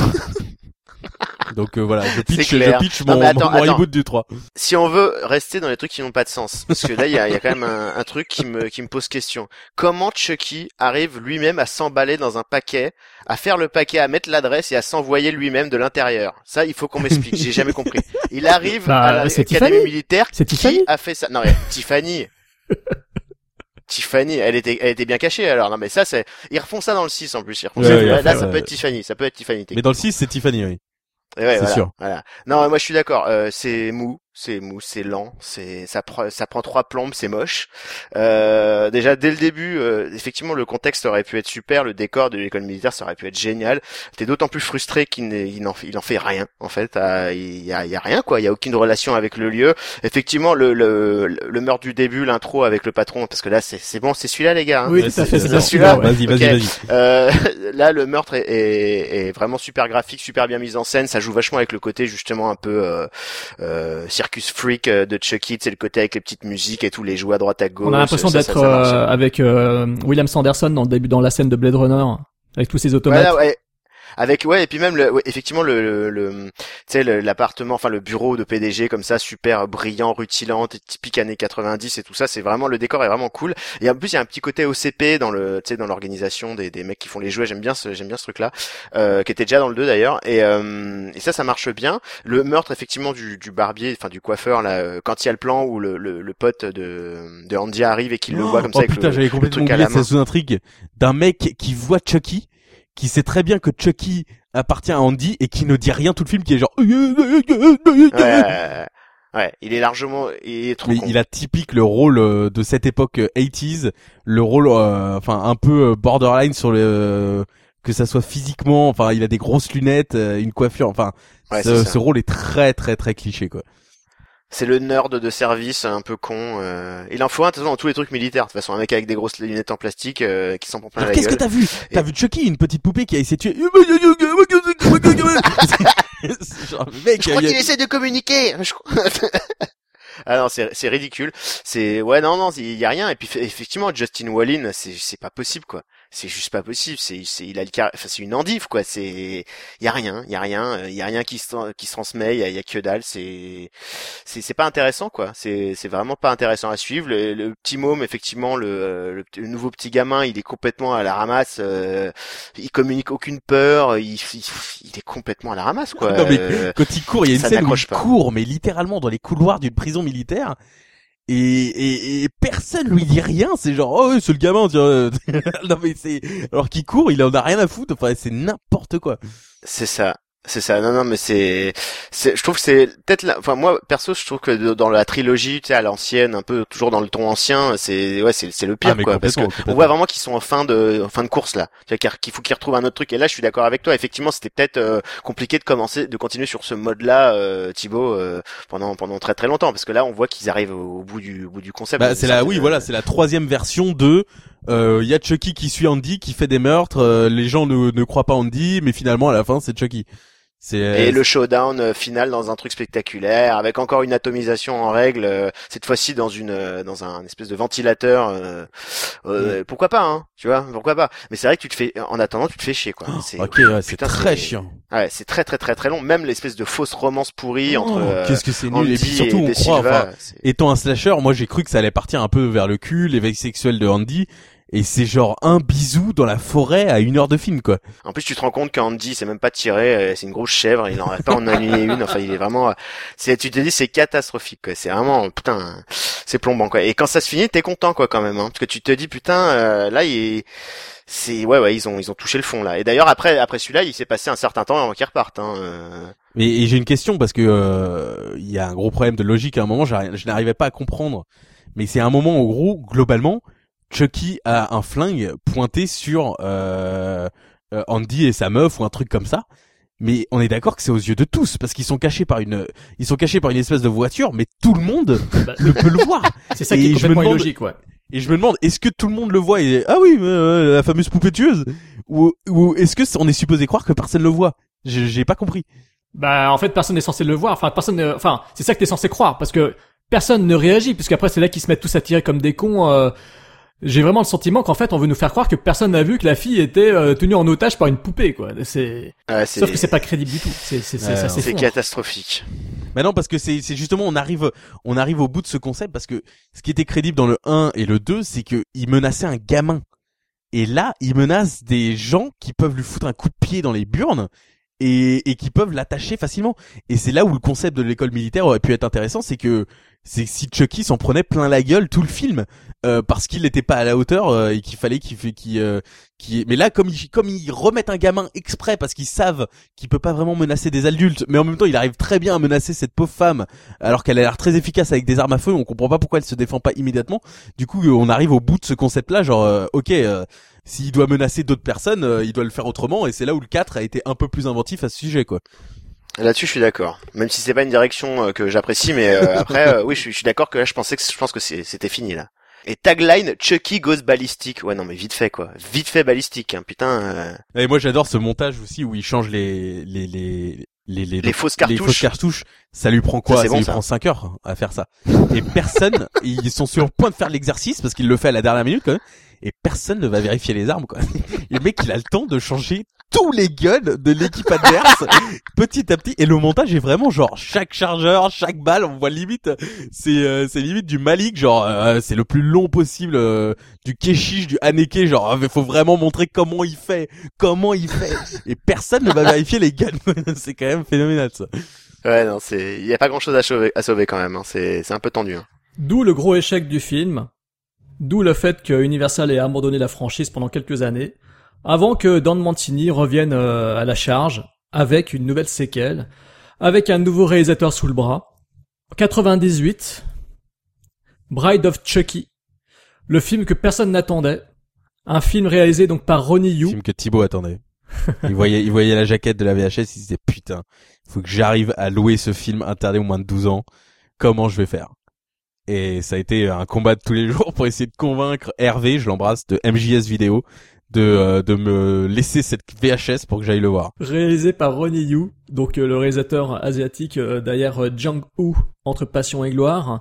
S2: Donc euh, voilà, je pitch, je pitch mon, reboot du 3.
S9: Si on veut rester dans les trucs qui n'ont pas de sens, parce que là il y a, y a, quand même un, un, truc qui me, qui me pose question. Comment Chucky arrive lui-même à s'emballer dans un paquet, à faire le paquet, à mettre l'adresse et à s'envoyer lui-même de l'intérieur? Ça, il faut qu'on m'explique. J'ai jamais compris. Il arrive bah, à l'académie militaire.
S1: C'est Tiffany
S9: a fait ça Non, Tiffany. Tiffany, elle était, elle était bien cachée alors. Non mais ça c'est, ils refont ça dans le 6 en plus. Ils refont ça. Là, ça peut être Tiffany, ça peut être Tiffany.
S2: Mais dans le 6 c'est Tiffany, oui.
S9: Ouais, c'est sûr. Voilà. Non, moi je suis d'accord. Euh, c'est mou, c'est mou, c'est lent, c'est ça prend ça prend trois plombes, c'est moche. Euh, déjà dès le début, euh, effectivement le contexte aurait pu être super, le décor de l'école militaire ça aurait pu être génial. T'es d'autant plus frustré qu'il n'en il en fait rien en fait. Ah, il y a, y a rien quoi, il y a aucune relation avec le lieu. Effectivement le le, le meurtre du début, l'intro avec le patron, parce que là c'est c'est bon, c'est celui-là les gars. Hein.
S1: Oui,
S2: c'est celui-là. Vas-y, vas-y, vas-y.
S9: Euh, là le meurtre est, est, est, vraiment super graphique, super bien mis en scène, ça joue vachement avec le côté justement un peu euh, euh circus freak euh, de Chucky, c'est le côté avec les petites musiques et tous les jouets à droite à gauche.
S1: On a l'impression d'être euh, avec euh, William Sanderson dans le début, dans la scène de Blade Runner, avec tous ces automates.
S9: Avec ouais et puis même le, ouais, effectivement le, le, le- le- l'appartement enfin le bureau de PDG comme ça super brillant rutilant typique années 90 et tout ça c'est vraiment le décor est vraiment cool. Et en plus il y a un petit côté OCP dans le tu sais dans l'organisation des, des mecs qui font les jouets. J'aime bien ce j'aime bien ce truc là euh, qui était déjà dans le 2 d'ailleurs. Et, euh, et ça ça marche bien. Le meurtre effectivement du, du barbier enfin du coiffeur là euh, quand il y a le plan où le, le, le pote de de Andy arrive et qu'il le voit comme ça
S2: oh
S9: avec
S2: putain,
S9: le,
S2: j'avais
S9: le
S2: complètement
S9: truc à la main.
S2: cette intrigue. D'un mec qui voit Chucky, qui sait très bien que Chucky appartient à Andy et qui ne dit rien tout le film, qui est genre.
S9: ouais, ouais, ouais, il est largement il est trop
S2: Mais
S9: con.
S2: il a typique le rôle euh, de cette époque euh, 80s, le rôle, euh, enfin un peu euh, borderline sur le euh, que ça soit physiquement, enfin il a des grosses lunettes, euh, une coiffure, enfin
S9: Ouais,
S2: ce rôle est très très très cliché quoi.
S9: C'est le nerd de service un peu con. euh. Il en faut un de toute façon dans tous les trucs militaires. De toute façon, un mec avec des grosses lunettes en plastique euh, qui s'en prend plein
S2: Alors
S9: la
S2: qu'est-ce que t'as vu T'as vu Chucky, une petite poupée qui a essayé de tuer. Genre, mec,
S9: Je crois
S2: a-
S9: qu'il essaie de communiquer. Je ah non, c'est c'est ridicule. C'est ouais non non, il y a rien. Et puis effectivement, Justin Wallin, c'est c'est pas possible quoi. C'est juste pas possible. C'est c'est il a le car... enfin c'est une endive quoi. C'est il y a rien, y a rien, il y a rien qui se qui se transmet. Il y a, y a que dalle. C'est c'est c'est pas intéressant quoi. C'est c'est vraiment pas intéressant à suivre. Le, le petit môme effectivement le, le le nouveau petit gamin, il est complètement à la ramasse. euh, il communique aucune peur. Il, il il est complètement à la ramasse quoi.
S2: Non, mais
S9: Euh,
S2: quand il court, il y a une scène où il court, mais littéralement dans les couloirs d'une prison militaire. Et, et, et personne lui dit rien, c'est genre, oh, ouais, c'est le gamin, tiens. non, mais c'est, alors qu'il court, il en a rien à foutre, enfin, c'est n'importe quoi.
S9: C'est ça. C'est ça. Non, non, mais c'est, c'est, je trouve que c'est peut-être la, enfin, moi, perso, je trouve que dans la trilogie, tu sais, à l'ancienne, un peu, toujours dans le ton ancien, c'est, ouais, c'est, c'est le pire,
S2: Ah,
S9: quoi. Parce que on voit vraiment qu'ils sont en fin de, en fin de course, là. Tu vois, qu'il faut qu'ils retrouvent un autre truc. Et là, je suis d'accord avec toi. Effectivement, c'était peut-être euh, compliqué de commencer, de continuer sur ce mode-là, euh, Thibaut, euh, pendant, pendant très très longtemps. Parce que là, on voit qu'ils arrivent au, bout du, au bout du concept.
S2: Bah, c'est la, oui,
S9: euh,
S2: voilà, c'est la troisième version de, euh, il y a Chucky qui suit Andy, qui fait des meurtres, euh, les gens ne, ne croient pas Andy, mais finalement, à la fin, c'est Chucky. C'est,
S9: Et le showdown euh, final dans un truc spectaculaire, avec encore une atomisation en règle, euh, cette fois-ci dans une euh, dans un espèce de ventilateur. euh, euh, Pourquoi pas, hein Tu vois, pourquoi pas Mais c'est vrai que tu te fais, en attendant, tu te fais chier, quoi. C'est-
S2: ok, ouais, très chiant.
S9: Ouais, c'est très très très très long. Même l'espèce de fausse romance pourrie entre.
S2: Oh,
S9: euh,
S2: Qu'est-ce que c'est nul. Et puis surtout,
S9: et
S2: on croit,
S9: Silva,
S2: enfin, étant un slasher, moi j'ai cru que ça allait partir un peu vers le cul, l'éveil sexuel de Andy, et c'est genre un bisou dans la forêt à une heure de film quoi.
S9: En plus, tu te rends compte qu'Andy, c'est même pas tiré, euh, c'est une grosse chèvre, il en a pas en aligné une, enfin, il est vraiment, euh, c'est, tu te dis, c'est catastrophique, quoi. C'est vraiment, putain, c'est plombant, quoi. Et quand ça se finit, t'es content, quoi, quand même, hein. Parce que tu te dis, putain, euh, là, il c'est, ouais, ouais, ils ont, ils ont touché le fond, là. Et d'ailleurs, après, après celui-là, il s'est passé un certain temps avant qu'ils repartent, hein. euh.
S2: Et, et j'ai une question parce que euh, il y a un gros problème de logique à un moment, je n'arrivais pas à comprendre. Mais c'est un moment en gros, globalement, Chucky a un flingue pointé sur euh, euh, Andy et sa meuf ou un truc comme ça. Mais on est d'accord que c'est aux yeux de tous parce qu'ils sont cachés par une, ils sont cachés par une espèce de voiture, mais tout le monde
S1: Bah,
S2: le peut le voir.
S1: c'est ça
S2: Et
S1: qui est complètement
S2: demande-
S1: illogique, ouais.
S2: Et je me demande, est-ce que tout le monde le voit et ah oui, euh, la fameuse poupée tueuse, ou, ou est-ce que on est supposé croire que personne le voit? J'ai pas compris.
S1: Bah, en fait, personne n'est censé le voir. Enfin, personne, ne- enfin, c'est ça que t'es censé croire, parce que personne ne réagit, puisqu'après c'est là qu'ils se mettent tous à tirer comme des cons. euh, J'ai vraiment le sentiment qu'en fait, on veut nous faire croire que personne n'a vu que la fille était euh, tenue en otage par une poupée, quoi. C'est,
S9: Ouais, c'est,
S1: sauf que c'est pas crédible du tout. C'est,
S2: Ouais,
S9: catastrophique.
S2: Mais non, parce que c'est c'est justement on arrive on arrive au bout de ce concept parce que ce qui était crédible dans le 1 et le 2, c'est que il menaçait un gamin. Et là, il menace des gens qui peuvent lui foutre un coup de pied dans les burnes et, et qui peuvent l'attacher facilement. Et c'est là où le concept de l'école militaire aurait pu être intéressant, c'est que c'est si Chucky s'en prenait plein la gueule tout le film euh, parce qu'il n'était pas à la hauteur euh, et qu'il fallait qu'il fait qu'il euh, qu'il- mais là comme ils comme ils remettent un gamin exprès parce qu'ils savent qu'il peut pas vraiment menacer des adultes mais en même temps il arrive très bien à menacer cette pauvre femme alors qu'elle a l'air très efficace avec des armes à feu on comprend pas pourquoi elle se défend pas immédiatement du coup on arrive au bout de ce concept là genre euh, ok euh, s'il doit menacer d'autres personnes euh, il doit le faire autrement et c'est là où le 4 a été un peu plus inventif à ce sujet quoi
S9: Là-dessus, je suis d'accord. Même si c'est pas une direction euh, que j'apprécie, mais euh, après, euh, oui, je suis, suis d'accord que là, je pensais que je pense que c'est- c'était fini là. Et tagline Chucky goes ballistic. Ouais, non, mais vite fait quoi. Vite fait balistique. Hein. Putain, euh,
S2: et moi j'adore ce montage aussi où il change les les les les, les,
S9: les fausses
S2: les
S9: cartouches.
S2: fausses cartouches, ça lui prend quoi?
S9: Ça,
S2: lui
S9: ça.
S2: prend 5 heures à faire ça. Et personne, ils sont sur le point de faire l'exercice parce qu'il le fait à la dernière minute quand même, et personne ne va vérifier les armes quoi. Et le mec il a le temps de changer tous les guns de l'équipe adverse petit à petit et le montage est vraiment genre chaque chargeur chaque balle on voit limite c'est euh, c'est limite du Malik genre euh, c'est le plus long possible euh, du Keshish du Haneke genre il faut vraiment montrer comment il fait comment il fait et personne ne va vérifier les guns c'est quand même phénoménal ça
S9: Ouais, non, c'est, il y a pas grand chose à sauver, à sauver quand même. Hein. C'est, c'est un peu tendu. Hein.
S1: D'où le gros échec du film. D'où le fait que Universal ait abandonné la franchise pendant quelques années, avant que Don Mancini revienne euh, à la charge avec une nouvelle séquelle, avec un nouveau réalisateur sous le bras. 98, Bride of Chucky, le film que personne n'attendait, un film réalisé donc par Ronnie Yu.
S2: film que Thibaut attendait. Il voyait il voyait la jaquette de la VHS il disait putain faut que j'arrive à louer ce film interdit au moins de 12 ans. Comment je vais faire? Et ça a été un combat de tous les jours pour essayer de convaincre Hervé, je l'embrasse, de MJS Vidéo, de, euh, de me laisser cette VHS pour que j'aille le voir.
S1: Réalisé par Ronnie Yu, donc euh, le réalisateur asiatique euh, derrière euh, Jang Woo entre Passion et Gloire,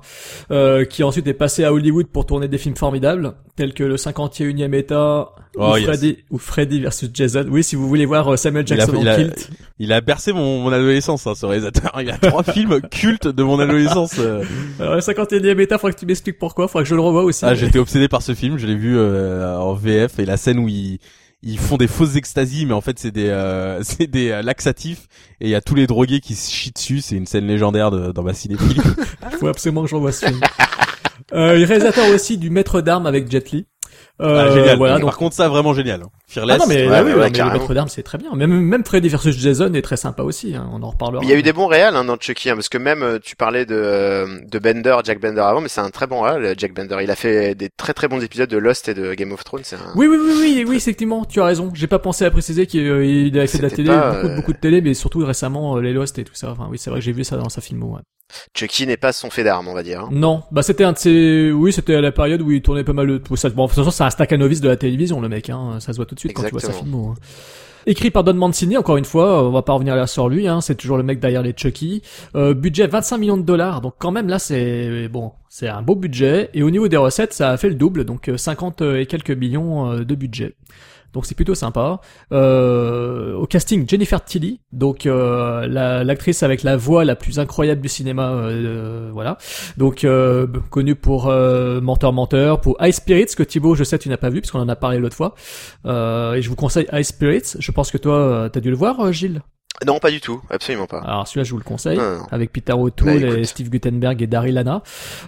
S1: euh, qui ensuite est passé à Hollywood pour tourner des films formidables, tels que le 51e État
S2: Oh,
S1: ou,
S2: yes.
S1: Freddy, ou Freddy versus Jason. Oui, si vous voulez voir euh, Samuel
S2: Il a,
S1: Jackson
S2: il
S1: en
S2: a-
S1: kilt.
S2: il a bercé mon, mon adolescence, hein, ce réalisateur. Il a trois films cultes de mon adolescence. euh.
S1: Alors, le 51e État, faudra que tu m'expliques pourquoi, faudra que je le revoie aussi.
S2: Ah, j'étais obsédé par ce film. Je l'ai vu euh, en VF et la scène où ils ils font des fausses extasies, mais en fait c'est des euh, c'est des euh, laxatifs et il y a tous les drogués qui se chient dessus. C'est une scène légendaire de, dans ma cinéphile.
S1: Il faut absolument que je revoie ce film. euh, réalisateur aussi du Maître d'armes avec Jet Li. Euh,
S2: Ah, génial.
S1: Voilà,
S2: Par
S1: donc
S2: contre, ça vraiment génial. Fearless.
S1: Ah non mais,
S9: Ouais,
S1: oui,
S9: ouais,
S1: ouais,
S9: ouais,
S1: mais le
S9: carrément.
S1: Maître d'armes c'est très bien. Même même Freddy versus Jason est très sympa aussi. Hein, on en reparlera.
S9: Il y a eu des bons réals hein, dans Chucky, hein, parce que même euh, tu parlais de euh, de Bender, Jack Bender avant, mais c'est un très bon réal, Jack Bender. Il a fait des très très bons épisodes de Lost et de Game of Thrones. C'est un...
S1: Oui, oui, oui, oui, oui, effectivement, tu as raison. J'ai pas pensé à préciser qu'il euh, il avait fait de la télé,
S9: pas,
S1: beaucoup,
S9: euh,
S1: beaucoup de télé, mais surtout récemment euh, les Lost et tout ça. Enfin, oui, c'est vrai que j'ai vu ça dans sa filmo. Ouais.
S9: Chucky n'est pas son fait d'armes, on va dire. hein.
S1: Non, bah c'était un de ses, oui, c'était à la période où il tournait pas mal de tout ça. Bon, de toute façon, c'est un Stakhanoviste de la télévision, le mec. Hein. Ça se voit tout de suite quand tu vois sa filmo. hein. Écrit par Don Mancini, encore une fois, on va pas revenir là sur lui, hein, c'est toujours le mec derrière les Chucky. Euh, budget 25 millions de dollars, donc quand même là c'est bon, c'est un beau budget. Et au niveau des recettes, ça a fait le double, donc euh, 50 et quelques millions euh, de budget. Donc c'est plutôt sympa. Euh, au casting, Jennifer Tilly, donc euh, la- l'actrice avec la voix la plus incroyable du cinéma, euh, voilà. Donc euh, connue pour euh, Menteur Menteur, pour High Spirits que Thibaut, je sais, tu n'as pas vu puisqu'on en a parlé l'autre fois. Euh, et je vous conseille High Spirits. Je pense que toi, euh, t'as dû le voir, euh, Gilles?
S9: Non, pas du tout, absolument pas.
S1: Alors celui-là, je vous le conseille,
S9: Non, non.
S1: avec Peter O'Toole
S9: Bah,
S1: et. Steve Guttenberg et Daryl Hannah.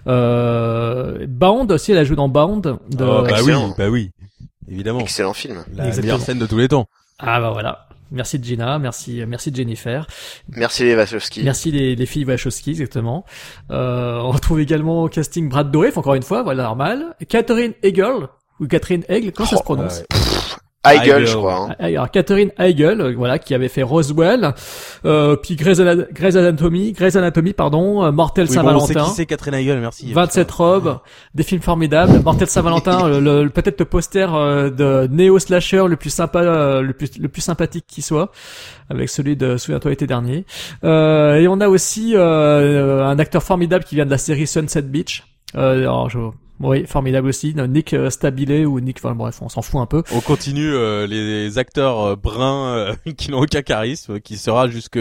S1: Euh, Bound aussi, elle a joué dans Bound. De...
S2: Oh, bah oui, bah oui, évidemment.
S9: Excellent film.
S2: La
S1: Exactement.
S2: meilleure scène de tous les temps.
S1: Ah bah voilà. Merci Gina, merci merci Jennifer,
S9: Merci les Wachowski.
S1: merci les, les filles Wachowski exactement. Euh, on retrouve également au casting Brad Dourif encore une fois, voilà normal. Catherine Hegel ou Catherine Hegel, comment ça se prononce
S2: Ouais.
S9: Heigl, je crois. hein.
S1: Ah, Alors Catherine Heigl, euh, voilà, qui avait fait Roswell, euh, puis Grey's, Ana- Grey's Anatomy, Grey's Anatomy, pardon, euh, Mortel
S2: Oui, bon, on sait
S1: Saint-Valentin,
S2: qui c'est Catherine Heigl, merci.
S1: 27 robes, des films formidables, Mortel Saint-Valentin, le, le- peut-être le poster euh, de néo slasher le plus sympa, euh, le plus le plus sympathique qui soit, avec celui de Souviens-toi l'été dernier. Euh, et on a aussi euh, un acteur formidable qui vient de la série Sunset Beach. Euh, alors, je- oui, formidable aussi, Nick euh, Stabile ou Nick, enfin bref, on s'en fout un peu.
S2: On continue euh, les acteurs euh, bruns euh, qui n'ont aucun charisme, qui sera jusque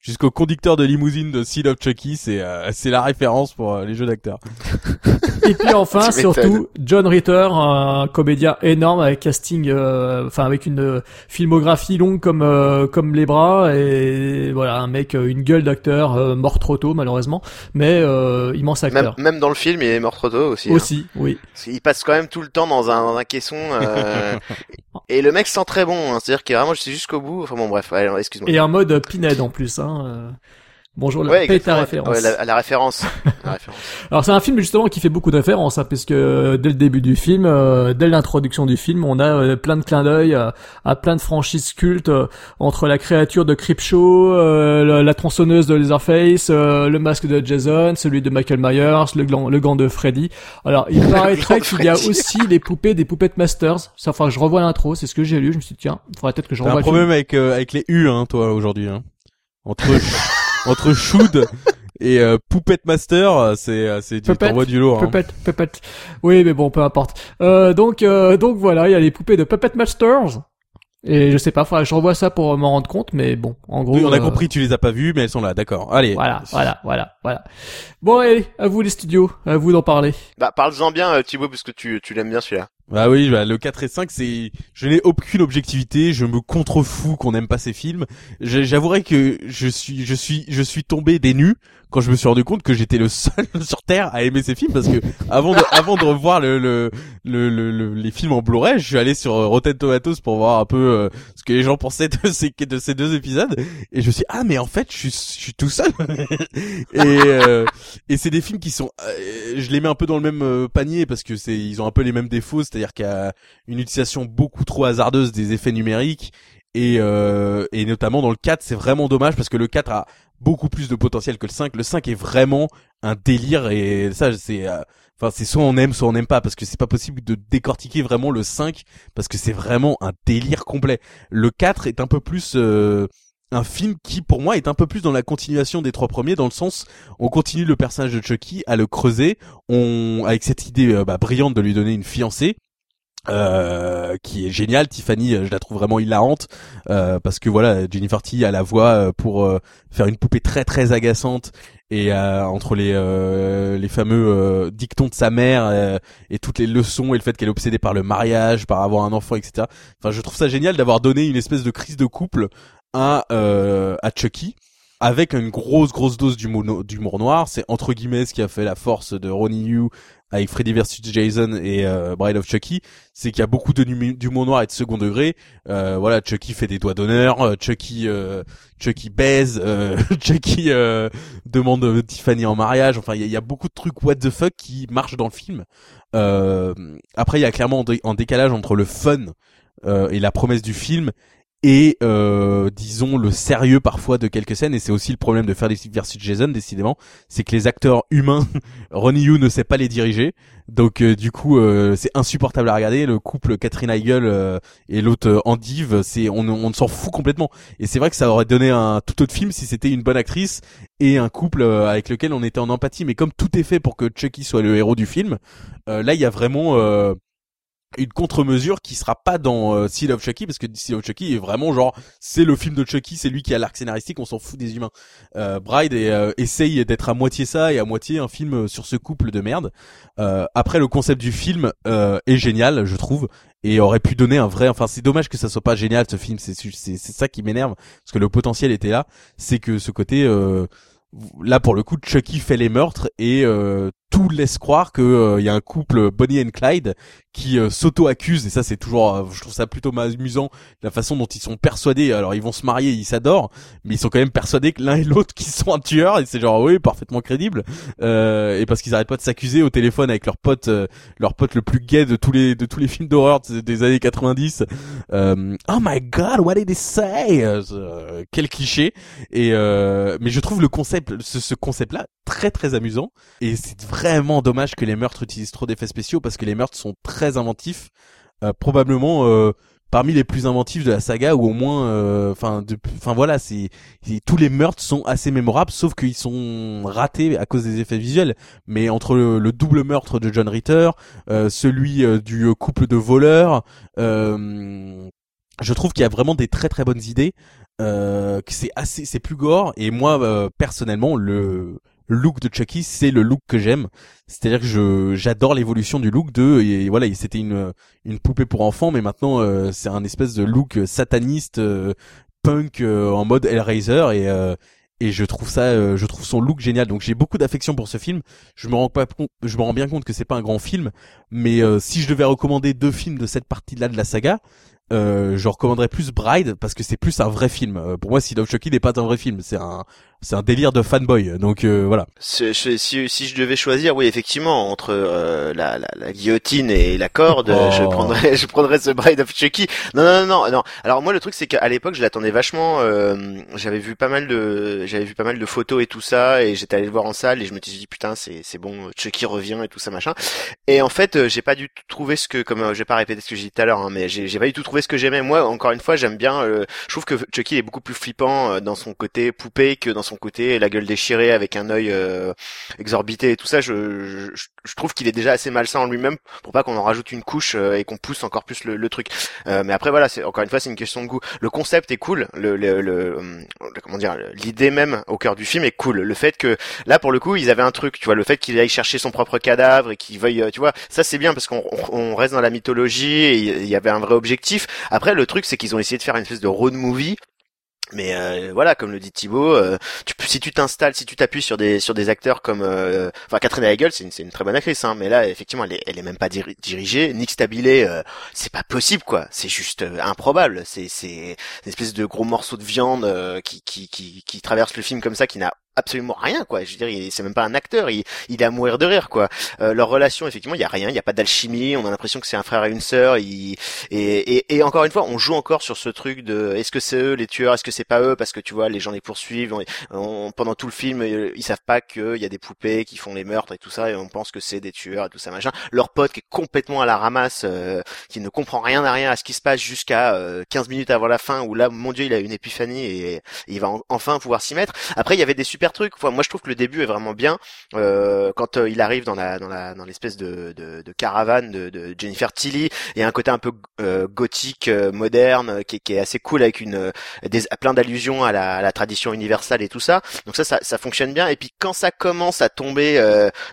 S2: jusqu'au conducteur de limousine de Seed of Chucky, c'est euh, c'est la référence pour euh, les jeux d'acteurs.
S1: Et puis enfin, surtout, John Ritter, un comédien énorme avec casting, euh, enfin avec une euh, filmographie longue comme euh, comme les bras et voilà un mec, une gueule d'acteur euh, mort trop tôt malheureusement, mais euh, immense
S9: Même,
S1: acteur.
S9: même dans le film, il est mort trop tôt aussi. hein.
S1: Aussi, oui.
S9: Qu'il passe quand même tout le temps dans un, dans un caisson. euh, et le mec sent très bon. hein. C'est-à-dire qu'il est vraiment c'est jusqu'au bout. Enfin bon, bref. excuse-moi.
S1: Et en mode Pinhead en plus. Hein. Bonjour, la,
S9: Ouais,
S1: paye ta
S9: exactement.
S1: référence.
S9: Ouais, la, la référence. La référence.
S1: Alors c'est un film justement qui fait beaucoup de références, hein, parce que euh, dès le début du film, euh, dès l'introduction du film, on a euh, plein de clins d'œil à, à plein de franchises cultes euh, entre la créature de Creepshow, euh, la, la tronçonneuse de Leatherface, euh, le masque de Jason, celui de Michael Myers, le gland, le gant de Freddy. Alors il paraîtrait qu'il y a aussi les poupées des Puppet Masters. Ça, enfin, je revois l'intro, c'est ce que j'ai lu. Je me suis dit tiens, il faudrait peut-être que je
S2: T'as
S1: revoie
S2: un
S1: le film.
S2: problème avec euh, avec les U hein toi aujourd'hui hein. Entre entre Shoot et euh, Puppet Master, euh, c'est euh, c'est tu
S1: Puppet,
S2: t'envoies du lourd. Hein.
S1: Puppet, Puppet. Oui, mais bon, peu importe. Euh, donc, euh, donc voilà, il y a les poupées de Puppet Masters. Et je sais pas, faudrait que je revoie ça pour m'en rendre compte, mais bon, en gros.
S2: Oui, on a
S1: euh,
S2: compris, tu les as pas vus, mais elles sont là, d'accord. Allez.
S1: Voilà, voilà, voilà, voilà. Bon, allez, à vous les studios, à vous d'en parler.
S9: Bah, parle-en bien, Thibaut, parce que tu, tu l'aimes bien celui-là.
S2: Bah oui, bah, le 4 et 5, c'est, je n'ai aucune objectivité, je me contrefous qu'on n'aime pas ces films. J'avouerai que je suis, je suis, je suis tombé des nues quand je me suis rendu compte que j'étais le seul sur Terre à aimer ces films parce que avant de, avant de revoir le, le, le, le- le- les films en Blu-ray, je suis allé sur euh, Rotten Tomatoes pour voir un peu euh, ce que les gens pensaient de ces, de ces deux épisodes et je me suis dit, ah mais en fait je suis, je suis tout seul. Et euh, et c'est des films qui sont euh, je les mets un peu dans le même euh, panier parce que c'est ils ont un peu les mêmes défauts c'est-à-dire qu'il y a une utilisation beaucoup trop hasardeuse des effets numériques et euh, et notamment dans le 4 c'est vraiment dommage parce que le 4 a beaucoup plus de potentiel que le 5 le 5 est vraiment un délire et ça c'est euh, enfin c'est soit on aime soit on n'aime pas parce que c'est pas possible de décortiquer vraiment le 5 parce que c'est vraiment un délire complet. Le 4 est un peu plus euh, un film qui pour moi est un peu plus dans la continuation des trois premiers dans le sens on continue le personnage de Chucky à le creuser avec cette idée euh, bah, brillante de lui donner une fiancée euh, qui est géniale Tiffany euh, je la trouve vraiment hilarante euh, parce que voilà Jennifer T a la voix euh, pour faire une poupée très très agaçante et entre les les fameux dictons de sa mère et toutes les leçons et le fait qu'elle est obsédée par le mariage par avoir un enfant etc enfin je trouve ça génial d'avoir donné une espèce de crise de couple à à Chucky avec une grosse grosse dose d'humour noir. C'est entre guillemets ce qui a fait la force de Ronnie Yu avec Freddy vs Jason et euh, Bride of Chucky c'est qu'il y a beaucoup de d'humour noir et de second degré. Euh, voilà Chucky fait des doigts d'honneur euh, Chucky euh, Chucky baise euh, Chucky euh, demande Tiffany en mariage. Enfin il y, a- beaucoup de trucs what the fuck qui marchent dans le film. Après il y a clairement en décalage entre le fun et la promesse du film et euh, disons le sérieux parfois de quelques scènes et c'est aussi le problème de Freddy vs Jason décidément c'est que les acteurs humains Ronnie Yu ne sait pas les diriger. Donc euh, du coup euh, c'est insupportable à regarder. Le couple Catherine Heigl euh, et l'autre euh, Andive c'est on, on s'en fout complètement. Et c'est vrai que ça aurait donné un tout autre film si c'était une bonne actrice et un couple euh, avec lequel on était en empathie. Mais comme tout est fait pour que Chucky soit le héros du film là il y a vraiment une contre-mesure qui sera pas dans euh, Seal of Chucky parce que Seal of Chucky est vraiment genre c'est le film de Chucky c'est lui qui a l'arc scénaristique on s'en fout des humains. Euh, Bride euh, essaye d'être à moitié ça et à moitié un film euh, sur ce couple de merde. Après le concept du film est génial je trouve et aurait pu donner un vrai enfin c'est dommage que ça soit pas génial ce film c'est c'est ça qui m'énerve parce que le potentiel était là c'est que ce côté là pour le coup Chucky fait les meurtres et euh, tout laisse croire que euh, y a un couple Bonnie and Clyde qui euh, s'auto-accuse et ça c'est toujours euh, je trouve ça plutôt amusant la façon dont ils sont persuadés. Alors ils vont se marier ils s'adorent mais ils sont quand même persuadés que l'un et l'autre qui sont un tueur. Et c'est genre oui parfaitement crédible. Euh, et parce qu'ils arrêtent pas de s'accuser au téléphone avec leur pote euh, leur pote le plus gay de tous les de tous les films d'horreur de- des années 90 euh, oh my god what did he say? Quel cliché. Et mais je trouve le concept ce, ce concept là très très amusant. Et c'est vraiment dommage que les meurtres utilisent trop d'effets spéciaux parce que les meurtres sont très inventifs. Euh, probablement euh, parmi les plus inventifs de la saga ou au moins euh, enfin de enfin voilà c'est tous les meurtres sont assez mémorables sauf qu'ils sont ratés à cause des effets visuels. Mais entre le, le double meurtre de John Ritter euh, celui euh, du euh, couple de voleurs euh, je trouve qu'il y a vraiment des très très bonnes idées euh, que c'est assez c'est plus gore. Et moi euh, personnellement le look de Chucky c'est le look que j'aime. C'est-à-dire que je j'adore l'évolution du look de et voilà et c'était une une poupée pour enfants mais maintenant euh, c'est un espèce de look sataniste euh, punk euh, en mode Hellraiser et euh, et je trouve ça euh, je trouve son look génial. Donc j'ai beaucoup d'affection pour ce film. Je me rends pas je me rends bien compte que c'est pas un grand film mais euh, si je devais recommander deux films de cette partie là de la saga euh, je recommanderais plus Bride parce que c'est plus un vrai film. Euh, pour moi, Seed of Chucky n'est pas un vrai film, c'est un c'est un délire de fanboy. Donc euh, voilà.
S9: Je- si, si je devais choisir, oui, effectivement, entre euh, la, la, la guillotine et la corde,
S2: Oh.
S9: je prendrais, je prendrais ce Bride of Chucky. Non, non, non, non. Alors moi, le truc, c'est qu'à l'époque, je l'attendais vachement. euh, j'avais vu pas mal de, j'avais vu pas mal de photos et tout ça, et j'étais allé le voir en salle, et je me suis dit putain, c'est, c'est bon, Chucky revient et tout ça machin. Et en fait, euh, j'ai pas du tout trouvé ce que, comme euh, j'ai pas répété ce que j'ai dit tout à l'heure, hein, mais j'ai, j'ai pas du tout trouvé ce que j'aimais. Moi, encore une fois, j'aime bien. euh, je trouve que Chucky est beaucoup plus flippant dans son côté poupée que dans son son côté, la gueule déchirée avec un œil euh, exorbité et tout ça, je, je, je trouve qu'il est déjà assez malsain en lui-même pour pas qu'on en rajoute une couche euh, et qu'on pousse encore plus le, le truc. Euh, mais après voilà, c'est encore une fois c'est une question de goût. Le concept est cool, le, le, le, le- comment dire, l'idée même au cœur du film est cool. Le fait que là pour le coup ils avaient un truc, tu vois, le fait qu'il aille chercher son propre cadavre et qu'il veuille, euh, tu vois, ça c'est bien parce qu'on on- on reste dans la mythologie et il y avait un vrai objectif. Après le truc c'est qu'ils ont essayé de faire une espèce de road movie. Mais euh, voilà, comme le dit Thibaut, euh, si tu t'installes, si tu t'appuies sur des sur des acteurs comme, euh, enfin Catherine Hegel, c'est une, c'est une très bonne actrice, hein, mais là effectivement elle est, elle est même pas diri- dirigée. Nick Stabilé, euh, c'est pas possible quoi, c'est juste improbable. C'est c'est une espèce de gros morceau de viande qui, qui qui qui traverse le film comme ça, qui n'a absolument rien quoi. Je veux dire, c'est même pas un acteur, il, il est à mourir de rire quoi. Euh, leur relation effectivement, il y a rien, il y a pas d'alchimie, on a l'impression que c'est un frère et une sœur. Et, et, et encore une fois, on joue encore sur ce truc de est-ce que c'est eux les tueurs, est-ce que c'est pas eux parce que tu vois les gens les poursuivent. On, on- pendant tout le film, euh, ils savent pas qu'il y a des poupées qui font les meurtres et tout ça, et on pense que c'est des tueurs et tout ça machin. Leur pote qui est complètement à la ramasse, euh, qui ne comprend rien à rien à ce qui se passe jusqu'à euh, 15 minutes avant la fin où là, mon dieu, il a une épiphanie et, et il va en- enfin pouvoir s'y mettre. Après, il y avait des super Enfin, moi, je trouve que le début est vraiment bien. Euh, quand euh, il arrive dans la dans la dans l'espèce de, de, de caravane de, de Jennifer Tilly, il y a un côté un peu euh, gothique, euh, moderne, qui, qui est assez cool avec une euh, des, plein d'allusions à la, à la tradition universelle et tout ça. Donc ça, ça, ça fonctionne bien. Et puis quand ça commence à tomber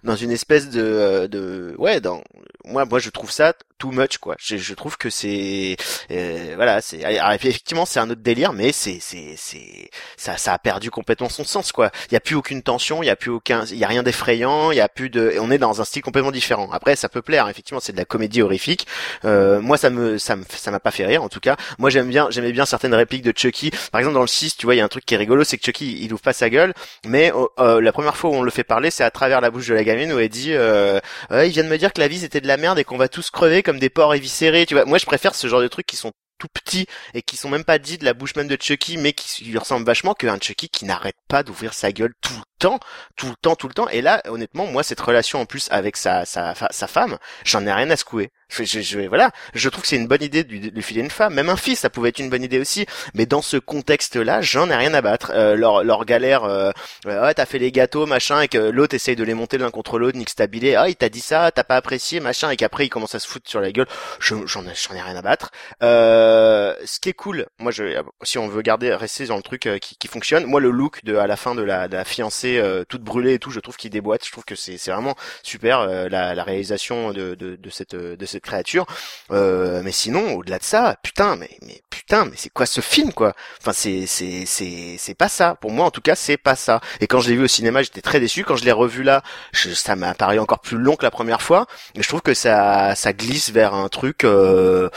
S9: dans une espèce de, de ouais, dans moi, moi, je trouve ça too much quoi. Je, je trouve que c'est euh, voilà, c'est effectivement c'est un autre délire, mais c'est c'est c'est ça ça a perdu complètement son sens quoi. Il y a plus aucune tension, il y a plus aucun, il y a rien d'effrayant, il y a plus de, on est dans un style complètement différent. Après ça peut plaire, effectivement c'est de la comédie horrifique. Euh, moi ça me ça me ça m'a pas fait rire en tout cas. Moi j'aime bien j'aimais bien certaines répliques de Chucky. Par exemple dans le 6, tu vois, il y a un truc qui est rigolo, c'est que Chucky il ouvre pas sa gueule, mais euh, euh, la première fois où on le fait parler, c'est à travers la bouche de la gamine où elle dit euh, Ouais, il vient de me dire que la vie c'était de la merde et qu'on va tous crever comme des porcs éviscérés. Tu vois, moi je préfère ce genre de trucs qui sont tout petits et qui sont même pas dits de la bouche même de Chucky, mais qui lui ressemblent vachement qu'un Chucky qui n'arrête pas d'ouvrir sa gueule tout temps, tout le temps, tout le temps. Et là, honnêtement, moi, cette relation en plus avec sa sa, sa femme, j'en ai rien à secouer. Je, je, je- voilà, je trouve que c'est une bonne idée de lui filer une femme, même un fils, ça pouvait être une bonne idée aussi. Mais dans ce contexte-là, j'en ai rien à battre. Euh, leur leur galère, euh, euh, ouais, t'as fait les gâteaux, machin, et que l'autre essaye de les monter l'un contre l'autre, Nick Stabilé, ah, il t'a dit ça, t'as pas apprécié, machin, et qu'après il commence à se foutre sur la gueule. Je- J'en ai, j'en ai rien à battre. Euh, ce qui est cool, moi, je, si on veut garder, rester dans le truc euh, qui, qui fonctionne, moi, le look de à la fin de la, de la fiancée euh, toute brûlée et tout, je trouve qu'il déboîte. Je trouve que c'est vraiment super euh, la, la réalisation de, de, de cette de cette créature. Euh, mais sinon, au-delà de ça, putain, mais mais putain, mais c'est quoi ce film, quoi? Enfin, c'est c'est c'est c'est pas ça. Pour moi, en tout cas, c'est pas ça. Et quand je l'ai vu au cinéma, j'étais très déçu. Quand je l'ai revu là, je- ça m'a paru encore plus long que la première fois. Et je trouve que ça ça glisse vers un truc. Euh,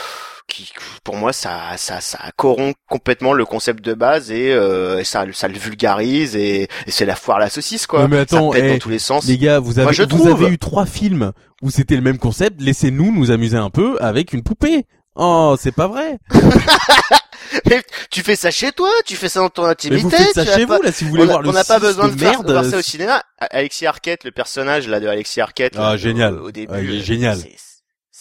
S9: qui pour moi ça ça ça corrompt complètement le concept de base et, euh, et ça ça le vulgarise et, et c'est la foire à la saucisse quoi
S2: mais attends,
S9: ça pète
S2: eh,
S9: dans tous les sens
S2: Les gars, vous avez,
S9: Moi, je
S2: vous
S9: trouve.
S2: avez eu trois films où c'était le même concept. Laissez-nous nous amuser un peu avec une poupée. Oh, c'est pas vrai.
S9: Mais tu fais ça chez toi tu fais ça dans ton
S2: Mais
S9: intimité
S2: vous faites ça chez
S9: pas-
S2: vous là si vous voulez
S9: on a-
S2: voir le
S9: on n'a pas besoin de, faire,
S2: merde.
S9: de voir ça au cinéma. Alexis Arquette, le personnage là de Alexis Arquette.
S2: Ah,
S9: là,
S2: génial.
S9: Au, au début,
S2: Ah, il est
S9: euh,
S2: génial.
S9: c'est-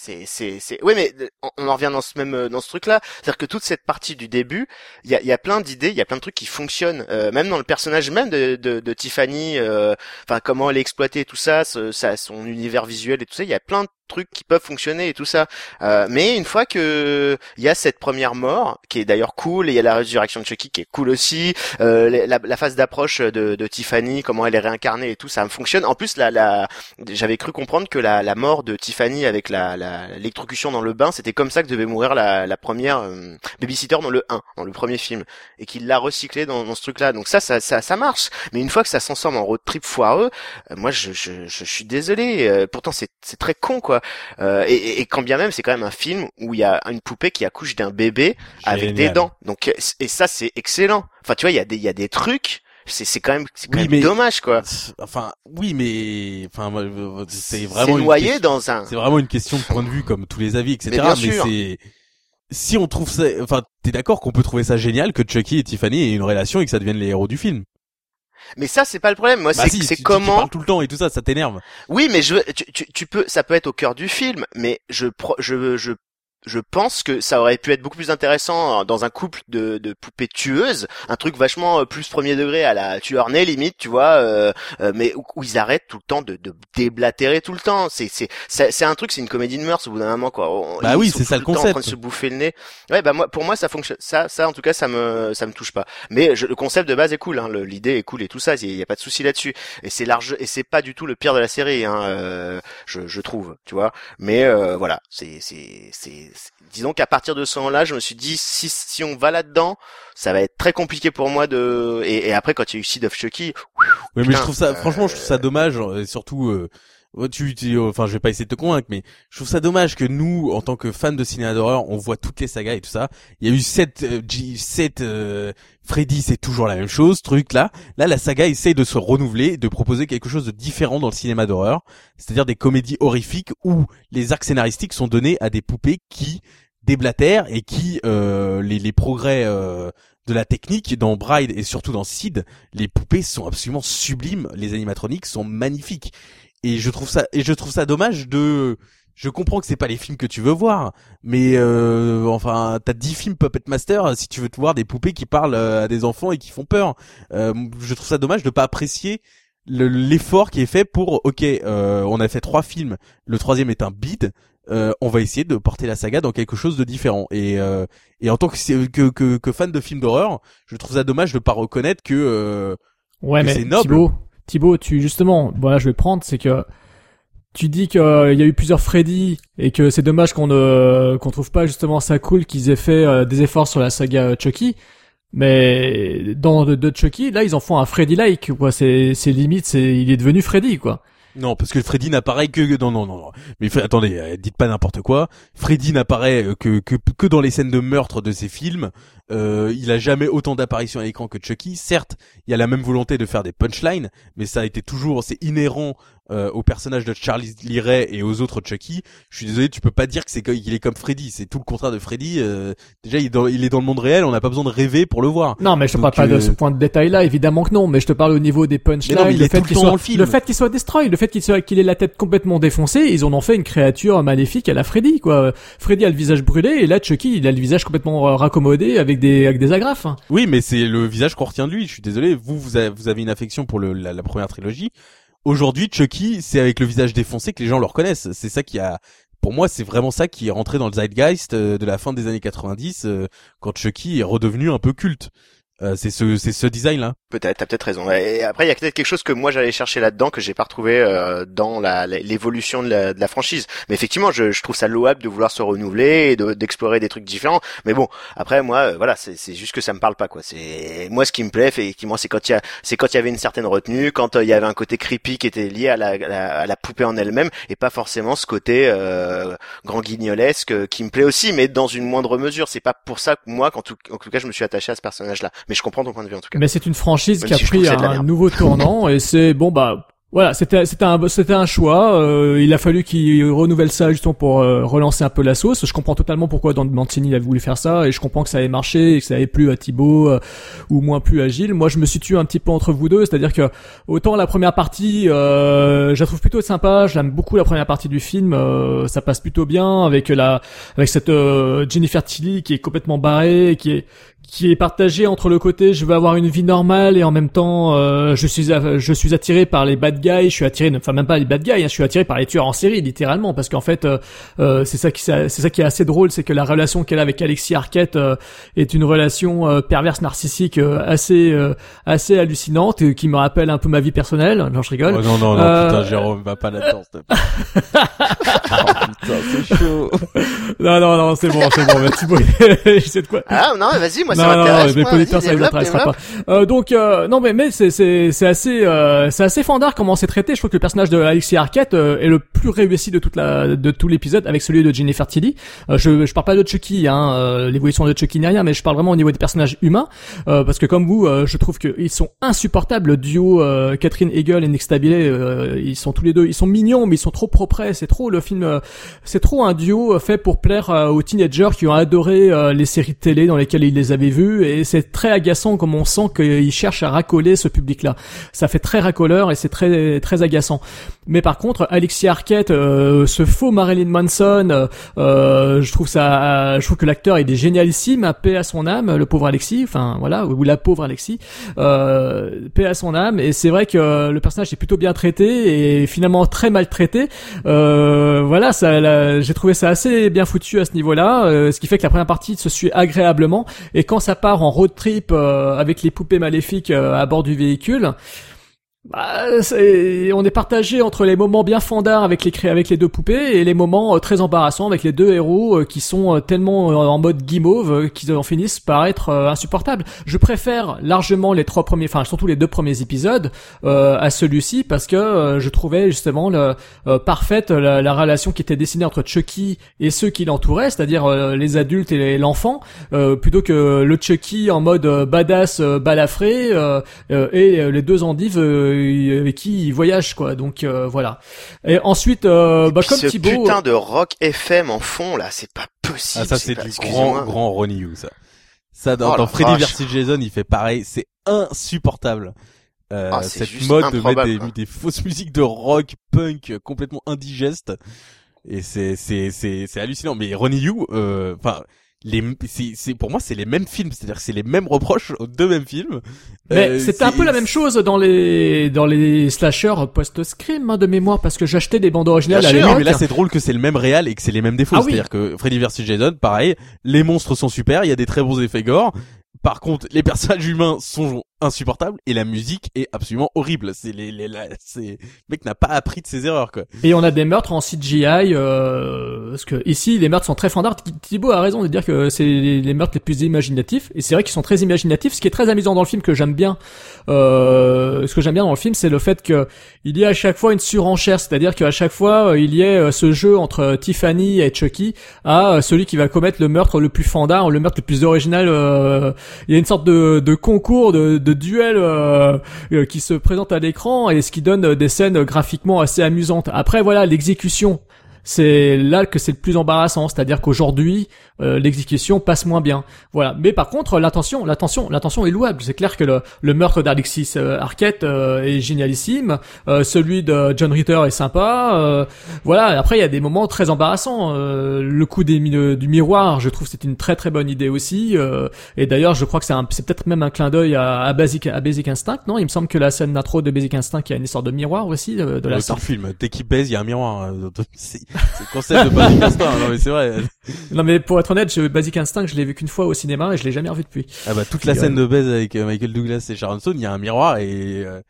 S9: C'est, c'est, c'est. Oui, mais euh, on, en revient dans ce même, euh, dans ce truc-là. C'est-à-dire que toute cette partie du début, il y a, y a plein d'idées, il y a plein de trucs qui fonctionnent, euh, même dans le personnage même de, de, de Tiffany. euh, Enfin, comment elle est tout ça, ce- ça, son univers visuel et tout ça. Il y a plein de trucs qui peuvent fonctionner et tout ça. Euh, mais une fois que il y a cette première mort, qui est d'ailleurs cool, et il y a la résurrection de Chucky qui est cool aussi, euh, la, la phase d'approche de, de Tiffany, comment elle est réincarnée et tout, ça fonctionne. En plus, la, la, j'avais cru comprendre que la, la mort de Tiffany avec la, l'électrocution dans le bain, c'était comme ça que devait mourir la, première euh, babysitter dans le 1, dans le premier film, et qu'il l'a recyclé dans, dans ce truc-là. Donc ça, ça, ça, marche. Mais une fois que ça s'ensemble en road trip foireux, euh, moi, je, je, je, suis désolé. euh, pourtant, c'est très con, quoi. Euh, et, et- quand bien même, c'est quand même un film où il y a une poupée qui accouche d'un bébé avec des dents. Donc, euh, et ça, c'est excellent. Enfin, tu vois, il y a des, il y a des trucs. C'est, c'est quand même, c'est quand
S2: Oui,
S9: même
S2: mais-
S9: dommage, quoi.
S2: Enfin, oui, mais enfin, euh, c'est
S9: C'est
S2: vraiment une
S9: noyé
S2: question-
S9: dans un.
S2: C'est vraiment une question de point de vue, comme tous les avis, etc.
S9: Mais bien sûr.
S2: c'est si on trouve ça, enfin, t'es d'accord qu'on peut trouver ça génial que Chucky et Tiffany aient une relation et que ça devienne les héros du film.
S9: Mais ça, c'est pas le problème. Moi,
S2: Bah
S9: c'est,
S2: si,
S9: c'est
S2: tu-
S9: comment.
S2: parles tout le temps et tout ça, ça t'énerve.
S9: Oui, mais je, tu, tu, tu peux, ça peut être au cœur du film, mais je, je, je je pense que ça aurait pu être beaucoup plus intéressant dans un couple de, de poupées tueuses, un truc vachement euh, plus premier degré à la tueur né limite, tu vois, euh, euh, mais où, où ils arrêtent tout le temps de, de déblatérer tout le temps. C'est c'est c'est un truc, c'est une comédie de mœurs au bout d'un moment quoi. On-
S2: Bah oui, c'est ça le
S9: temps En train
S2: concept.
S9: de se bouffer le nez. Ouais, bah moi pour moi ça fonctionne. Ça ça en tout cas ça me ça me touche pas. Mais je- le concept de base est cool, hein, l'idée est cool et tout ça, il y a pas de souci là-dessus. Et c'est large et c'est pas du tout le pire de la série, hein, euh, je je trouve, tu vois. Mais euh, voilà, c'est c'est c'est- disons qu'à partir de ce moment-là, je me suis dit si si on va là-dedans, ça va être très compliqué pour moi de et, et après quand il y a eu Seed of Chucky,
S2: Oui, mais je trouve ça,
S9: euh,
S2: franchement, je trouve ça dommage, et surtout, euh, tu, tu- enfin, je vais pas essayer de te convaincre, mais je trouve ça dommage que nous, en tant que fans de cinéma d'horreur, on voit toutes les sagas et tout ça. Il y a eu sept, euh, G, euh, Freddy, c'est toujours la même chose, truc là. Là, la saga essaye de se renouveler, de proposer quelque chose de différent dans le cinéma d'horreur, c'est-à-dire des comédies horrifiques où les arcs scénaristiques sont donnés à des poupées qui déblatèrent et qui euh, les, les progrès euh, de la technique dans Bride et surtout dans Seed, les poupées sont absolument sublimes, les animatroniques sont magnifiques. Et je trouve ça et je trouve ça dommage de je comprends que c'est pas les films que tu veux voir, mais euh, enfin, t'as 10 films Puppet Master si tu veux te voir des poupées qui parlent euh, à des enfants et qui font peur. Euh, je trouve ça dommage de pas apprécier le- l'effort qui est fait pour ok, euh, on a fait trois films, le troisième est un bide, euh, on va essayer de porter la saga dans quelque chose de différent. Et euh, et en tant que, que que que fan de films d'horreur, je trouve ça dommage de pas reconnaître que euh,
S1: Ouais,
S2: que
S1: mais
S2: c'est noble.
S1: Thibaut, Thibaut, tu justement, voilà, je vais prendre, c'est que tu dis qu'il y a eu plusieurs Freddy et que c'est dommage qu'on ne qu'on trouve pas justement ça cool qu'ils aient fait euh, des efforts sur la saga Chucky. Mais dans de, de Chucky, là, ils en font un Freddy-like, quoi. C'est, c'est limite, c'est, il est devenu Freddy, quoi.
S2: Non, parce que Freddy n'apparaît que non non non non. Mais attendez, euh, dites pas n'importe quoi. Freddy n'apparaît euh, que, que que dans les scènes de meurtre de ses films. Euh, il a jamais autant d'apparitions à l'écran que Chucky. Certes, il y a la même volonté de faire des punchlines, mais ça a été toujours c'est inhérent euh, au personnage de Charlie Lee Ray et aux autres Chucky. Je suis désolé, tu peux pas dire que c'est qu'il est comme Freddy. C'est tout le contraire de Freddy. Euh, déjà, il est, dans, il est dans le monde réel. On n'a pas besoin de rêver pour le voir.
S1: Non, mais je te parle pas de
S2: euh,
S1: ce point de détail-là, évidemment que non. Mais je te parle au niveau des punchlines,
S2: non,
S1: le fait qu'il soit,
S2: le
S1: fait qu'il soit destroy, le fait qu'il soit, qu'il ait la tête complètement défoncée, ils en ont fait une créature maléfique à la Freddy, quoi. Freddy a le visage brûlé, et là, Chucky, il a le visage complètement raccommodé avec des, avec des agrafes.
S2: Oui, mais c'est le visage qu'on retient de lui. Je suis désolé. Vous, vous avez, vous avez une affection pour le, la, la première trilogie. Aujourd'hui, Chucky, c'est avec le visage défoncé que les gens le reconnaissent. C'est ça qui a, pour moi, c'est vraiment ça qui est rentré dans le zeitgeist euh, de la fin des années 90, euh, quand Chucky est redevenu un peu culte. Euh, c'est ce, c'est ce design-là.
S9: Peut-être, t'as peut-être raison. Et après, il y a peut-être quelque chose que moi j'allais chercher là-dedans que j'ai pas retrouvé euh, dans la- l'évolution de la, de la franchise. Mais effectivement, je, je trouve ça louable de vouloir se renouveler et de- d'explorer des trucs différents. Mais bon, après moi, euh, voilà, c'est c'est juste que ça me parle pas quoi. C'est moi ce qui me plaît, effectivement, c'est quand il y a, c'est quand il y avait une certaine retenue, quand euh, il y avait un côté creepy qui était lié à la, à la, poupée en elle-même, et pas forcément ce côté grand guignolesque qui me plaît aussi, mais dans une moindre mesure. C'est pas pour ça que moi, qu'en tout, en tout cas, je me suis attaché à ce personnage-là. Mais je comprends ton point de vue en tout cas.
S1: Mais c'est une franchise
S9: Même
S1: qui a
S9: si
S1: pris un nouveau tournant et c'est bon bah voilà c'était c'était un c'était un choix. euh, il a fallu qu'il renouvelle ça justement pour euh, relancer un peu la sauce. Je comprends totalement pourquoi Dan Mancini a voulu faire ça et je comprends que ça ait marché et que ça ait plu à Thibaut euh, ou moins plu à Gilles. Moi je me situe un petit peu entre vous deux, c'est-à-dire que autant la première partie euh, je la trouve plutôt sympa. J'aime beaucoup la première partie du film. euh, ça passe plutôt bien avec la avec cette euh, Jennifer Tilly qui est complètement barrée, qui est qui est partagé entre le côté je veux avoir une vie normale et en même temps euh, je suis je suis attiré par les bad guys, je suis attiré enfin même pas les bad guys, hein, je suis attiré par les tueurs en série littéralement parce qu'en fait euh, euh, c'est ça qui c'est ça qui est assez drôle, c'est que la relation qu'elle a avec Alexis Arquette euh, est une relation euh, perverse narcissique euh, assez euh, assez hallucinante et qui me rappelle un peu ma vie personnelle. Non, je rigole.
S2: Oh, non, non, non,
S1: Euh,
S2: putain, Jérôme, va pas là-dedans, plaît. oh, putain, c'est chaud.
S1: Non non non, c'est bon, c'est bon, je sais de quoi.
S9: Ah non, vas-y, moi
S1: non, non,
S9: m'intéresse.
S1: non,
S9: vas-y,
S1: ça
S9: développe.
S1: pas. Euh, donc, euh, non, mais, mais c'est, c'est, c'est assez, euh, c'est assez fandard comment c'est traité. Je trouve que le personnage de Alexis Arquette euh, est le plus réussi de toute la, de tout l'épisode avec celui de Jennifer Tilly. Euh, je, je parle pas de Chucky, hein, euh, l'évolution de Chucky ni rien, mais je parle vraiment au niveau des personnages humains, parce que comme vous, je trouve qu'ils sont insupportables. Le duo Catherine Hegel et Nick Stabile, ils sont tous les deux, ils sont mignons, mais ils sont trop propres. C'est trop le film, c'est trop un duo fait pour plaire aux teenagers qui ont adoré les séries de télé dans lesquelles ils les avaient vu et c'est très agaçant comme on sent qu'il cherche à racoler ce public-là. Ça fait très racoleur et c'est très très agaçant. Mais par contre, Alexis Arquette, euh, ce faux Marilyn Manson, euh, je trouve ça, je trouve que l'acteur est génialissime, à paix à son âme, le pauvre Alexis, enfin voilà, ou la pauvre Alexis, euh, paix à son âme. Et c'est vrai que le personnage est plutôt bien traité et finalement très mal traité. Euh, voilà, j'ai trouvé ça assez bien foutu à ce niveau-là, euh, ce qui fait que la première partie se suit agréablement. Et quand ça part en road trip euh, avec les poupées maléfiques à bord du véhicule. Bah, on est partagé entre les moments bien fandards avec les avec les deux poupées et les moments euh, très embarrassants avec les deux héros euh, qui sont euh, tellement en mode guimauve qu'ils en finissent par être insupportables. Je préfère largement les trois premiers, enfin surtout les deux premiers épisodes à celui-ci parce que je trouvais justement le, parfaite la, relation qui était dessinée entre Chucky et ceux qui l'entouraient, c'est-à-dire les adultes et l'enfant, plutôt que le Chucky en mode badass balafré et les deux endives avec qui il voyage quoi. Donc euh, voilà. Et ensuite, euh, bah, comme
S9: ce
S1: Thibaut,
S9: putain de rock FM en fond là, c'est pas possible.
S2: Ah ça c'est du grand grand Ronnie You ça. Ça dans, oh Freddy vs Jason, il fait pareil, c'est insupportable. Euh, ah, cette mode de mettre des, des, fausses musiques de rock punk complètement indigestes et c'est c'est c'est c'est hallucinant mais Ronnie You euh, enfin les c'est pour moi c'est les mêmes films. C'est-à-dire c'est les mêmes reproches aux deux mêmes films.
S1: Mais euh, c'était un peu la même chose dans les dans les slashers post-scream hein, de mémoire parce que j'achetais des bandes originales à l'époque.
S2: mais là c'est drôle que c'est le même réal et que c'est les mêmes défauts. Ah c'est-à-dire que Freddy vs Jason pareil les monstres sont super il y a des très bons effets gore. Par contre, les personnages humains sont insupportables et la musique est absolument horrible. C'est les, les, c'est le mec n'a pas appris de ses erreurs quoi.
S1: Et on a des meurtres en CGI euh, parce que ici les meurtres sont très fandards. Thibaut a raison de dire que c'est les, meurtres les plus imaginatifs et c'est vrai qu'ils sont très imaginatifs. Ce qui est très amusant dans le film que j'aime bien, euh, ce que j'aime bien dans le film, c'est le fait que il y a à chaque fois une surenchère, c'est-à-dire qu'à chaque fois il y ait euh, ce jeu entre Tiffany et Chucky à euh, celui qui va commettre le meurtre le plus fandard, le meurtre le plus original. Euh, il y a une sorte de, de concours, de, de duel euh, euh, qui se présente à l'écran et ce qui donne des scènes graphiquement assez amusantes. Après voilà, l'exécution, c'est là que c'est le plus embarrassant, c'est-à-dire qu'aujourd'hui euh, l'exécution passe moins bien. Voilà. Mais par contre, l'attention, l'attention, l'attention est louable. C'est clair que le, le meurtre d'Alexis euh, Arquette euh, est génialissime, celui de John Ritter est sympa. voilà. Après, il y a des moments très embarrassants. le coup des, du miroir, je trouve c'est une très très bonne idée aussi. et d'ailleurs, je crois que c'est, c'est peut-être même un clin d'œil à, à, Basic à Basic Instinct, non? Il me semble que la scène d'intro de Basic Instinct, il y a une histoire de miroir aussi de, de la sorte.
S2: film. Dès qu'il baise, il y a un miroir. C'est, le concept de Basic Instinct. Non mais c'est vrai.
S1: non mais pour être honnête, je, Basic Instinct, je l'ai vu qu'une fois au cinéma et je l'ai jamais revu depuis.
S2: Ah bah toute la scène de baise avec euh, Michael Douglas et Sharon Stone, il y a un miroir et euh,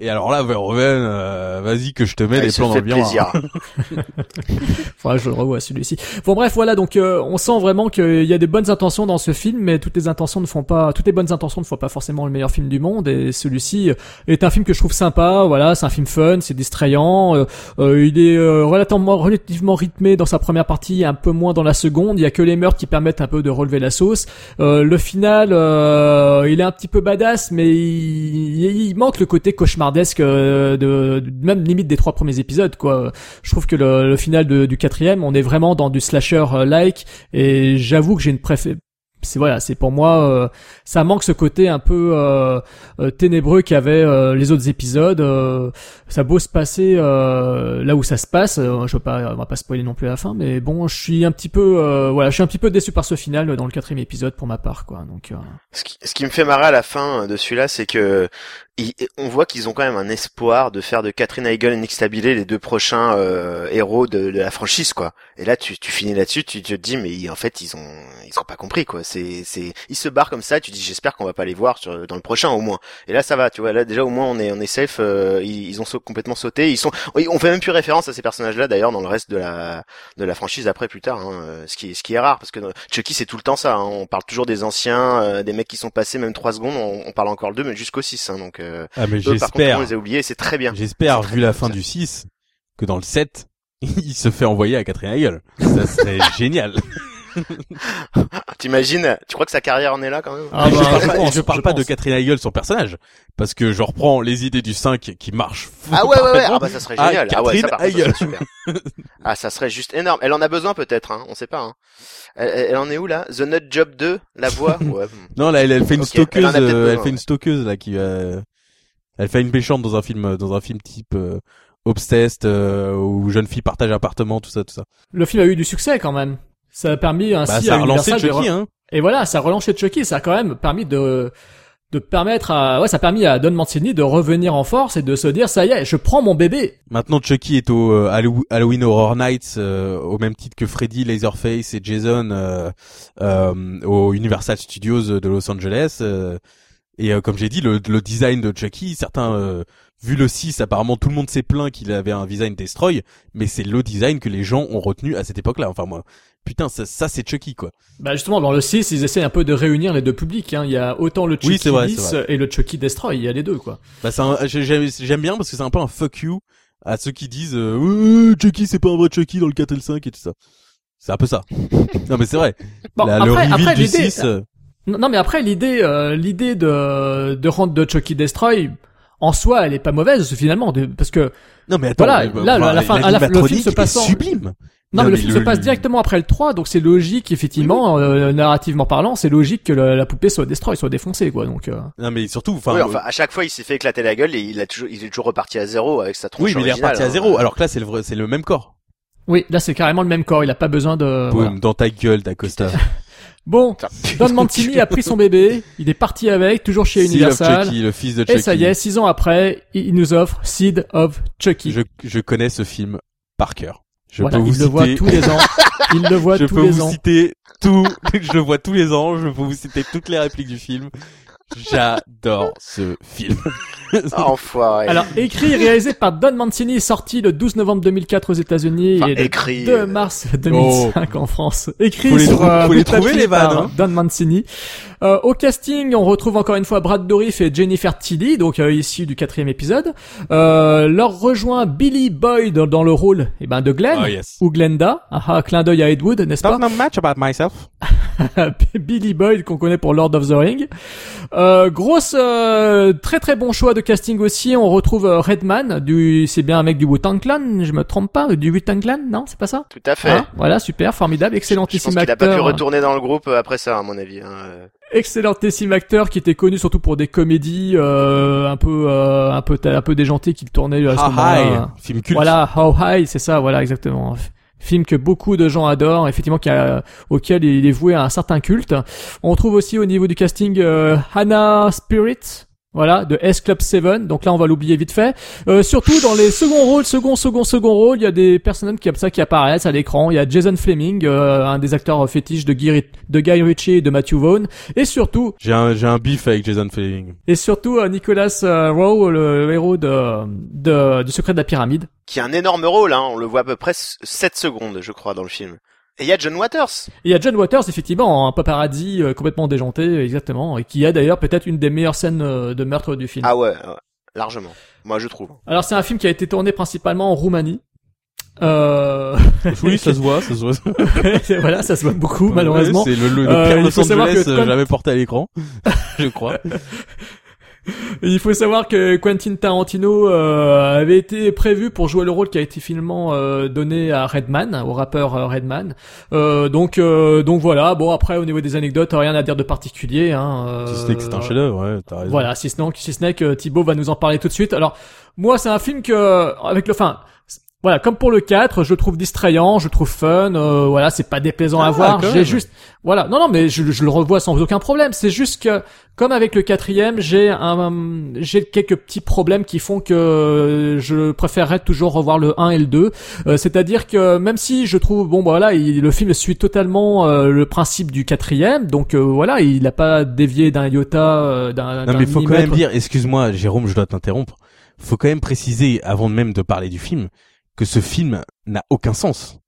S2: et alors là, Verhoeven, euh, vas-y que je te mets les plans dans le miroir.
S1: Faudra je le revois celui-ci. Bon bref, voilà, donc euh, on sent vraiment qu'il y a des bonnes intentions dans ce film, mais toutes les intentions ne font pas, toutes les bonnes intentions ne font pas forcément le meilleur film du monde. Et celui-ci est un film que je trouve sympa. Voilà, c'est un film fun, c'est distrayant. Euh, euh il est relativement, relativement rythmé dans sa première partie, un peu moins dans la seconde. Il y a que les meurtres qui permettent un peu de relever la sauce. le final, il est un petit peu badass, mais il, il manque le côté cauchemar euh, de, même limite des trois premiers épisodes quoi. Je trouve que le, final du quatrième, on est vraiment dans du slasher euh, like et j'avoue que j'ai une préférence c'est voilà, c'est pour moi, euh, ça manque ce côté un peu euh, euh ténébreux qu'avaient euh, les autres épisodes. ça beau se passer là où ça se passe. je veux pas, on va pas spoiler non plus à la fin, mais bon, je suis un petit peu, voilà, je suis un petit peu déçu par ce final dans le quatrième épisode pour ma part, quoi. Donc,
S9: ce qui, ce qui me fait marrer à la fin de celui-là, c'est que on voit qu'ils ont quand même un espoir de faire de Catherine Heigl et Nick Stabilé les deux prochains héros de, de, la franchise, quoi. Et là, tu, tu finis là-dessus, tu te dis, mais en fait, ils ont, ils ont pas compris, quoi. C'est c'est ils se barrent comme ça tu dis j'espère qu'on va pas les voir sur, dans le prochain au moins. Et là ça va tu vois. Là déjà au moins on est on est safe euh, ils, ont complètement sauté. Ils sont on fait même plus référence à ces personnages là d'ailleurs dans le reste de la de la franchise après plus tard hein, euh, ce qui ce qui est rare parce que Chucky c'est tout le temps ça hein, on parle toujours des anciens euh, des mecs qui sont passés même trois secondes on, parle encore d'eux mais jusqu'au 6 hein, donc
S2: ah mais j'espère
S9: on les a oubliés c'est très bien
S2: j'espère vu la fin du 6 que dans le 7 il se fait envoyer à Catherine Hegel ça serait génial
S9: T'imagines Tu crois que sa carrière en est là quand même?
S1: Ah
S2: je
S1: bah,
S2: parle,
S1: je
S2: pas,
S1: pense,
S2: je parle
S1: je
S2: pas de. Catherine Heigl, son personnage, parce que je reprends les idées du 5 qui marchent.
S9: Ah ouais ouais ouais. Ah bah ça serait
S2: Ah,
S9: génial. Ah, ouais, ça
S2: Catherine
S9: par contre, ça
S2: Heigl.
S9: serait super. Ah ça serait juste énorme. Elle en a besoin peut-être, hein. On sait pas. Hein. Elle, en est où là? The Nut Job 2, la voix? Ouais.
S2: Non, là, elle, elle fait une
S9: Ok, elle en a
S2: stockeuse, euh, elle
S9: besoin,
S2: fait une stockeuse là qui, euh, elle fait une méchante dans un film, dans un film type euh, Obsessed, euh, où jeune fille partage appartement, tout ça, tout ça.
S1: Le film a eu du succès quand même. Ça a permis ainsi
S2: Bah, ça
S1: à
S2: a relancé
S1: Universal de
S2: Chucky, hein.
S1: Et voilà, ça a relancé Chucky. Ça a quand même permis de de permettre à ouais, ça a permis à Don Mancini de revenir en force et de se dire ça y est, je prends mon bébé.
S2: Maintenant, Chucky est au euh, Hallow- Halloween Horror Nights, euh, au même titre que Freddy, Laserface et Jason euh, euh, au Universal Studios de Los Angeles. Et euh, comme j'ai dit, le, le design de Chucky, certains, euh, vu le 6, apparemment tout le monde s'est plaint qu'il avait un design destroy, mais c'est le design que les gens ont retenu à cette époque-là. Enfin moi, putain, ça, ça c'est Chucky quoi.
S1: Bah justement dans le 6, ils essaient un peu de réunir les deux publics hein. Il y a autant le Chucky
S2: Oui, c'est vrai,
S1: lisse
S2: c'est vrai.
S1: et le Chucky Destroy, il y a les deux quoi.
S2: Bah c'est un- j'ai- j'aime j'aime bien parce que c'est un peu un fuck you à ceux qui disent euh, Chucky c'est pas un vrai Chucky dans le 4 et le 5 et tout ça. C'est un peu ça. non mais c'est vrai.
S1: Bon,
S2: La- le
S1: après,
S2: du
S1: l'idée
S2: 6, euh,
S1: Non, non, mais après l'idée, euh, l'idée de de rendre de Chucky Destroy en soi, elle est pas mauvaise finalement, de- parce que
S2: Non mais attends,
S1: Voilà,
S2: mais,
S1: là, la fin- à la- le film se
S2: est
S1: passant-
S2: sublime.
S1: non, mais le film se passe
S2: le-
S1: directement après le 3, donc c'est logique effectivement, euh, narrativement parlant, c'est logique que le- la poupée soit destroy, soit défoncée quoi. Donc euh,
S2: Non mais surtout, enfin,
S9: oui,
S2: euh,
S9: enfin, à chaque fois, il s'est fait éclater la gueule et il a toujours, il est toujours reparti à zéro avec sa tronche
S2: oui, mais il est reparti à
S9: hein.
S2: zéro. Alors que là, c'est le vrai, c'est le même corps.
S1: oui, là c'est carrément le même corps, il a pas besoin de.
S2: Boum,
S1: voilà.
S2: dans ta gueule, d'Acosta.
S1: Bon. Don Mancini a pris son bébé, il est parti avec, toujours chez
S2: Seed of
S1: Universal.
S2: Chucky, le fils de Chucky.
S1: Et ça y est, six ans après, il nous offre Seed of Chucky.
S2: Je, je connais ce film par cœur. Je
S1: voilà,
S2: peux vous
S1: il le voit
S2: citer,
S1: tous les ans. Il le voit
S2: je
S1: tous
S2: peux vous citer tout, je le vois tous les ans, je peux vous citer toutes les répliques du film. J'adore ce film.
S9: Ah, enfoiré.
S1: Alors, écrit et réalisé par Don Mancini, sorti le 12 novembre 2004 aux États-Unis
S9: Enfin,
S1: et le
S9: écrit,
S1: 2
S9: euh,
S1: mars 2005 en France. Écrit
S2: Faut les
S1: sur euh,
S2: faut les
S1: de
S2: trouver, les vannes,
S1: par
S2: hein.
S1: Don Mancini. Euh, au casting, on retrouve encore une fois Brad Dourif et Jennifer Tilly, donc euh, issus du quatrième épisode. Euh, leur rejoint Billy Boyd dans, dans le rôle eh ben, de Glenn
S2: Ah, yes.
S1: ou Glenda. Ah, ah, clin d'œil à Ed Wood, n'est-ce pas?
S2: Not much about myself.
S1: Billy Boyd qu'on connaît pour Lord of the Ring. Euh, grosse, euh, très très bon choix de casting aussi. On retrouve euh, Redman, du, c'est bien un mec du Wu-Tang Clan, je me trompe pas, du Wu-Tang Clan, non, c'est pas ça?
S9: Tout à fait.
S1: Hein Voilà, super, formidable,
S9: je
S1: excellentissime
S9: pense qu'il a pas pu
S1: acteur,
S9: retourner dans le groupe après ça, à mon avis. Hein. euh.
S1: excellentissime acteur qui était connu surtout pour des comédies euh, un peu, euh, un peu, un peu déjantées qu'il tournait à ce
S2: Ah,
S1: moment-là.
S2: hi. Film culte.
S1: Voilà, How High, c'est ça, voilà, exactement. Film que beaucoup de gens adorent, effectivement, qui a- auquel il est voué à un certain culte. On trouve aussi au niveau du casting euh, Hannah Spirit, voilà, de S Club 7. Donc là, on va l'oublier vite fait. Euh, surtout dans les seconds rôles, second, second, second rôle, il y a des personnes qui comme ça qui apparaissent à l'écran. Il y a Jason Fleming, euh, un des acteurs fétiches de Guy, Ri- de Guy Ritchie et de Matthew Vaughn, et surtout
S2: J'ai un, j'ai un beef avec Jason Fleming.
S1: et surtout euh, Nicolas euh, Rowe, le héros de, de du secret de la pyramide.
S9: Qui a un énorme rôle, hein. On le voit à peu près 7 secondes, je crois, dans le film. Et il y a John Waters.
S1: Et il y a John Waters, effectivement, un paparazzi euh, complètement déjanté, exactement, et qui a d'ailleurs peut-être une des meilleures scènes euh, de meurtre du film.
S9: Ah ouais, ouais, largement. Moi, je trouve.
S1: Alors c'est un film qui a été tourné principalement en Roumanie. Euh...
S2: Oui, ça se voit, ça se voit.
S1: voilà, ça se voit beaucoup, malheureusement.
S2: Ouais, c'est le, le, le
S1: Euh,
S2: pire
S1: il
S2: Los Angeles
S1: que
S2: euh, jamais porté à l'écran. je crois.
S1: Il faut savoir que Quentin Tarantino euh, avait été prévu pour jouer le rôle qui a été finalement euh, donné à Redman, au rappeur euh, Redman. Euh, donc, euh, donc voilà. Bon après, au niveau des anecdotes, rien à dire de particulier. Hein, euh,
S2: Si ce n'est que c'est un chef-d'œuvre, ouais, t'as raison.
S1: Voilà, si ce n'est si ce n'est que Thibaut va nous en parler tout de suite. Alors, moi, c'est un film que, avec le, fin, voilà, comme pour le 4, je le trouve distrayant, je le trouve fun, euh, voilà, c'est pas déplaisant à
S2: Ah,
S1: voir. J'ai juste, voilà, non, non, mais je, je le revois sans aucun problème. C'est juste que, comme avec le quatrième, j'ai un, j'ai quelques petits problèmes qui font que je préférerais toujours revoir le 1 et le 2. Euh, C'est-à-dire que même si je trouve, bon, bah, voilà, il- le film suit totalement euh, le principe du quatrième, donc euh, voilà, il n'a pas dévié d'un iota, euh, d'un.
S2: Non mais faut quand même dire, excuse-moi Jérôme, je dois t'interrompre. Faut quand même préciser, avant même de parler du film, que ce film n'a aucun sens.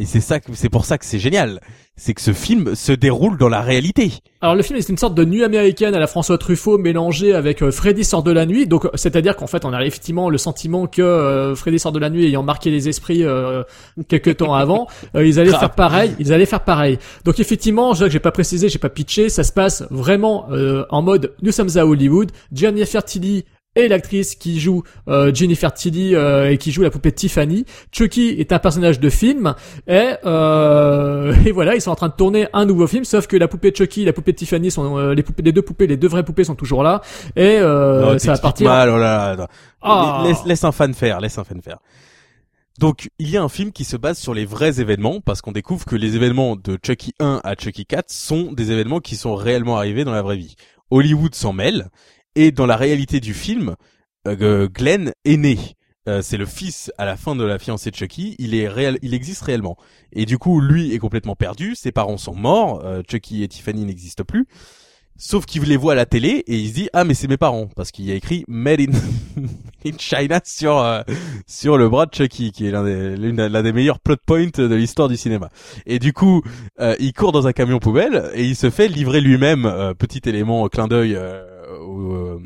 S2: Et c'est ça, que- c'est pour ça que c'est génial. C'est que ce film se déroule dans la réalité.
S1: Alors le film c'est une sorte de nuit américaine à la François Truffaut mélangée avec euh, Freddy sort de la nuit. Donc euh, c'est-à-dire qu'en fait on a effectivement le sentiment que euh, Freddy sort de la nuit ayant marqué les esprits euh, quelques temps avant, euh, ils allaient faire pareil, ils allaient faire pareil. Donc effectivement, je que j'ai pas précisé, j'ai pas pitché, ça se passe vraiment euh, en mode nous sommes à Hollywood, Jennifer Tilly et l'actrice qui joue euh, Jennifer Tilly euh, et qui joue la poupée Tiffany. Chucky est un personnage de film et, euh, et voilà, ils sont en train de tourner un nouveau film, sauf que la poupée Chucky, la poupée Tiffany sont euh, les poupées, les deux poupées, les deux vraies poupées sont toujours là et euh,
S2: Non,
S1: ça va partir.
S2: mal, oh là.
S1: Ah.
S2: Laisse, laisse un fan faire, laisse un fan faire. Donc, il y a un film qui se base sur les vrais événements, parce qu'on découvre que les événements de Chucky 1 à Chucky 4 sont des événements qui sont réellement arrivés dans la vraie vie. Hollywood s'en mêle, et dans la réalité du film, euh, Glenn est né. Euh, c'est le fils à la fin de la fiancée de Chucky, il est réel, il existe réellement. Et du coup, lui est complètement perdu, ses parents sont morts, euh, Chucky et Tiffany n'existent plus. Sauf qu'il les voit à la télé et il se dit ah mais c'est mes parents parce qu'il y a écrit Made in, in China sur euh, sur le bras de Chucky qui est l'un des l'un des meilleurs plot points de l'histoire du cinéma. Et du coup euh, il court dans un camion poubelle et il se fait livrer lui-même euh, petit élément euh, clin d'œil euh, au- euh,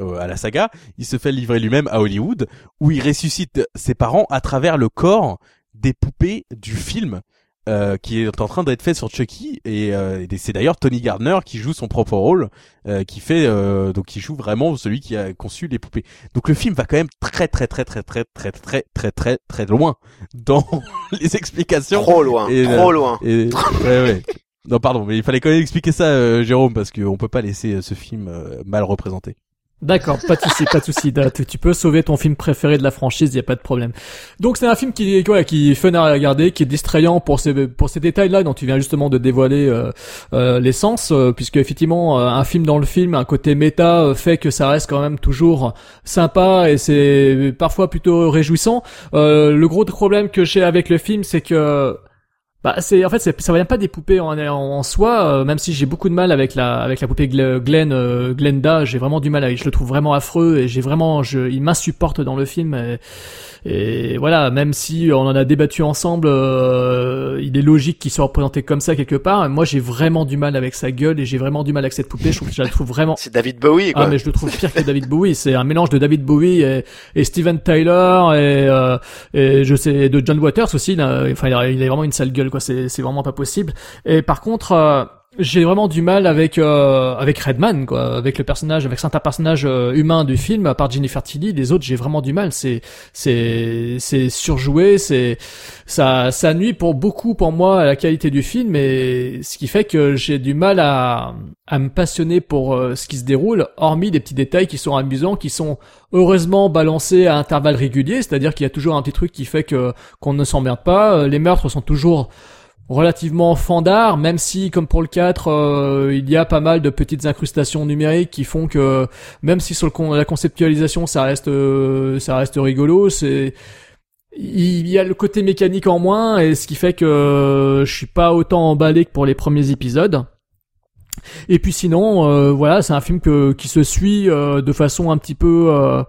S2: euh, à la saga. Il se fait livrer lui-même à Hollywood où il ressuscite ses parents à travers le corps des poupées du film euh, qui est en train d'être fait sur Chucky et, euh, et c'est d'ailleurs Tony Gardner qui joue son propre rôle euh, qui fait euh, donc qui joue vraiment celui qui a conçu les poupées. Donc le film va quand même très très très très très très très très très très loin dans les explications.
S9: Trop loin,
S2: Et,
S9: trop
S2: euh,
S9: loin.
S2: Et, ouais, ouais. Non pardon, mais il fallait quand même expliquer ça euh, Jérôme parce qu'on peut pas laisser euh, ce film euh, mal représenté.
S1: D'accord, pas de souci, pas de souci. Tu, peux sauver ton film préféré de la franchise, y a pas de problème. Donc c'est un film qui, voilà, qui est fun à regarder, qui est distrayant pour ces pour ces détails-là dont tu viens justement de dévoiler euh, euh, l'essence, euh, puisque effectivement un film dans le film, un côté méta fait que ça reste quand même toujours sympa et c'est parfois plutôt réjouissant. Le gros problème que j'ai avec le film, c'est que bah c'est en fait ça vient pas des poupées en, soi euh, même si j'ai beaucoup de mal avec la avec la poupée euh, Glenda j'ai vraiment du mal avec je le trouve vraiment affreux et j'ai vraiment je il m'insupporte dans le film et voilà même si on en a débattu ensemble euh, il est logique qu'il soit représenté comme ça quelque part moi j'ai vraiment du mal avec sa gueule et j'ai vraiment du mal avec cette poupée je trouve que je la trouve vraiment
S9: C'est David Bowie, quoi.
S1: ah mais je le trouve pire que David Bowie. C'est un mélange de David Bowie et, et Steven Tyler et, euh, et je sais de John Waters aussi. Là. Enfin il a, il a vraiment une sale gueule quoi. C'est c'est vraiment pas possible. Et par contre. euh, j'ai vraiment du mal avec euh, avec Redman quoi, avec le personnage, avec certains personnages euh, humains du film, à part Jennifer Tilly, les autres j'ai vraiment du mal. C'est c'est c'est surjoué, c'est ça ça nuit pour beaucoup pour moi à la qualité du film, et ce qui fait que j'ai du mal à à me passionner pour euh, ce qui se déroule, hormis des petits détails qui sont amusants, qui sont heureusement balancés à intervalles réguliers, c'est-à-dire qu'il y a toujours un petit truc qui fait que qu'on ne s'emmerde pas. Euh, Les meurtres sont toujours relativement fandard, même si, comme pour le 4, euh, il y a pas mal de petites incrustations numériques qui font que, même si sur le con- la conceptualisation ça reste, euh, ça reste rigolo, c'est, il y a le côté mécanique en moins, et ce qui fait que je suis pas autant emballé que pour les premiers épisodes. Et puis sinon, euh, voilà, c'est un film que, qui se suit euh, de façon un petit peu. Euh,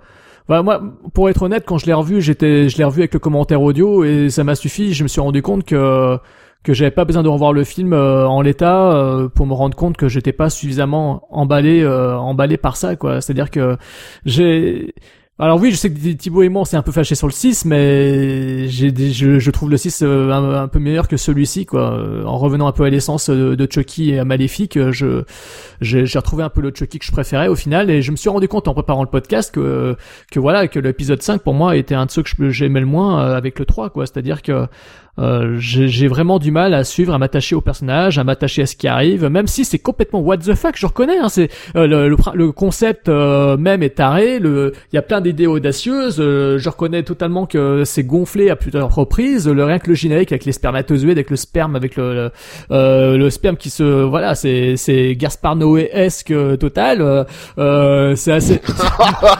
S1: voilà, moi, pour être honnête, quand je l'ai revu, j'étais, je l'ai revu avec le commentaire audio et ça m'a suffi. Je me suis rendu compte que que j'avais pas besoin de revoir le film euh, en l'état euh, pour me rendre compte que j'étais pas suffisamment emballé euh, emballé par ça quoi c'est à dire que j'ai alors oui, je sais que Thibaut et moi on s'est un peu fâché sur le 6, mais j'ai des- je, je trouve le 6 euh, un, peu meilleur que celui-ci quoi. Euh, En revenant un peu à l'essence de, Chucky et à Maléfique, euh, je j'ai retrouvé un peu le Chucky que je préférais au final et je me suis rendu compte en préparant le podcast que que voilà que l'épisode 5 pour moi était un de ceux que j'aimais le moins avec le 3 quoi, c'est-à-dire que euh, j'ai vraiment du mal à suivre, à m'attacher au personnage, à m'attacher à ce qui arrive, même si c'est complètement what the fuck, je reconnais. Hein, c'est euh, le, le, le concept euh, même est taré. Le, il y a plein d'idées audacieuses. euh, je reconnais totalement que c'est gonflé à plusieurs reprises. Le rien que le générique avec les spermatozoïdes, avec le sperme, avec le le, euh, le sperme qui se voilà, c'est c'est Gaspard Noé-esque euh, total. euh, euh, c'est assez.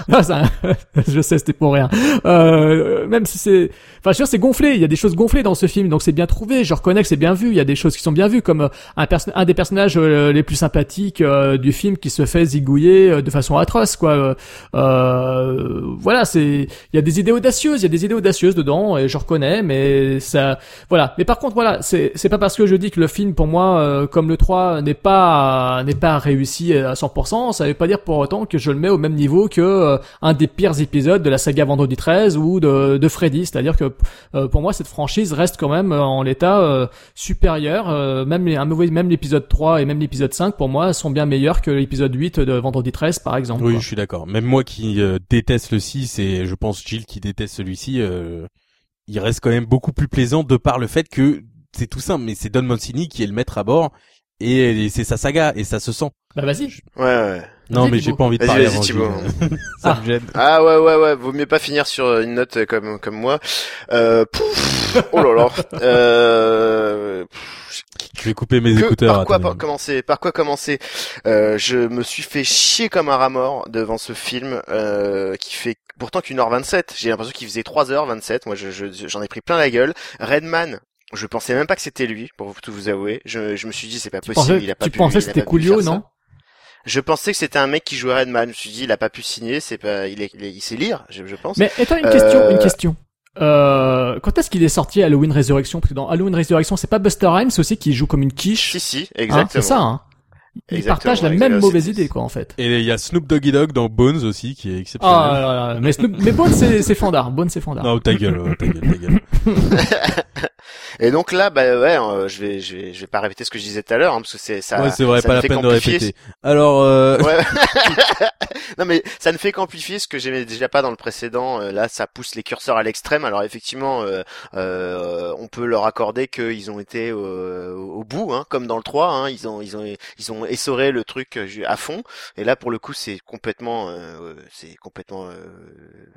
S1: Non, ça- je sais, c'était pour rien. Euh, même si c'est, enfin, je veux dire, c'est gonflé. Il y a des choses gonflées dans ce film, donc c'est bien trouvé. Je reconnais que c'est bien vu. Il y a des choses qui sont bien vues, comme euh, un, des personnages euh, les plus sympathiques euh, du film qui se fait zigouiller euh, de façon atroce, quoi. Voilà, c'est il y a des idées audacieuses, il y a des idées audacieuses dedans, et je reconnais, mais ça, voilà. Mais par contre, voilà, c'est c'est pas parce que je dis que le film, pour moi, comme le 3, n'est pas n'est pas réussi à 100%, ça veut pas dire pour autant que je le mets au même niveau que un des pires épisodes de la saga Vendredi 13 ou de, de Freddy. C'est-à-dire que pour moi, cette franchise reste quand même euh, en l'état euh, supérieur. euh, même les, un mauvais- même l'épisode 3 et même l'épisode 5, pour moi, sont bien meilleurs que l'épisode 8 de Vendredi 13, par exemple.
S2: Oui,
S1: quoi.
S2: je suis d'accord. Même moi qui euh, déteste le 6 et je pense Gilles qui déteste celui-ci, euh, il reste quand même beaucoup plus plaisant de par le fait que c'est tout simple, mais c'est Don Mancini qui est le maître à bord et, et c'est sa saga et ça se sent.
S1: Bah vas-y.
S9: Ouais, ouais.
S2: Non, mais j'ai pas envie de parler
S9: vas-y, Thibaut.
S2: Me gêne.
S9: Ah ouais ouais ouais, vaut mieux pas finir sur une note comme comme moi. Euh, pouf, oh là là. Euh,
S2: Je vais couper mes
S9: que-
S2: écouteurs.
S9: par quoi par- commencer Par quoi commencer? Euh, Je me suis fait chier comme un rat mort devant ce film euh, qui fait pourtant qu'une heure 27. J'ai l'impression qu'il faisait 3h27. Moi, je- je- j'en ai pris plein la gueule. Redman. Je pensais même pas que c'était lui, pour tout vous avouer. Je, je me suis dit c'est pas
S1: Tu
S9: possible.
S1: pensais,
S9: il a pas
S1: tu
S9: pu,
S1: pensais que c'était Coolio,
S9: ça. Je pensais que c'était un mec qui jouait Redman. Je me suis dit il a pas pu signer. C'est pas, il, est, il, est- il sait lire, je, je pense.
S1: Mais attends, une question,
S9: Euh,
S1: une question. Euh, quand est-ce qu'il est sorti Halloween Résurrection Parce que dans Halloween Résurrection, c'est pas Buster Rhymes aussi qui joue comme une quiche
S9: Si si,
S1: hein,
S9: exactement.
S1: C'est ça, hein Ils
S9: Exactement,
S1: partagent la même mauvaise idée, quoi, en fait.
S2: Et il y a Snoop Doggy Dogg dans Bones aussi qui est exceptionnel.
S1: Ah, là, là, mais Snoop, mais Bone, c'est, c'est Fandard. Bone, c'est Fandard.
S2: Non, ta gueule, ouais, ta gueule, ta gueule.
S9: Et donc là, bah ouais, euh, je vais, je vais, je vais pas répéter ce que je disais tout à l'heure, hein, parce que c'est ça.
S2: ouais, c'est vrai,
S9: ça
S2: pas
S9: ne
S2: la
S9: fait
S2: peine de
S9: qu'amplifier
S2: répéter. Alors, euh,
S9: Ouais. non mais ça ne fait qu'amplifier ce que j'aimais déjà pas dans le précédent. Euh, Là, ça pousse les curseurs à l'extrême. Alors effectivement, euh, euh, on peut leur accorder qu'ils ont été au bout, hein, comme dans le 3. Hein, ils ont, ils ont, ils ont essoré le truc euh, à fond. Et là, pour le coup, c'est complètement, c'est complètement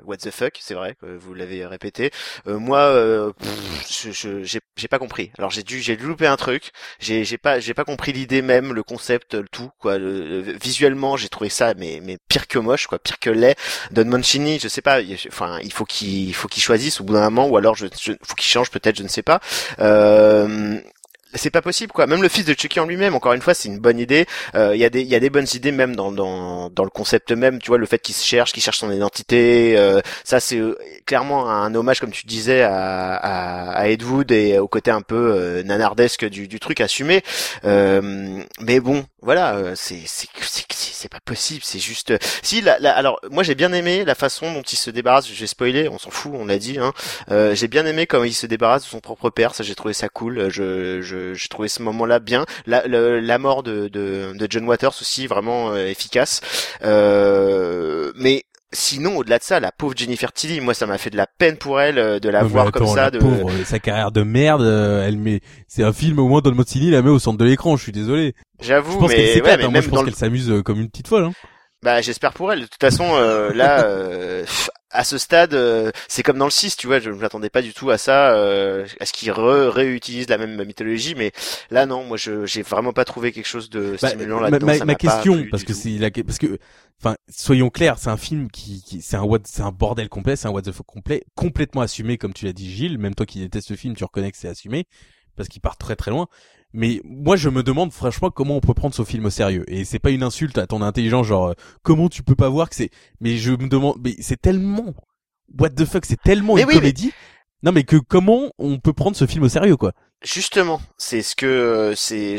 S9: what the fuck. C'est vrai, vous l'avez répété. Moi, pff, je- j'ai, j'ai pas compris. Alors j'ai dû, j'ai dû louper un truc. J'ai, j'ai pas, j'ai pas compris l'idée même, le concept, le tout. Quoi. Le- le- visuellement, j'ai trouvé ça, mais, mais pire que moche, quoi, pire que laid. Don Mancini, je sais pas. Enfin, il faut qu'il, il faut qu'il choisisse au bout d'un moment, ou alors, je, je- faut qu'il change peut-être, je ne sais pas. Euh, c'est pas possible quoi. Même le fils de Chucky en lui-même, encore une fois, c'est une bonne idée. Euh, Il y a des, il y a des bonnes idées même dans dans dans le concept même. Tu vois, le fait qu'il se cherche, qu'il cherche son identité. euh, ça, c'est euh, clairement un hommage, comme tu disais, à à, à Ed Wood et au côté un peu euh, nanardesque du du truc assumé. Euh, mais bon, voilà, euh, c'est c'est c'est pas possible. C'est juste. Si la, la- alors moi j'ai bien aimé la façon dont il se débarrasse. J'ai spoilé, on s'en fout, on l'a dit. Hein. Euh, j'ai bien aimé comment il se débarrasse de son propre père. Ça, j'ai trouvé ça cool. Je je j'ai trouvé ce moment-là bien. La le- la mort de de de John Waters aussi vraiment euh, efficace. Euh, mais Sinon, au-delà de ça, la pauvre Jennifer Tilly, moi, ça m'a fait de la peine pour elle euh, de la
S2: non,
S9: voir
S2: attends,
S9: comme ça.
S2: la
S9: De...
S2: pauvre, euh, sa carrière de merde, euh, elle met, c'est un film au moins Don Mancini la met au centre de l'écran. Je suis désolé.
S9: J'avoue, mais, ouais,
S2: s'éclate.
S9: mais
S2: hein. Moi,
S9: même
S2: je pense
S9: le
S2: qu'elle s'amuse euh, comme une petite folle. Hein.
S9: Bah j'espère pour elle. De toute façon, euh, là, euh, à ce stade, euh, c'est comme dans le 6, tu vois, je ne m'attendais pas du tout à ça, euh, à ce qu'ils re- réutilisent la même mythologie, mais là non, moi je j'ai vraiment pas trouvé quelque chose de
S2: Bah,
S9: stimulant
S2: ma,
S9: là-dedans.
S2: ma- question, parce que c'est la, parce que, enfin, soyons clairs, c'est un film qui, qui c'est un what, c'est un bordel complet, c'est un what the fuck complet, complètement assumé, comme tu l'as dit, Gilles. Même toi qui détestes ce film, tu reconnais que c'est assumé, parce qu'il part très très loin. Mais moi, je me demande franchement comment on peut prendre ce film au sérieux. Et c'est pas une insulte à ton intelligence, genre euh, comment tu peux pas voir que c'est. Mais je me demande, mais c'est tellement what the fuck, c'est tellement
S9: Mais
S2: une
S9: oui, mais-
S2: comédie. Non, mais que comment on peut prendre ce film au sérieux, quoi?
S9: Justement, c'est ce que euh, c'est.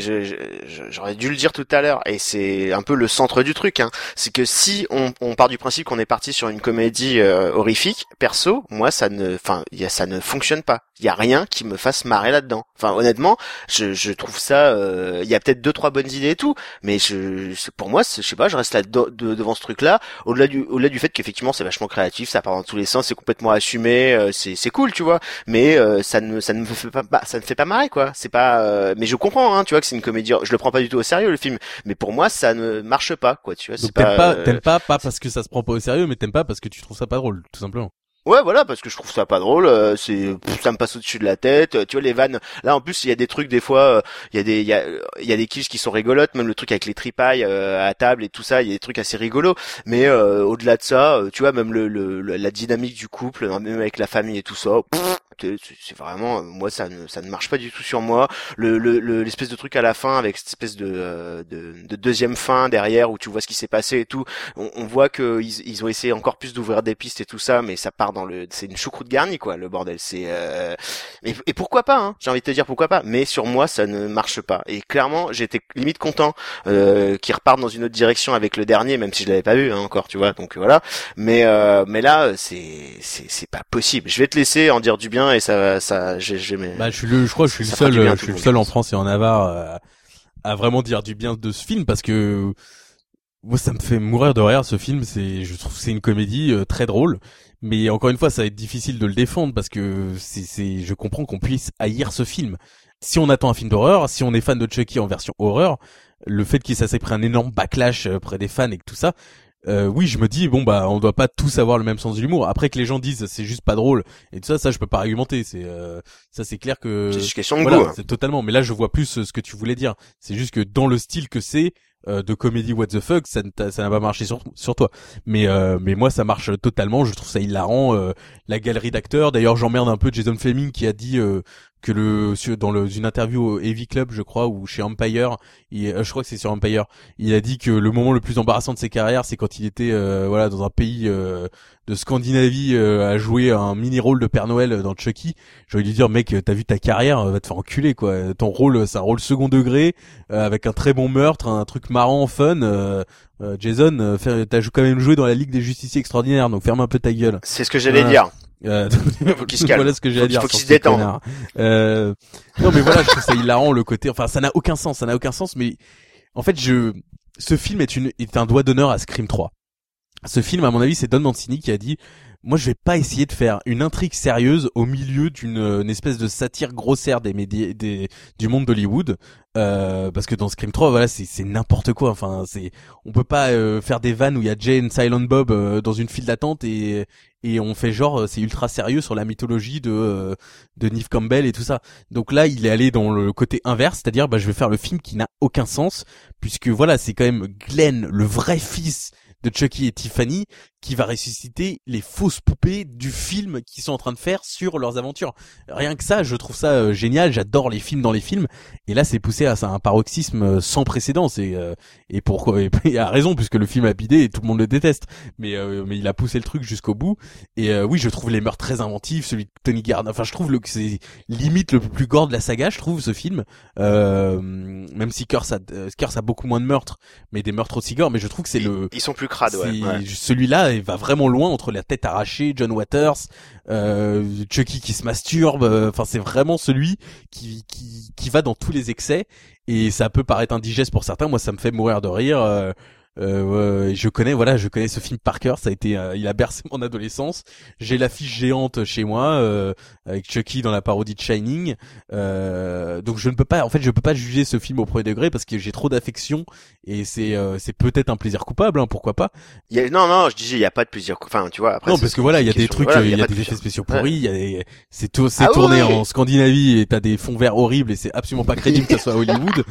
S9: J'aurais dû le dire tout à l'heure, et c'est un peu le centre du truc. Hein. C'est que si on, on part du principe qu'on est parti sur une comédie euh, horrifique, perso, moi ça ne, enfin, ça ne fonctionne pas. Il y a rien qui me fasse marrer là-dedans. Enfin, honnêtement, je, je trouve ça. euh, Il y a peut-être deux trois bonnes idées et tout, mais je, pour moi, je sais pas, je reste là de- de- devant ce truc-là. Au-delà du, au-delà du fait qu'effectivement c'est vachement créatif, ça part dans tous les sens, c'est complètement assumé, euh, c'est, cool, tu vois. Mais euh, ça ne, ça ne me fait pas, bah, ça ne fait pas marrer quoi. C'est pas. euh, mais je comprends, hein, tu vois que c'est une comédie. Je le prends pas du tout au sérieux le film, mais pour moi ça ne marche pas quoi. Tu vois,
S2: Donc t'aimes pas,
S9: euh,
S2: t'aimes pas, pas parce que ça se prend pas au sérieux, mais t'aimes pas parce que tu trouves ça pas drôle, tout simplement.
S9: Ouais, voilà, parce que je trouve ça pas drôle. euh, c'est, ça me passe au-dessus de la tête. euh, Tu vois les vannes. Là, en plus, il y a des trucs des fois. euh, Il y a des, il y a, il y a des kills qui sont rigolotes. Même le truc avec les tripailles à table et tout ça. Il y a des trucs assez rigolos. Mais euh, au-delà de ça, tu vois, même le, le, la dynamique du couple, hein, même avec la famille et tout ça. pff, C'est vraiment, moi, ça ne, ça ne marche pas du tout sur moi. Le, le, le- l'espèce de truc à la fin avec cette espèce de, euh, de, de deuxième fin derrière où tu vois ce qui s'est passé et tout. On, on voit que ils, ils ont essayé encore plus d'ouvrir des pistes et tout ça, mais ça part dans le, c'est une choucroute garnie quoi, le bordel. C'est, euh, et, et pourquoi pas hein J'ai envie de te dire pourquoi pas. Mais sur moi, ça ne marche pas. Et clairement, j'étais limite content euh, qu'ils repartent dans une autre direction avec le dernier, même si je l'avais pas vu hein, encore, tu vois. Donc voilà. Mais euh, mais là, c'est c'est c'est pas possible. Je vais te laisser en dire du bien et ça ça j'ai
S2: Bah, je suis le, je crois que je suis le seul, euh, je suis
S9: le
S2: seul en. France et en Navarre euh, à vraiment dire du bien de ce film parce que moi ça me fait mourir de rire ce film. C'est, je trouve que c'est une comédie euh, très drôle, mais encore une fois ça va être difficile de le défendre parce que c'est, c'est, je comprends qu'on puisse haïr ce film. Si on attend un film d'horreur, si on est fan de Chucky en version horreur, le fait qu'il ça s'est pris un énorme backlash près des fans et que tout ça, euh, oui, je me dis bon bah on doit pas tous avoir le même sens de l'humour. Après que les gens disent c'est juste pas drôle et tout ça, ça je peux pas argumenter. C'est euh, ça c'est clair que
S9: c'est juste question de
S2: voilà,
S9: goût. hein.
S2: c'est totalement. Mais là, je vois plus euh, ce que tu voulais dire. C'est juste que dans le style que c'est euh, de comédie what the fuck, ça n'a pas marché sur sur toi. Mais euh, mais moi, ça marche totalement. Je trouve ça hilarant. euh, la galerie d'acteurs. D'ailleurs, j'emmerde un peu Jason Fleming qui a dit euh, que le dans le, une interview au Heavy Club, je crois, ou chez Empire, il, euh, je crois que c'est sur Empire, il a dit que le moment le plus embarrassant de ses carrières, c'est quand il était euh, voilà dans un pays euh, de Scandinavie euh, à jouer un mini rôle de Père Noël dans Chucky. J'ai envie de lui dire mec, t'as vu ta carrière, va te faire enculer quoi. Ton rôle, c'est un rôle second degré euh, avec un très bon meurtre, un truc marrant, fun. euh, Jason, t'as quand même joué dans la Ligue des Justiciers extraordinaires, donc ferme un peu ta gueule.
S9: C'est ce que j'allais
S2: Voilà.
S9: dire.
S2: Euh,
S9: Faut qu'il se calme.
S2: voilà ce que j'ai à dire.
S9: faut qu'il se détende.
S2: Euh, non mais voilà, je trouve ça hilarant le côté. Enfin, ça n'a aucun sens, ça n'a aucun sens. Mais en fait, je, ce film est une est un doigt d'honneur à Scream 3. Ce film, à mon avis, c'est Don Mancini qui a dit. Moi, je vais pas essayer de faire une intrigue sérieuse au milieu d'une euh, espèce de satire grossière des des, du monde d'Hollywood, euh, parce que dans Scream 3, voilà, c'est n'importe quoi. Enfin, c'est, on peut pas euh, faire des vannes où il y a Jane, Silent Bob euh, dans une file d'attente et et on fait genre euh, c'est ultra sérieux sur la mythologie de euh, de Neve Campbell et tout ça. Donc là, il est allé dans le côté inverse, c'est-à-dire bah je vais faire le film qui n'a aucun sens puisque voilà, c'est quand même Glenn, le vrai fils de Chucky et Tiffany qui va ressusciter les fausses poupées du film qu'ils sont en train de faire sur leurs aventures. Rien que ça, je trouve ça euh, génial, j'adore les films dans les films et là c'est poussé à un paroxysme euh, sans précédent, c'est euh, et pourquoi et il a raison puisque le film a bidé et tout le monde le déteste. Mais euh, mais il a poussé le truc jusqu'au bout et euh, oui, je trouve les meurtres très inventifs, celui de Tony Gardner. Enfin, je trouve le, que c'est limite le plus gore de la saga, je trouve ce film. Euh, même si Curse a, Curse a beaucoup moins de meurtres, mais des meurtres aussi gore. Mais je trouve que c'est le
S9: ils sont plus crades, ouais.
S2: Celui-là, va vraiment loin entre la tête arrachée, John Waters, euh, Chucky qui se masturbe. euh, Enfin, c'est vraiment celui qui, qui qui va dans tous les excès. Et ça peut paraître indigeste pour certains. Moi, ça me fait mourir de rire. Euh, je connais, voilà, je connais ce film par cœur. Ça a été, euh, il a bercé mon adolescence. J'ai l'affiche géante chez moi euh, avec Chucky dans la parodie de Shining. Euh, donc je ne peux pas, en fait, je peux pas juger ce film au premier degré parce que j'ai trop d'affection et c'est euh, c'est peut-être un plaisir coupable, hein, pourquoi pas.
S9: Il y a- non, non, je disais, il y a pas de plaisir. Enfin, tu vois. Après,
S2: non, parce que voilà, il y a des trucs, il y a, des effets spéciaux pourris, il y a des, c'est tout, c'est
S9: Ah
S2: tourné
S9: oui.
S2: en Scandinavie et t'as des fonds verts horribles et c'est absolument pas crédible que ça soit à Hollywood.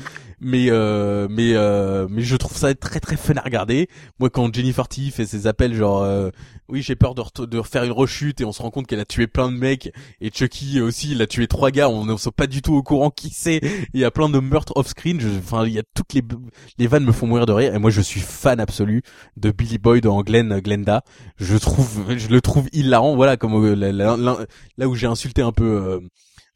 S2: Mais euh, mais euh, mais je trouve ça très très fun à regarder. Moi, quand Jennifer T fait ses appels, genre euh, oui, j'ai peur de, re- de refaire une rechute et on se rend compte qu'elle a tué plein de mecs et Chucky aussi, il a tué trois gars. On ne sait pas du tout au courant qui c'est. Il y a plein de meurtres off screen. Je- Enfin, il y a toutes les les vannes me font mourir de rire et moi je suis fan absolu de Billy Boyd en Glenn Glenda. Je trouve, je le trouve hilarant. Voilà, comme euh, là, où j'ai insulté un peu euh,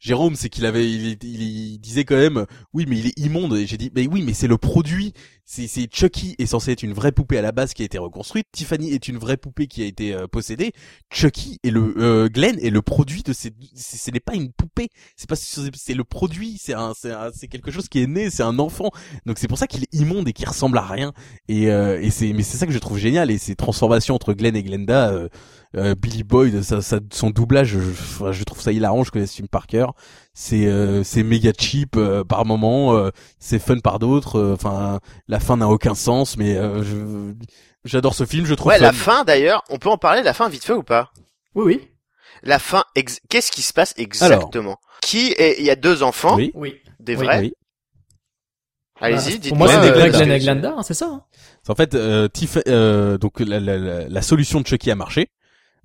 S2: Jérôme, c'est qu'il avait, il- il disait quand même, oui, mais il est immonde. Et j'ai dit, mais oui, mais c'est le produit. C'est, Chucky est censé être une vraie poupée à la base qui a été reconstruite. Tiffany est une vraie poupée qui a été euh, possédée. Chucky et le euh, Glenn est le produit de ces. Ce n'est pas une poupée. C'est pas, c'est le produit. C'est un, c'est quelque chose qui est né. C'est un enfant. Donc c'est pour ça qu'il est immonde et qu'il ressemble à rien. Et, euh, et c'est, mais c'est ça que je trouve génial. Et ces transformations entre Glenn et Glenda. euh, euh, Billy Boyd, ça, ça, son doublage, je, je trouve ça hilarant. Je connais ce film par cœur. C'est, euh, c'est méga cheap euh, par moment, euh, c'est fun par d'autres. euh, Enfin, la fin n'a aucun sens, mais euh, je, j'adore ce film. Je trouve.
S9: Ouais,
S2: fun.
S9: la fin d'ailleurs, on peut en parler de la fin vite fait ou pas?
S1: Oui, oui.
S9: La fin, ex- qu'est-ce qui se passe exactement? Qui est Il y a deux enfants,
S2: Oui.
S1: Oui.
S9: des vrais?
S2: Oui.
S9: Allez-y,
S1: Bah,
S9: dites
S1: Pour moi, c'est
S2: et
S1: Greg,
S2: Glenda.
S1: Glenn et Glenda, hein, c'est ça. hein
S2: En fait, euh, Tiff, euh, donc la, la, la, la solution de Chucky a marché.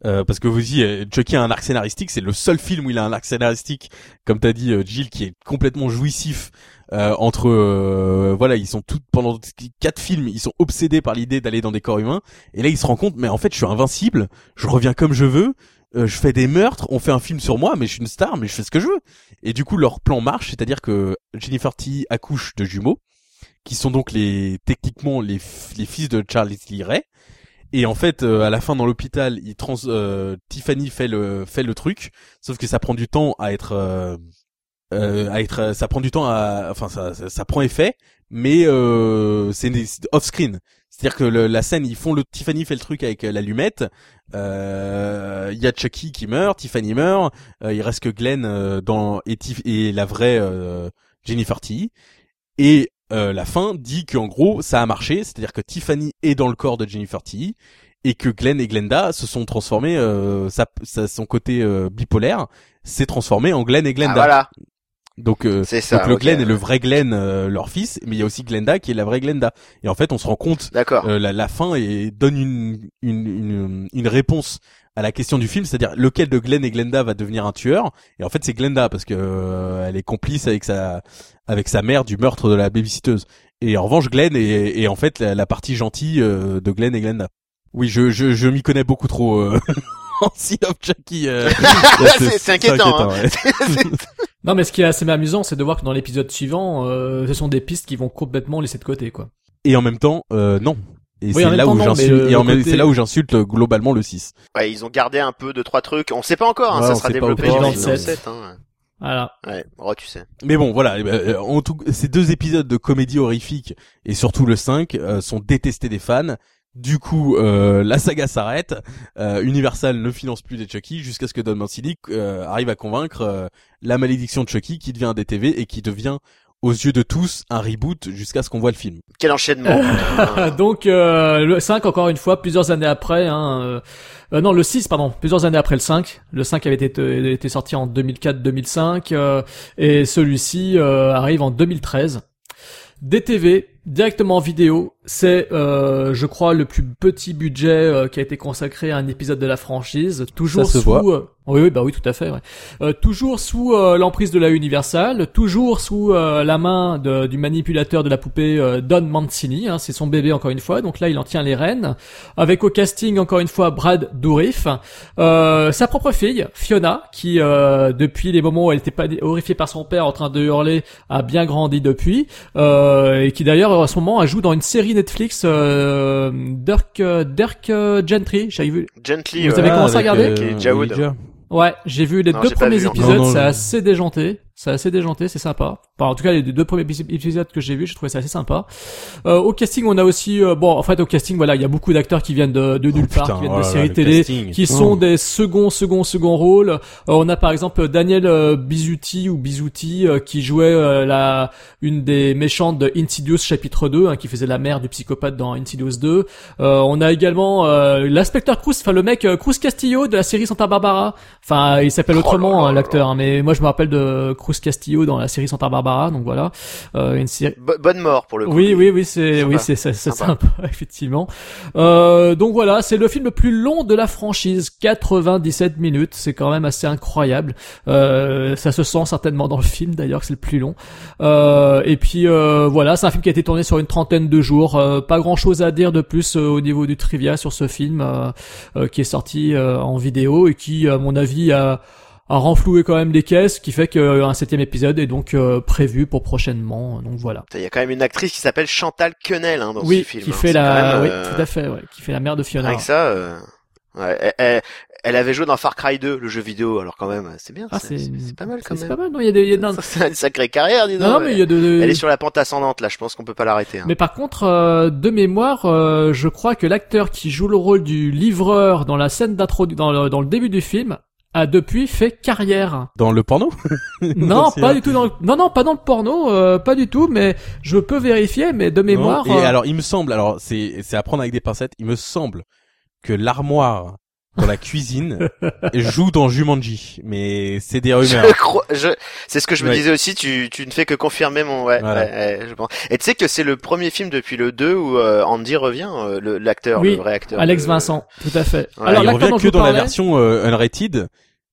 S2: Euh, parce que vous dites, Chucky a un arc scénaristique, c'est le seul film où il a un arc scénaristique, comme t'as dit, euh, Jill, qui est complètement jouissif. euh, entre euh, voilà ils sont tous pendant quatre films ils sont obsédés par l'idée d'aller dans des corps humains et là ils se rendent compte mais en fait je suis invincible je reviens comme je veux euh, je fais des meurtres on fait un film sur moi mais je suis une star mais je fais ce que je veux et du coup leur plan marche c'est-à-dire que Jennifer T accouche de jumeaux qui sont donc les techniquement les, les fils de Charlie Lee Ray et en fait euh, à la fin dans l'hôpital il trans euh, Tiffany fait le fait le truc. Sauf que ça prend du temps à être euh, euh, à être ça prend du temps à enfin ça ça, prend effet. Mais euh, c'est off screen. C'est-à-dire que le- la scène ils font le Tiffany fait le truc avec euh, l'allumette. Euh, il y a Chucky qui meurt Tiffany meurt. Euh, il reste que Glenn euh, dans et, Tif- et la vraie euh, Jennifer T et euh, la fin dit qu'en gros ça a marché c'est-à-dire que Tiffany est dans le corps de Jennifer T et que Glenn et Glenda se sont transformés euh, sa, sa- son côté euh, bipolaire s'est transformé en Glenn et
S9: Ah,
S2: Glenda
S9: voilà,
S2: donc, euh,
S9: c'est ça.
S2: donc le. Glenn est le vrai Glenn, euh, leur fils, mais il y a aussi Glenda qui est la vraie Glenda. Et en fait, on se rend compte,
S9: D'accord.
S2: euh, la, la fin et donne une, une, une, une réponse à la question du film, c'est-à-dire lequel de Glenn et Glenda va devenir un tueur. Et en fait, c'est Glenda parce que euh, elle est complice avec sa avec sa mère du meurtre de la babysitteuse. Et en revanche, Glenn est, est en fait la, la partie gentille euh, de Glenn et Glenda. Oui, je je, je m'y connais beaucoup trop. Euh... en Seed of Chucky. euh,
S9: C'est- inquiétant, hein.
S2: ouais.
S1: Non, mais ce qui est assez amusant, c'est de voir que dans l'épisode suivant, euh, ce sont des pistes qui vont complètement laisser de côté, quoi.
S2: Et en même temps, euh, non. Et
S1: Oui,
S2: c'est là, où j'insulte- et
S1: côté-
S2: c'est là où j'insulte globalement le 6.
S9: Ouais, ils ont gardé un peu de trois trucs. On sait pas encore, hein,
S2: Ouais,
S9: ça sera développé dans
S1: mais
S9: le
S1: non.
S9: 7. Hein.
S1: Voilà.
S9: Ouais, oh, tu sais.
S2: Mais bon, voilà. eh ben, euh, En tout, ces deux épisodes de comédie horrifique et surtout le 5 euh, sont détestés des fans. Du coup, euh, la saga s'arrête. Euh, Universal ne finance plus des Chucky jusqu'à ce que Don Mancini euh, arrive à convaincre euh, la malédiction de Chucky qui devient un DTV et qui devient aux yeux de tous un reboot jusqu'à ce qu'on voit le film.
S9: Quel enchaînement.
S1: Donc euh, le 5 encore une fois plusieurs années après hein, euh, euh, non le 6 pardon plusieurs années après le 5 le 5 avait été, été sorti en 2004-2005 euh, et celui-ci euh, arrive en 2013 DTV directement en vidéo. C'est euh, je crois le plus petit budget euh, qui a été consacré à un épisode de la franchise. Toujours
S2: se
S1: sous
S2: voit.
S1: euh, oui oui bah oui tout à fait ouais. Euh, toujours sous euh, l'emprise de la Universal toujours sous euh, la main de- du manipulateur de la poupée euh, Don Mancini hein, c'est son bébé encore une fois. Donc là il en tient les rênes. Avec au casting encore une fois Brad Dourif. Euh, sa propre fille Fiona qui euh, depuis les moments où elle était pas horrifiée par son père en train de hurler a bien grandi depuis. Euh, et qui d'ailleurs en ce moment elle joue dans une série Netflix euh, Dirk euh, Dirk euh, Gentry j'avais vu
S9: Gently.
S1: Vous
S9: ouais.
S1: avez commencé à regarder
S2: euh.
S1: Ouais, j'ai vu les
S9: Non,
S1: deux premiers
S9: vu encore.
S1: épisodes, c'est assez déjanté, c'est assez déjanté, c'est sympa. Enfin, en tout cas, les deux premiers épis- épisodes que j'ai vus, j'ai trouvé ça assez sympa. Euh, au casting, on a aussi, euh, bon, en fait, au casting, voilà, il y a beaucoup d'acteurs qui viennent de, de nulle
S2: Oh,
S1: part,
S2: putain,
S1: qui viennent
S2: oh
S1: de séries télé,
S2: casting.
S1: qui
S2: Oh.
S1: sont des seconds, seconds, seconds rôles. Euh, on a par exemple Daniel euh, Bizuti ou Bizuti euh, qui jouait euh, la une des méchantes de Insidious chapitre 2, hein, qui faisait la mère du psychopathe dans Insidious 2. Euh, on a également euh, l'inspecteur Cruz, enfin le mec euh, Cruz Castillo de la série Santa Barbara. Enfin, il s'appelle
S9: Oh
S1: autrement hein, l'acteur, hein, mais moi je me rappelle de Cruz Castillo dans la série Santa Barbara, donc voilà. Euh, une série.
S9: Bonne mort pour le coup.
S1: Oui, oui, oui, c'est,
S9: Sympa.
S1: oui, c'est, c'est, c'est
S9: Sympa.
S1: sympa, effectivement. Euh, donc voilà, c'est le film le plus long de la franchise, 97 minutes, c'est quand même assez incroyable. Euh, ça se sent certainement dans le film d'ailleurs que c'est le plus long. Euh, et puis euh, voilà, c'est un film qui a été tourné sur une trentaine de jours. Euh, pas grand chose à dire de plus au niveau du trivia sur ce film qui est sorti en vidéo et qui, à mon avis, a a renfloué quand même des caisses, qui fait qu'un septième épisode est donc euh, prévu pour prochainement. Donc voilà.
S9: Il y a quand même une actrice qui s'appelle Chantal Quenel hein, dans
S1: oui,
S9: ce film.
S1: qui
S9: hein.
S1: fait
S9: C'est
S1: la, oui,
S9: euh,
S1: tout à fait, ouais, qui fait la mère de Fiona.
S9: Avec ça, euh, ouais, elle, elle- elle avait joué dans Far Cry 2, le jeu vidéo. Alors quand même, c'est bien.
S1: Ah,
S9: c'est
S1: c'est,
S9: c'est pas mal quand
S1: c'est
S9: même.
S1: pas mal. Non, il y a des, y a non,
S9: Ça, C'est une sacrée carrière, dis donc.
S1: non, mais il y a de,
S9: Elle est sur la pente ascendante là. Je pense qu'on peut pas l'arrêter. hein.
S1: Mais par contre, euh, de mémoire, euh, je crois que l'acteur qui joue le rôle du livreur dans la scène d'intro, dans dans le début du film, a depuis fait carrière.
S2: Dans le porno
S1: non, pas
S2: vrai.
S1: du tout dans le, non, non, pas dans le porno, euh, pas du tout, mais je peux vérifier, mais de mémoire.
S2: Non, Et
S1: euh,
S2: alors, il me semble, alors c'est c'est à prendre avec des pincettes, il me semble que l'armoire dans la cuisine joue dans Jumanji, mais c'est des rumeurs.
S9: Je crois, je, c'est ce que je me disais aussi. Tu, tu ne fais que confirmer mon, ouais,
S2: Voilà.
S9: ouais, ouais, je pense. Et tu sais que c'est le premier film depuis le 2 où euh, Andy revient, euh, le- l'acteur,
S1: Oui,
S9: le vrai acteur.
S1: Alex
S9: de-
S1: Vincent, tout à fait.
S9: Ouais,
S1: Alors
S2: il revient que dans la version euh, unrated,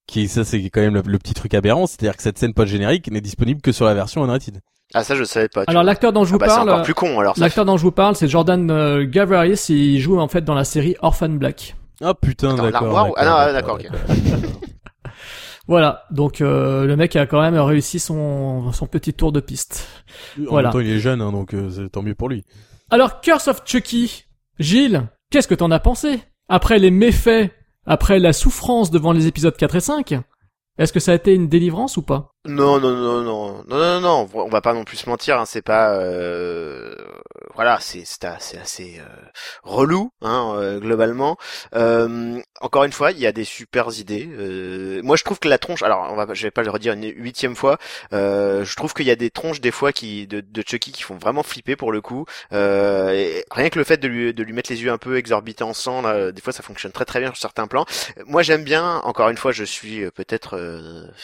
S2: qui ça c'est quand même le, le petit truc aberrant, c'est-à-dire que cette scène post générique n'est disponible que sur la version unrated.
S9: Ah ça je savais pas.
S1: alors
S9: vois.
S1: l'acteur dont je
S9: Ah
S1: vous
S9: bah, c'est
S1: parle,
S9: encore plus con alors. ça.
S1: l'acteur dont je vous parle, c'est Jordan euh, Gavaris. Il joue en fait dans la série Orphan Black.
S2: Ah putain, d'accord.
S9: ah non, ah, d'accord,
S1: Voilà, donc euh, le mec a quand même réussi son son petit tour de piste.
S2: En
S1: Voilà.
S2: même temps, il est jeune, hein, donc euh, tant mieux pour lui.
S1: Alors Curse of Chucky, Gilles, qu'est-ce que t'en as pensé? Après les méfaits, après la souffrance devant les épisodes 4 et 5, est-ce que ça a été une délivrance ou pas?
S9: Non, non, non, non, non, non, non, on va pas non plus se mentir, hein, c'est pas, euh, voilà, c'est assez, euh, relou, hein, euh, globalement. Euh, encore une fois, il y a des super idées. Moi, je trouve que la tronche, alors, on va, je vais pas le redire une huitième fois. je trouve qu'il y a des tronches des fois qui de, de Chucky qui font vraiment flipper pour le coup. Rien que le fait de lui de lui mettre les yeux un peu exorbités en sang, là, des fois, ça fonctionne très très bien sur certains plans. Moi, j'aime bien. Encore une fois, je suis peut-être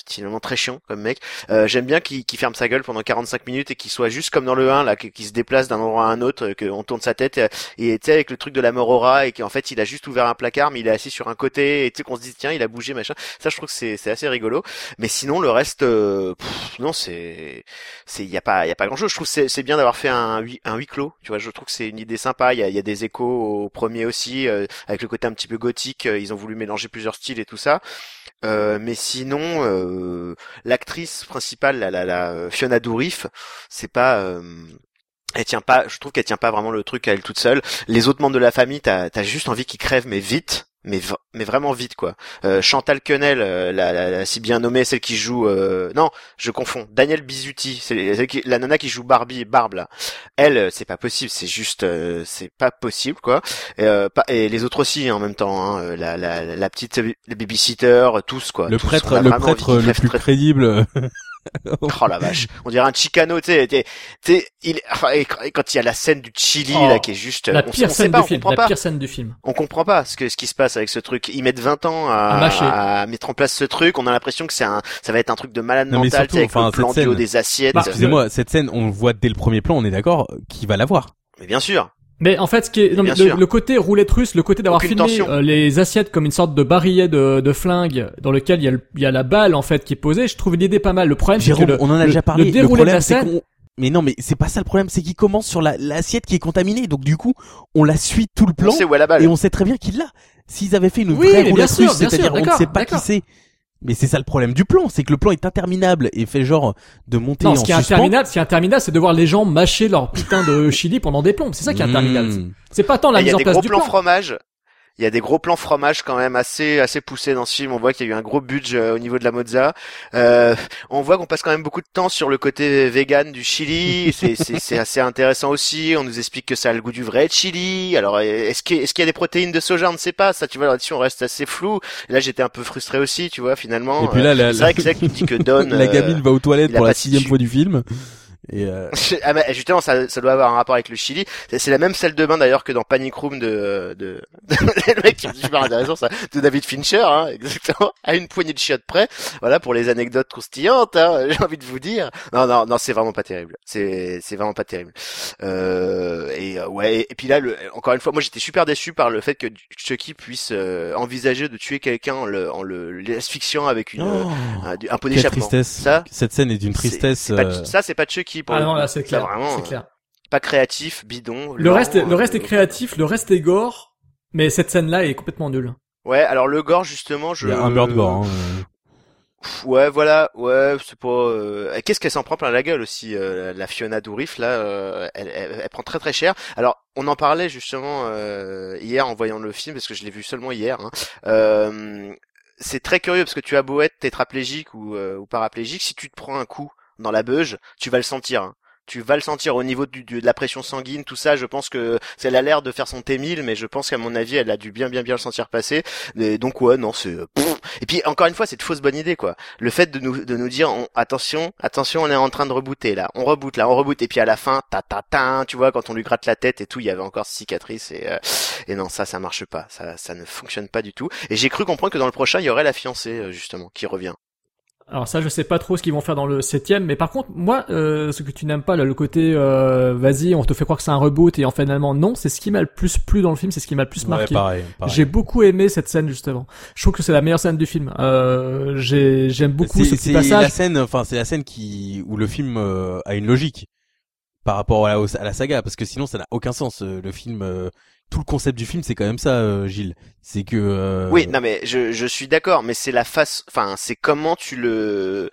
S9: finalement très chiant comme mec. J'aime bien qu'il ferme sa gueule pendant 45 minutes et qu'il soit juste comme dans le 1 là, qu'il se déplace d'un endroit à un autre, euh, qu'on tourne sa tête euh, et tu sais avec le truc de la rat et qu'en fait il a juste ouvert un placard mais il est assis sur un côté et tu sais qu'on se dit tiens il a bougé machin. Ça je trouve que c'est assez rigolo. Mais sinon le reste euh, non c'est c'est il y a pas il y a pas grand chose. Je trouve c'est c'est bien d'avoir fait un un huis clos. Tu vois je trouve que c'est une idée sympa. Il y a y a des échos au premier aussi avec le côté un petit peu gothique. Ils ont voulu mélanger plusieurs styles et tout ça. Mais sinon, l'actrice principale, la, la, la Fiona Dourif, c'est pas, elle tient pas. Je trouve qu'elle tient pas vraiment le truc à elle toute seule. Les autres membres de la famille, t'as as juste envie qu'ils crèvent, mais vite. Mais, mais vraiment vite quoi. Euh, Chantal Quenel, euh, la, la, la si bien nommée, celle qui joue, euh, non, je confonds. Daniel Bizuti, c'est la nana qui joue Barbie, Barbe là. Elle, euh, c'est pas possible, c'est juste, euh, c'est pas possible quoi. Et, euh, pas- et les autres aussi en même temps, hein, la, la, la petite, babysitter, tous quoi.
S2: Le
S9: Tous,
S2: prêtre, le prêtre le plus crédible.
S9: Oh la vache, on dirait un Chicano, tu sais, t'es- t'es- il, enfin, et quand- il y a la scène du Chili
S1: Oh,
S9: là qui est juste,
S1: La
S9: on,
S1: pire
S9: on sait
S1: scène
S9: pas,
S1: du
S9: on
S1: film.
S9: comprend
S1: La
S9: pas,
S1: pire scène du film.
S9: on comprend pas ce que ce qui se passe avec ce truc. Ils mettent 20 ans à,
S1: À
S9: mettre en place ce truc. On a l'impression que c'est un, ça va être un truc de malade
S2: Non,
S9: mental,
S2: surtout,
S9: tu sais, avec
S2: enfin,
S9: le plan
S2: cette
S9: du haut
S2: scène-
S9: des assiettes.
S1: Bah,
S2: Excusez-moi, cette scène, on le voit dès le premier plan, on est d'accord, qui va la voir.
S9: Mais bien sûr.
S1: Mais en fait, ce qui est, non, mais le, le côté roulette russe, le côté d'avoir filmé euh, les assiettes comme une sorte de barillet de, de flingue dans lequel il y, a le- il y a la balle en fait qui est posée, je trouve l'idée pas mal. Le problème, c'est que le,
S2: on en a
S1: le-
S2: déjà parlé.
S1: le déroulé de
S2: problème,
S1: la
S2: c'est
S1: scène,
S2: qu'on- Mais non, mais c'est pas ça le problème, c'est qu'il commence sur la l'assiette qui est contaminée, donc du coup, on la suit tout le
S9: On
S2: plan
S9: sait où est la balle.
S2: et on sait très bien qu'il l'a. S'ils avaient fait une
S1: Oui,
S2: vraie roulette russe, c'est-à-dire on ne sait pas qui c'est. Mais c'est ça le problème du plan, c'est que le plan est interminable et fait genre de monter
S1: non,
S2: en
S1: ce qui est interminable, ce qui est interminable, c'est de voir les gens mâcher leur putain de chili pendant des plombs. C'est ça qui est interminable.
S2: Mmh.
S1: C'est pas tant la
S9: Et Il y
S1: mise
S9: a
S1: en
S9: des
S1: place
S9: gros
S1: du
S9: plans
S1: plan.
S9: fromage. Il y a des gros plans fromage quand même assez assez poussés dans ce film. On voit qu'il y a eu un gros budget euh, au niveau de la mozza. Euh, on voit qu'on passe quand même beaucoup de temps sur le côté vegan du chili. C'est assez intéressant aussi. On nous explique que ça a le goût du vrai chili. Alors est-ce qu'il qu'il y a des protéines de soja? On ne sait pas. Ça, tu vois là-dessus, on reste assez flou. Et là, j'étais un peu frustré aussi, tu vois, finalement.
S2: Et puis là,
S9: Euh,
S2: la,
S9: c'est vrai que c'est vrai que tu dis que Don.
S2: la
S9: euh,
S2: gamine va aux toilettes pour la sixième fois du film. Et euh,
S9: ah bah, justement, ça, ça doit avoir un rapport avec le Chili. C'est la même salle de bain d'ailleurs que dans Panic Room de, de, le mec qui est super intéressant ça, de David Fincher, hein, exactement, à une poignée de chiottes près. Voilà pour les anecdotes croustillantes. Hein, J'ai envie de vous dire. Non, non, non, c'est vraiment pas terrible. C'est, c'est vraiment pas terrible. Euh, et euh, ouais, et puis là, le, encore une fois, moi j'étais super déçu par le fait que Chucky puisse euh, envisager de tuer quelqu'un en le, en le l'asphyxiant avec une,
S2: oh,
S9: un, un pot d'échappement.
S2: tristesse.
S9: Ça,
S2: Cette scène est d'une tristesse.
S9: pas-
S2: euh,
S9: ça c'est pas Chucky pour
S1: Ah non, là, c'est clair.
S9: vraiment,
S1: C'est
S9: euh,
S1: clair.
S9: pas créatif, bidon.
S1: Le
S9: lent,
S1: reste, le reste
S9: euh,
S1: est créatif, le reste est gore, mais cette scène-là est complètement nulle.
S9: Ouais, alors le gore justement, je.
S2: Il y a un meurtre gore. Hein.
S9: Ouais, voilà, ouais, c'est pas. euh, Qu'est-ce qu'elle s'en prend plein la gueule aussi, euh, la Fiona Dourif là, euh, elle, elle, elle prend très très cher. Alors, on en parlait justement euh, hier en voyant le film parce que je l'ai vu seulement hier. Hein. Euh, c'est très curieux parce que tu as beau être tétraplégique ou, euh, ou paraplégique, si tu te prends un coup dans la beuge, tu vas le sentir. hein. tu vas le sentir au niveau du, du- de la pression sanguine, tout ça. Je pense que c'est elle a l'air de faire son T1000, mais je pense qu'à mon avis, elle a dû bien, bien, bien le sentir passer. Et donc ouais, non, c'est. Et puis encore une fois, c'est une fausse bonne idée, quoi. Le fait de nous, de nous dire, on- attention, attention, on est en train de rebooter là, on reboot là, on reboot, et puis à la fin, ta ta ta, tu vois, quand on lui gratte la tête et tout, il y avait encore cicatrice et euh, et non, ça, ça marche pas, ça, ça ne fonctionne pas du tout. Et j'ai cru comprendre que dans le prochain, il y aurait la fiancée euh, justement qui revient.
S1: Alors ça, je sais pas trop ce qu'ils vont faire dans le septième, mais par contre, moi, euh, ce que tu n'aimes pas, là, le côté, euh, vas-y, on te fait croire que c'est un reboot et en finalement non, c'est ce qui m'a le plus plu dans le film, c'est ce qui m'a le plus
S2: Ouais,
S1: marqué.
S2: pareil, pareil.
S1: J'ai beaucoup aimé cette scène justement. Je trouve que c'est la meilleure scène du film. Euh, j'ai j'aime beaucoup
S2: C'est-
S1: ce petit
S2: c'est la
S1: passage.
S2: scène, enfin c'est la scène qui où le film euh, a une logique par rapport à la, à la saga, parce que sinon ça n'a aucun sens. euh, Le film, euh, tout le concept du film, c'est quand même ça, euh, Gilles. C'est que euh,
S9: Oui, non mais je, je suis d'accord, mais c'est la face, enfin c'est comment tu le,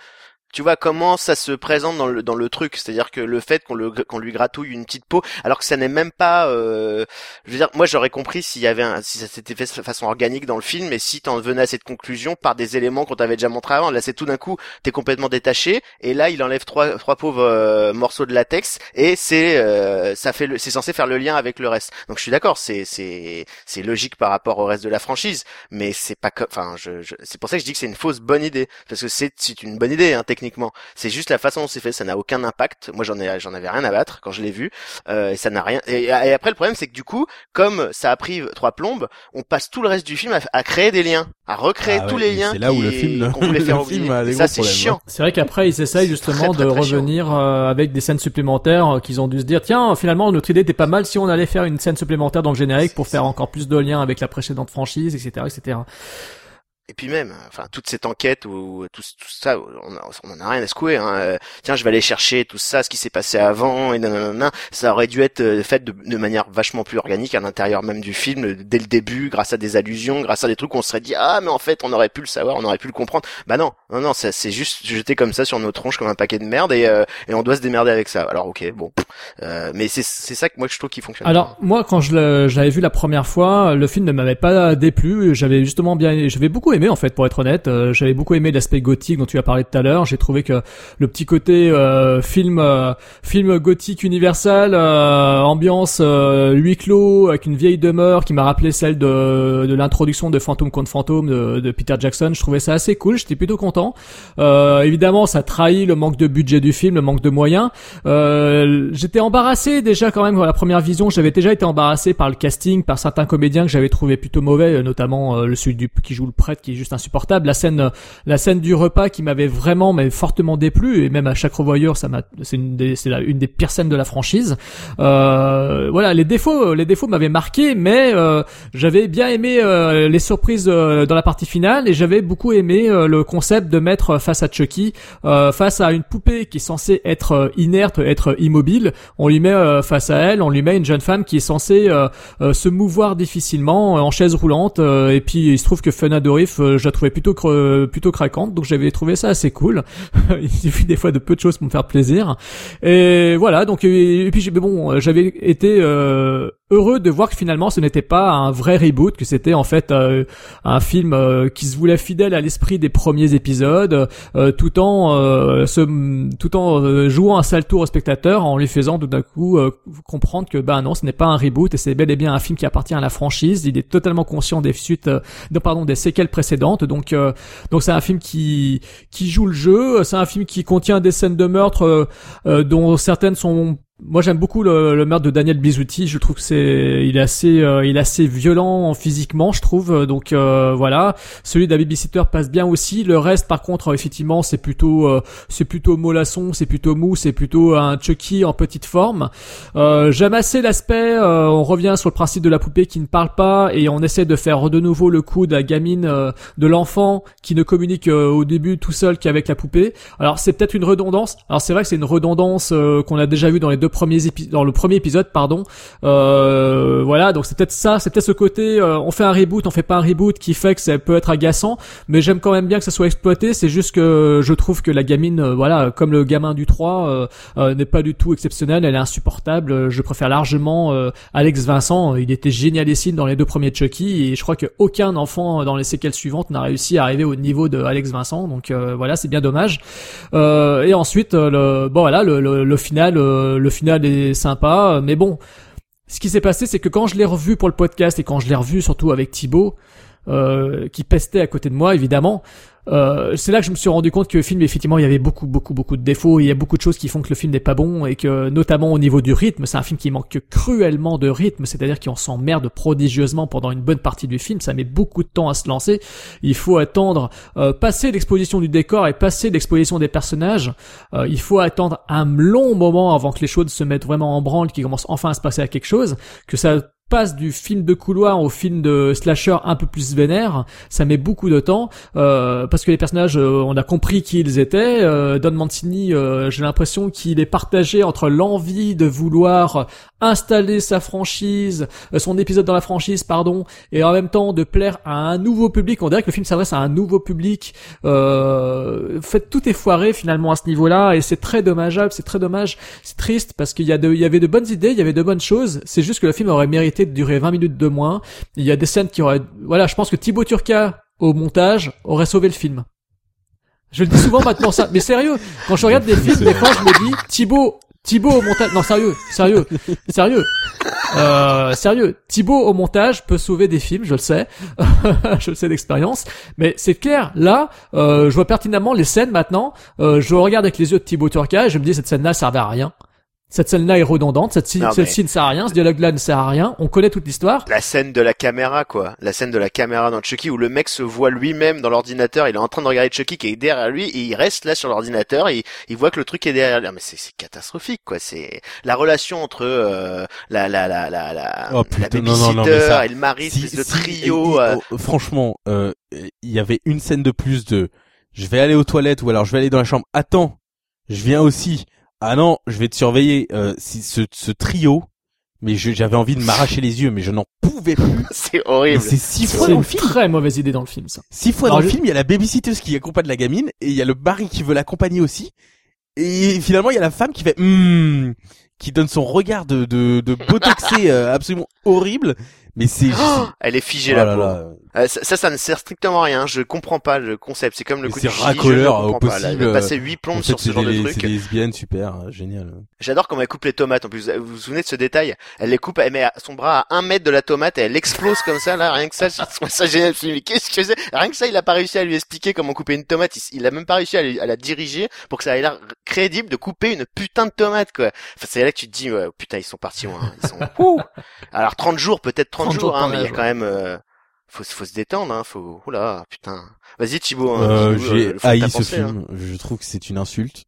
S9: tu vois comment ça se présente dans le dans le truc, c'est-à-dire que le fait qu'on le qu'on lui gratouille une petite peau, alors que ça n'est même pas, euh, je veux dire, moi j'aurais compris s'il y avait un, si ça s'était fait de façon organique dans le film, et si t'en venais à cette conclusion par des éléments qu'on t'avait déjà montré avant. Là c'est tout d'un coup t'es complètement détaché, et là il enlève trois trois pauvres euh, morceaux de latex, et c'est euh, ça fait c'est censé faire le lien avec le reste. Donc je suis d'accord, c'est c'est c'est logique par rapport au reste de la franchise mais c'est pas enfin je, je- c'est pour ça que je dis que c'est une fausse bonne idée parce que c'est c'est une bonne idée hein, techniquement. C'est juste la façon dont c'est fait ça n'a aucun impact. Moi j'en ai j'en avais rien à battre quand je l'ai vu euh, et ça n'a rien et, et après le problème c'est que du coup comme ça a pris trois plombes on passe tout le reste du film à, à créer des liens à recréer
S2: Ah
S9: tous
S2: ouais,
S9: les liens
S2: c'est là où le film-
S9: qu'on voulait
S2: le
S9: faire
S2: film
S9: oublier.
S2: a des
S9: Et ça c'est
S2: problèmes,
S9: chiant.
S1: C'est vrai qu'après ils essayent justement
S9: très, très,
S1: de
S9: très
S1: revenir euh, avec des scènes supplémentaires euh, qu'ils ont dû se dire tiens finalement notre idée était pas mal si on allait faire une scène supplémentaire dans le générique pour faire encore plus de liens avec la précédente franchise etc etc.
S9: Et puis même, enfin toute cette enquête ou tout, tout ça, on, on en a rien à secouer. Hein. Euh, Tiens, je vais aller chercher tout ça, ce qui s'est passé avant et nanana. Ça aurait dû être euh, fait de, manière vachement plus organique à l'intérieur même du film euh, dès le début, grâce à des allusions, grâce à des trucs où on se serait dit ah mais en fait on aurait pu le savoir, on aurait pu le comprendre. Bah non, non non, c'est juste jeté comme ça sur nos tronches comme un paquet de merde et, euh, et on doit se démerder avec ça. Alors ok, bon, euh, mais c'est c'est ça que moi je trouve qui fonctionne.
S1: Alors moi quand je l'avais vu la première fois, le film ne m'avait pas déplu. J'avais justement bien, j'avais beaucoup aimé en fait pour être honnête. Euh, J'avais beaucoup aimé l'aspect gothique dont tu as parlé tout à l'heure. J'ai trouvé que le petit côté euh, film euh, film gothique universel, euh, ambiance euh, huis clos avec une vieille demeure qui m'a rappelé celle de, de l'introduction de Phantom contre Fantôme de, de Peter Jackson. Je trouvais ça assez cool. J'étais plutôt content. Évidemment, ça trahit le manque de budget du film, le manque de moyens. J'étais embarrassé déjà quand même la première vision. J'avais déjà été embarrassé par le casting, par certains comédiens que j'avais trouvé plutôt mauvais, notamment le celui du qui joue le prêtre qui est juste insupportable. La scène, euh, la scène du repas qui m'avait vraiment mais fortement déplu et même à chaque revoyeur, ça m'a, c'est une des, c'est une des pires scènes de la franchise. Euh, voilà, les défauts, les défauts m'avaient marqué, mais euh, j'avais bien aimé euh, les surprises euh, dans la partie finale et j'avais beaucoup aimé euh, le concept de mettre face à Chucky, euh, face à une poupée qui est censée être euh, inerte, être immobile, on lui met euh, face à elle, on lui met une jeune femme qui est censée euh, euh, se mouvoir difficilement euh, en chaise roulante euh, et puis il se trouve que Fena Dorif, euh, je la trouvais plutôt cre- plutôt craquante, donc j'avais trouvé ça assez cool. il suffit des fois de peu de choses pour me faire plaisir. Et voilà, donc et, et puis j'ai- mais bon, j'avais été euh, heureux de voir que finalement ce n'était pas un vrai reboot, que c'était en fait euh, un film euh, qui se voulait fidèle à l'esprit des premiers épisodes, euh, tout en euh, se, tout en euh, jouant un sale tour au spectateur, en lui faisant tout d'un coup euh, comprendre que ben non, ce n'est pas un reboot et c'est bel et bien un film qui appartient à la franchise. Il est totalement conscient des suites, de, pardon, des séquelles précédentes. Donc donc c'est un film qui qui joue le jeu. C'est un film qui contient des scènes de meurtre dont certaines sont moi j'aime beaucoup le, le meurtre de Daniel Bizuti. Je trouve que c'est il est assez euh, il est assez violent physiquement, je trouve. Donc euh, voilà, celui de la passe bien aussi. Le reste par contre effectivement c'est plutôt euh, c'est plutôt mollasson, c'est plutôt mou, c'est plutôt un Chucky en petite forme. Euh, j'aime assez l'aspect. euh, on revient sur le principe de la poupée qui ne parle pas et on essaie de faire de nouveau le coup de la gamine euh, de l'enfant qui ne communique au début tout seul qu'avec la poupée. Alors c'est peut-être une redondance. Alors c'est vrai que c'est une redondance qu'on a déjà vu dans les deux premiers épisodes, dans le premier épisode, pardon. Euh, voilà, donc c'est peut-être ça, c'est peut-être ce côté, euh, on fait un reboot, on fait pas un reboot, qui fait que ça peut être agaçant. Mais j'aime quand même bien que ça soit exploité. C'est juste que je trouve que la gamine, euh, voilà, comme le gamin du 3, euh, euh, n'est pas du tout exceptionnelle. Elle est insupportable. Je préfère largement Alex Vincent. Il était génialissime dans les deux premiers Chucky et je crois qu'aucun enfant dans les séquelles suivantes n'a réussi à arriver au niveau de Alex Vincent. Donc voilà, c'est bien dommage. Et ensuite, le, bon voilà, le, le, le final, le final est sympa, mais bon. Ce qui s'est passé, c'est que quand je l'ai revu pour le podcast et quand je l'ai revu surtout avec Thibaut, euh, qui pestait à côté de moi évidemment, euh, c'est là que je me suis rendu compte que le film effectivement il y avait beaucoup beaucoup beaucoup de défauts. Il y a beaucoup de choses qui font que le film n'est pas bon et que notamment au niveau du rythme c'est un film qui manque cruellement de rythme. C'est-à-dire qu'on s'emmerde prodigieusement pendant une bonne partie du film. Ça met beaucoup de temps à se lancer. Il faut attendre euh, passer l'exposition du décor et passer l'exposition des personnages. Euh, il faut attendre un long moment avant que les choses se mettent vraiment en branle qu'il commence enfin à se passer à quelque chose. Que ça passe du film de couloir au film de slasher un peu plus vénère, ça met beaucoup de temps euh, parce que les personnages, euh, on a compris qui ils étaient. Euh, Don Mancini, euh, j'ai l'impression qu'il est partagé entre l'envie de vouloir installer sa franchise, euh, son épisode dans la franchise, pardon, et en même temps de plaire à un nouveau public. On dirait que le film s'adresse à un nouveau public. Euh, fait tout est foiré finalement à ce niveau-là et c'est très dommageable, c'est très dommage, c'est triste parce qu'il y a de, il y avait de bonnes idées, il y avait de bonnes choses. C'est juste que le film aurait mérité de durer 20 minutes de moins. Il y a des scènes qui auraient, voilà, je pense que Thibaut Turca au montage aurait sauvé le film. Je le dis souvent maintenant ça, mais sérieux, quand je regarde des films, des fois je me dis Thibaut, Thibaut au montage, non sérieux, sérieux, sérieux, euh, sérieux, Thibaut au montage peut sauver des films, je le sais, je le sais d'expérience, mais c'est clair, là, euh, je vois pertinemment les scènes maintenant, euh, je regarde avec les yeux de Thibaut Turca et je me dis cette scène-là servait à rien. Cette scène-là est redondante, cette ci-
S9: Non,
S1: celle-ci ne sert à rien, ce dialogue-là ne sert à rien, on connaît toute l'histoire.
S9: La scène de la caméra, quoi. La scène de la caméra dans Chucky où le mec se voit lui-même dans l'ordinateur. Il est en train de regarder Chucky qui est derrière lui et il reste là sur l'ordinateur et il voit que le truc est derrière lui. Mais c'est c'est catastrophique, quoi. C'est la relation entre euh, la la la la la,
S2: Oh,
S9: la
S2: putain, non, non, non, mais
S9: babysitter
S2: ça-
S9: et le mari,
S2: Si- si-
S9: trio.
S2: et-
S9: euh,
S2: oh, franchement, euh, il y avait une scène de plus de je vais aller aux toilettes ou alors je vais aller dans la chambre. Attends, je viens aussi. Ah non, je vais te surveiller. Euh, si ce, ce trio, mais je- j'avais envie de m'arracher les yeux, mais je n'en pouvais plus.
S9: c'est horrible.
S2: c'est six
S1: C'est
S2: fois dans
S1: une
S2: le film.
S1: très mauvaise idée dans le film, ça.
S2: Six fois
S1: Alors,
S2: dans le film, il y a la babysitteuse qui accompagne la gamine et il y a le mari qui veut l'accompagner aussi. Et finalement, il y a la femme qui fait hmm, qui donne son regard de de, de botoxé euh, absolument horrible. Mais c'est
S9: Oh, elle est figée
S2: Oh
S9: là.
S2: là
S9: pauvre.
S2: là.
S9: Euh, ça, ça, ça ne sert strictement à rien. Je comprends pas le concept. C'est comme le
S2: Mais
S9: coup
S2: c'est
S9: Gigi,
S2: racoleur au
S9: pas.
S2: Possible.
S9: va passer huit
S2: En
S9: plombes
S2: fait,
S9: sur ce
S2: c'est
S9: genre
S2: des,
S9: de
S2: c'est
S9: truc.
S2: des lesbiennes, super, euh, génial.
S9: J'adore comment elle coupe les tomates. En plus, vous vous souvenez de ce détail? Elle les coupe, elle met son bras à un mètre de la tomate et elle explose comme ça. Là, rien que ça, je trouve ça génial. Mais qu'est-ce que c'est? Rien que ça, il a pas réussi à lui expliquer comment couper une tomate. Il, il a même pas réussi à, lui- à la diriger pour que ça ait l'air crédible de couper une putain de tomate, quoi. Enfin, c'est là que tu te dis, ouais, putain, ils sont partis loin. Ils sont. Alors 30 jours, peut-être 30,
S1: 30
S9: jours,
S1: jours
S9: hein,
S1: par
S9: mais il y a
S1: âge,
S9: quand même. euh, faut, faut se détendre, hein. Faut. Oula, putain. Vas-y, Thibaut. hein,
S2: Euh, j'ai
S9: de
S2: haï ce
S9: pensée, hein.
S2: film. Je trouve que c'est une insulte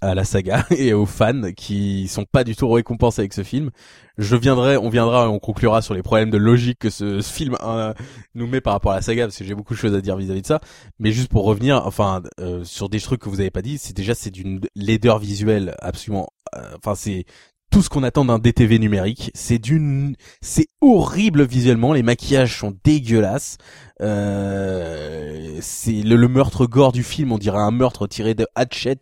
S2: à la saga et aux fans qui sont pas du tout récompensés avec ce film. Je viendrai, on viendra et on conclura sur les problèmes de logique que ce, ce film euh, nous met par rapport à la saga parce que j'ai beaucoup de choses à dire vis-à-vis de ça. Mais juste pour revenir, enfin, euh, sur des trucs que vous avez pas dit, c'est déjà c'est d'une laideur visuelle absolument. euh, Enfin, c'est tout ce qu'on attend d'un DTV numérique. C'est d'une, c'est horrible visuellement. Les maquillages sont dégueulasses. Euh, c'est le, meurtre gore du film. On dirait un meurtre tiré de Hatchet.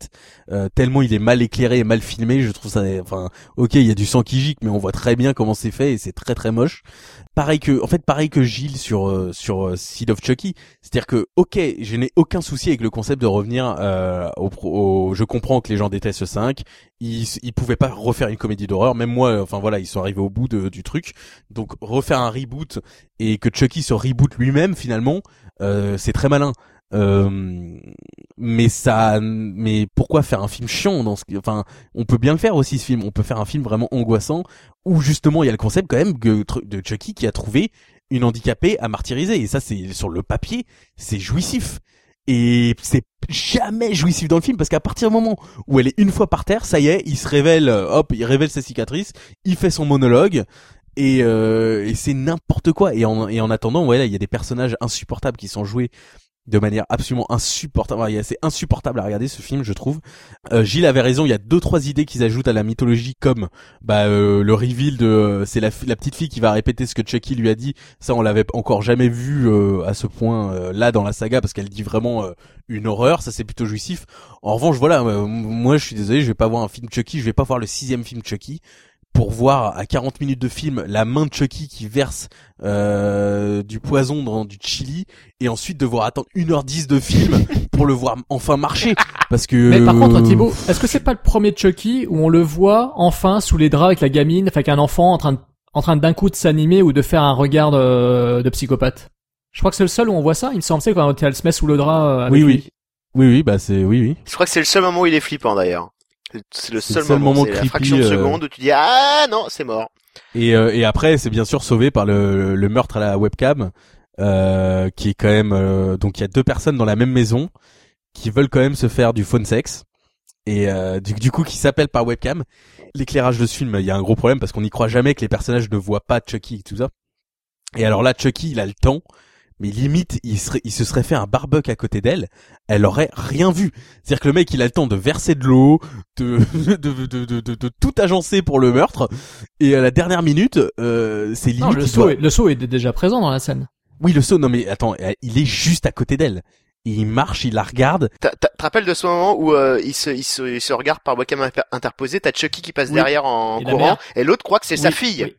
S2: euh, tellement il est mal éclairé et mal filmé. Je trouve ça. Enfin, ok, il y a du sang qui gicle, mais on voit très bien comment c'est fait et c'est très très moche. Pareil que, en fait, pareil que Gilles sur euh, sur Seed of Chucky. C'est-à-dire que, ok, je n'ai aucun souci avec le concept de revenir au, au- Je comprends que les gens détestent ce 5 ils, ils pouvaient pas refaire une comédie d'horreur. Même moi, euh, enfin voilà, ils sont arrivés au bout de- du truc. Donc refaire un reboot et que Chucky se reboot lui-même finalement, euh, c'est très malin. Euh, mais ça, mais pourquoi faire un film chiant dans ce, enfin, on peut bien le faire aussi ce film. On peut faire un film vraiment angoissant où justement il y a le concept quand même de Chucky qui a trouvé une handicapée à martyriser et ça c'est sur le papier, c'est jouissif. Et c'est jamais jouissif dans le film parce qu'à partir du moment où elle est une fois par terre, ça y est, il se révèle, euh, hop, il révèle sa cicatrice, il fait son monologue et, euh, c'est n'importe quoi. Et en, et en attendant, voilà, il y a des personnages insupportables qui sont joués de manière absolument insupportable. C'est insupportable à regarder ce film, je trouve. Euh, Gilles avait raison. Il y a deux trois idées qu'ils ajoutent à la mythologie, comme bah euh, le reveal de c'est la, la petite fille qui va répéter ce que Chucky lui a dit. Ça, on l'avait encore jamais vu euh, à ce point euh, là dans la saga parce qu'elle dit vraiment euh, une horreur. Ça, c'est plutôt jouissif. En revanche, voilà, euh, moi, je suis désolé, je vais pas voir un film Chucky. Je vais pas voir le sixième film Chucky pour voir à 40 minutes de film la main de Chucky qui verse euh, du poison dans du chili et ensuite devoir attendre 1h10 de film pour le voir enfin marcher parce que
S1: Mais par contre, Thibaut, est-ce que c'est pas le premier Chucky où on le voit enfin sous les draps avec la gamine, enfin avec un enfant en train de, en train d'un coup de s'animer ou de faire un regard de, de psychopathe? Je crois que c'est le seul où on voit ça. Il me semble c'est quand elle se met sous le drap. euh, avec
S2: oui
S1: lui.
S2: oui oui oui bah c'est oui oui
S9: Je crois que c'est le seul moment où il est flippant d'ailleurs. C'est le seul,
S2: le seul
S9: moment,
S2: moment
S9: la fraction de
S2: euh,
S9: seconde où tu dis ah non c'est mort.
S2: et euh, et après c'est bien sûr sauvé par le le meurtre à la webcam euh, qui est quand même euh, donc il y a deux personnes dans la même maison qui veulent quand même se faire du phone sex. Et euh, du, du coup qui s'appellent par webcam. L'éclairage de ce film il y a un gros problème parce qu'on n'y croit jamais que les personnages ne voient pas Chucky et tout ça. Et alors là Chucky il a le temps mais limite il serait il se serait fait un barbecue à côté d'elle elle aurait rien vu c'est-à-dire que le mec il a le temps de verser de l'eau de de, de, de, de, de tout agencer pour le meurtre et à la dernière minute euh, c'est limite
S1: Non, le saut,
S2: doit-
S1: est, le saut est déjà présent dans la scène.
S2: oui le saut non mais attends euh, il est juste à côté d'elle il marche il la regarde
S9: T'as- t'as- Tu te rappelles de ce moment où euh, il, se, il, se, il se regarde par webcam inter- interposée, t'as Chucky qui passe
S1: Oui.
S9: derrière en
S1: Et
S9: courant, et l'autre croit que c'est sa fille.
S1: oui.